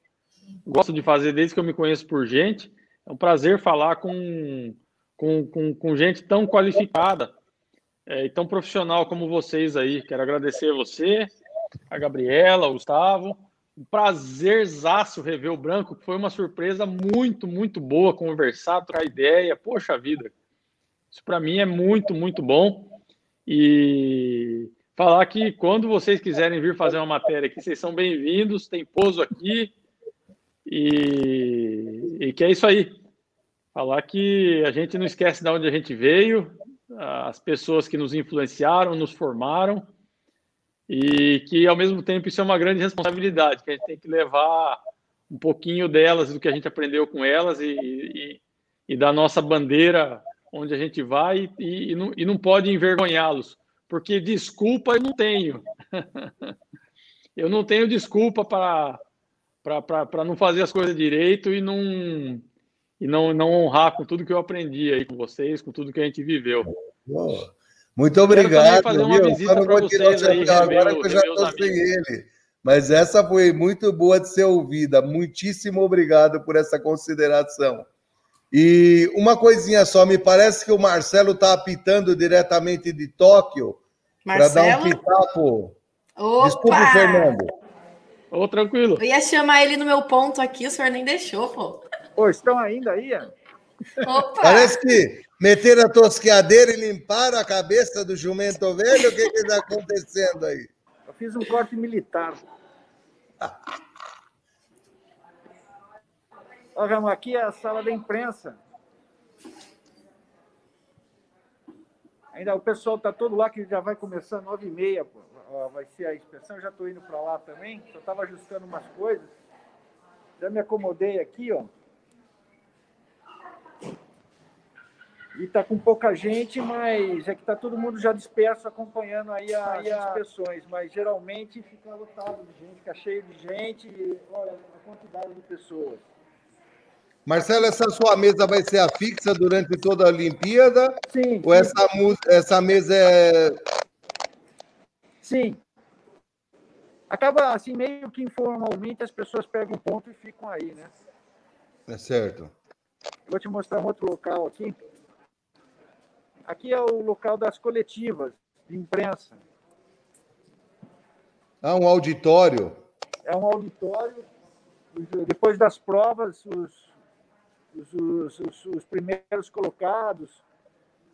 gosto de fazer desde que eu me conheço por gente. É um prazer falar com, com, com, com gente tão qualificada é, e tão profissional como vocês aí. Quero agradecer a você, a Gabriela, o Gustavo, um prazerzaço rever o Branco, foi uma surpresa muito, muito boa conversar, trocar ideia. Poxa vida, isso para mim é muito, muito bom. E falar que quando vocês quiserem vir fazer uma matéria aqui, vocês são bem-vindos, tem pouso aqui. E, e que é isso aí. Falar que a gente não esquece de onde a gente veio, as pessoas que nos influenciaram, nos formaram e que ao mesmo tempo isso é uma grande responsabilidade, que a gente tem que levar um pouquinho delas, do que a gente aprendeu com elas e, e, e da nossa bandeira onde a gente vai e, e não, e não pode envergonhá-los, porque desculpa eu não tenho. [LAUGHS] eu não tenho desculpa para não fazer as coisas direito e não e não, não honrar com tudo que eu aprendi aí com vocês, com tudo que a gente viveu. Boa. Muito obrigado. Fazer uma viu? visita para vocês aí, agora que eu já estou sem ele. Mas essa foi muito boa de ser ouvida. Muitíssimo obrigado por essa consideração. E uma coisinha só, me parece que o Marcelo está apitando diretamente de Tóquio para dar um pitaco. Opa! Desculpe, Fernando. Ô, oh, tranquilo. Eu ia chamar ele no meu ponto aqui, o senhor nem deixou, pô. Pô, estão ainda aí? Opa! Parece que meter a tosqueadeira e limpar a cabeça do jumento velho? O que está acontecendo aí? Eu fiz um corte militar. Olha, aqui é a sala da imprensa. Ainda o pessoal está todo lá que já vai começar nove e meia, vai ser a inspeção. Já estou indo para lá também. Só estava ajustando umas coisas. Já me acomodei aqui, ó. E está com pouca gente, mas é que está todo mundo já disperso acompanhando aí, as inspeções. Mas geralmente fica lotado de gente, fica cheio de gente. E, olha a quantidade de pessoas. Marcelo, essa sua mesa vai ser a fixa durante toda a Olimpíada? Sim. Ou essa, essa mesa é. Sim. Acaba assim, meio que informalmente as pessoas pegam ponto e ficam aí, né? É certo. Vou te mostrar um outro local aqui. Aqui é o local das coletivas de imprensa. Ah, um auditório. É um auditório depois das provas, os, os, os, os primeiros colocados,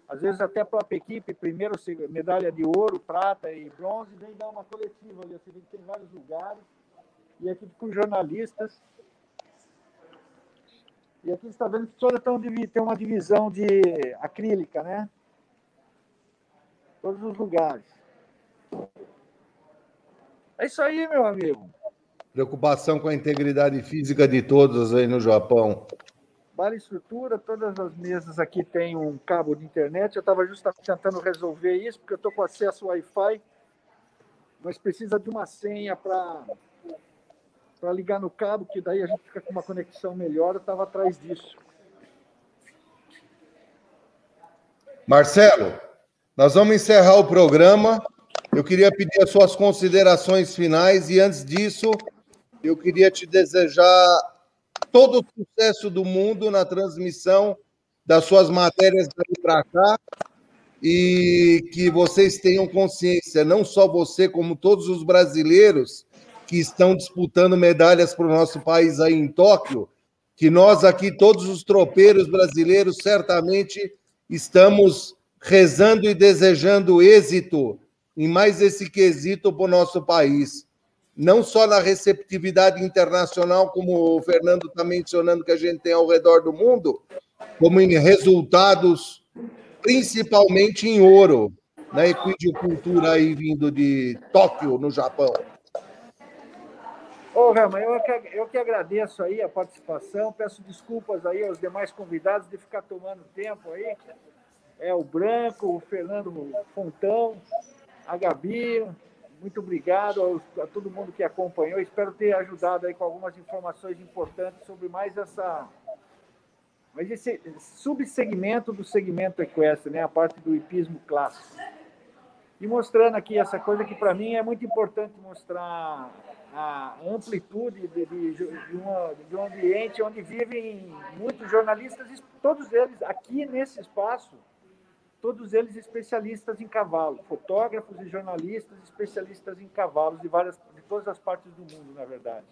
às vezes até a própria equipe, primeiro medalha de ouro, prata e bronze, vem dar uma coletiva ali, assim, tem vários lugares, e aqui com jornalistas. E aqui está vendo que toda tem uma divisão de acrílica, né? Todos os lugares. É isso aí, meu amigo. Preocupação com a integridade física de todos aí no Japão. Vale estrutura, todas as mesas aqui têm um cabo de internet. Eu estava justamente tentando resolver isso, porque eu estou com acesso Wi-Fi, mas precisa de uma senha para para ligar no cabo, que daí a gente fica com uma conexão melhor. Eu estava atrás disso. Marcelo, nós vamos encerrar o programa. Eu queria pedir as suas considerações finais e antes disso, eu queria te desejar todo o sucesso do mundo na transmissão das suas matérias para cá e que vocês tenham consciência, não só você, como todos os brasileiros, que estão disputando medalhas para o nosso país aí em Tóquio, que nós aqui, todos os tropeiros brasileiros, certamente estamos rezando e desejando êxito em mais esse quesito para o nosso país. Não só na receptividade internacional, como o Fernando está mencionando que a gente tem ao redor do mundo, como em resultados, principalmente em ouro, na equidicultura aí vindo de Tóquio, no Japão. Ô, Rama, eu que, eu que agradeço aí a participação, peço desculpas aí aos demais convidados de ficar tomando tempo aí. É o Branco, o Fernando Fontão, a Gabi, muito obrigado a, todo mundo que acompanhou. Espero ter ajudado aí com algumas informações importantes sobre mais essa mas esse subsegmento do segmento equestre, né, a parte do hipismo clássico. E mostrando aqui essa coisa que para mim é muito importante mostrar a amplitude de, de, de, uma, de um ambiente onde vivem muitos jornalistas, todos eles aqui nesse espaço, todos eles especialistas em cavalo, fotógrafos e jornalistas especialistas em cavalos de várias, de todas as partes do mundo, na verdade,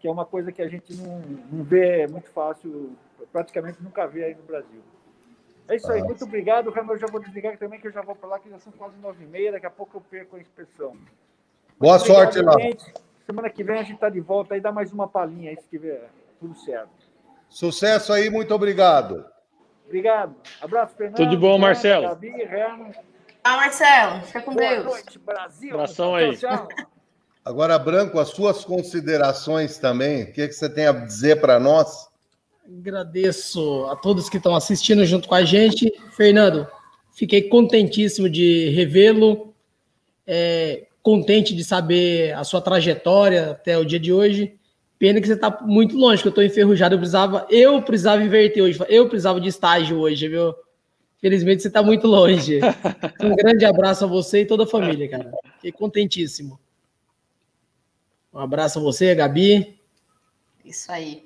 que é uma coisa que a gente não, não vê muito fácil, praticamente nunca vê aí no Brasil. É isso aí, muito obrigado, Ramiro. Eu já vou desligar também, que eu já vou para lá, que já são quase nove e meia, daqui a pouco eu perco a inspeção. Boa sorte lá. Semana que vem a gente está de volta aí, dá mais uma palhinha aí, se tiver tudo certo. Sucesso aí, muito obrigado. Obrigado. Abraço, Fernando. Tudo de bom, Marcelo. Gabi, Herman. Ah, Marcelo, fica com Boa Deus. noite, Brasil. Abração aí. Tchau, tchau. [LAUGHS] Agora, Branco, as suas considerações também, o que, que você tem a dizer para nós? Agradeço a todos que estão assistindo junto com a gente. Fernando, fiquei contentíssimo de revê-lo. É, contente de saber a sua trajetória até o dia de hoje. Pena que você está muito longe, que eu estou enferrujado. Eu precisava, eu precisava inverter hoje. Eu precisava de estágio hoje, viu? Felizmente você está muito longe. [LAUGHS] Um grande abraço a você e toda a família, cara. Fiquei contentíssimo. Um abraço a você, Gabi. Isso aí.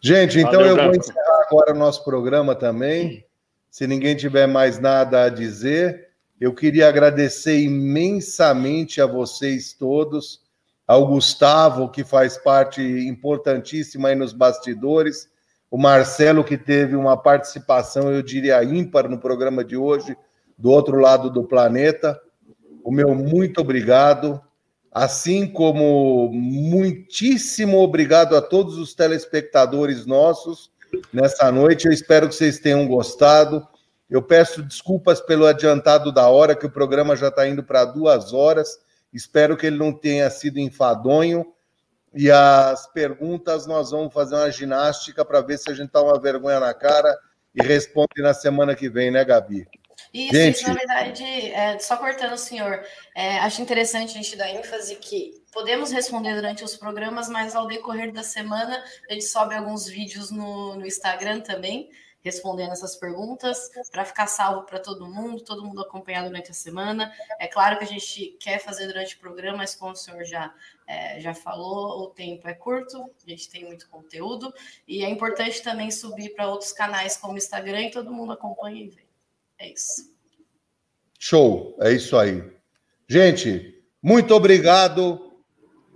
Gente, então Valeu, eu vou encerrar agora o nosso programa também. Se ninguém tiver mais nada a dizer, eu queria agradecer imensamente a vocês todos, ao Gustavo, que faz parte importantíssima aí nos bastidores, o Marcelo, que teve uma participação, eu diria, ímpar no programa de hoje, do outro lado do planeta. O meu muito obrigado, assim como muitíssimo obrigado a todos os telespectadores nossos nessa noite. Eu espero que vocês tenham gostado. Eu peço desculpas pelo adiantado da hora, que o programa já está indo para duas horas. Espero que ele não tenha sido enfadonho. E as perguntas nós vamos fazer uma ginástica para ver se a gente está uma vergonha na cara e responde na semana que vem, né, Gabi? Isso, gente... isso na verdade, é, só cortando o senhor, é, acho interessante a gente dar ênfase que podemos responder durante os programas, mas ao decorrer da semana a gente sobe alguns vídeos no, no Instagram também respondendo essas perguntas para ficar salvo para todo mundo, todo mundo acompanhar durante a semana. É claro que a gente quer fazer durante o programa, mas como o senhor já, é, já falou, o tempo é curto, a gente tem muito conteúdo e é importante também subir para outros canais como o Instagram e todo mundo acompanha e vê. É isso. Show, é isso aí. Gente, muito obrigado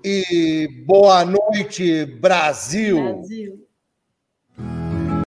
e boa noite. noite, Brasil. Brasil.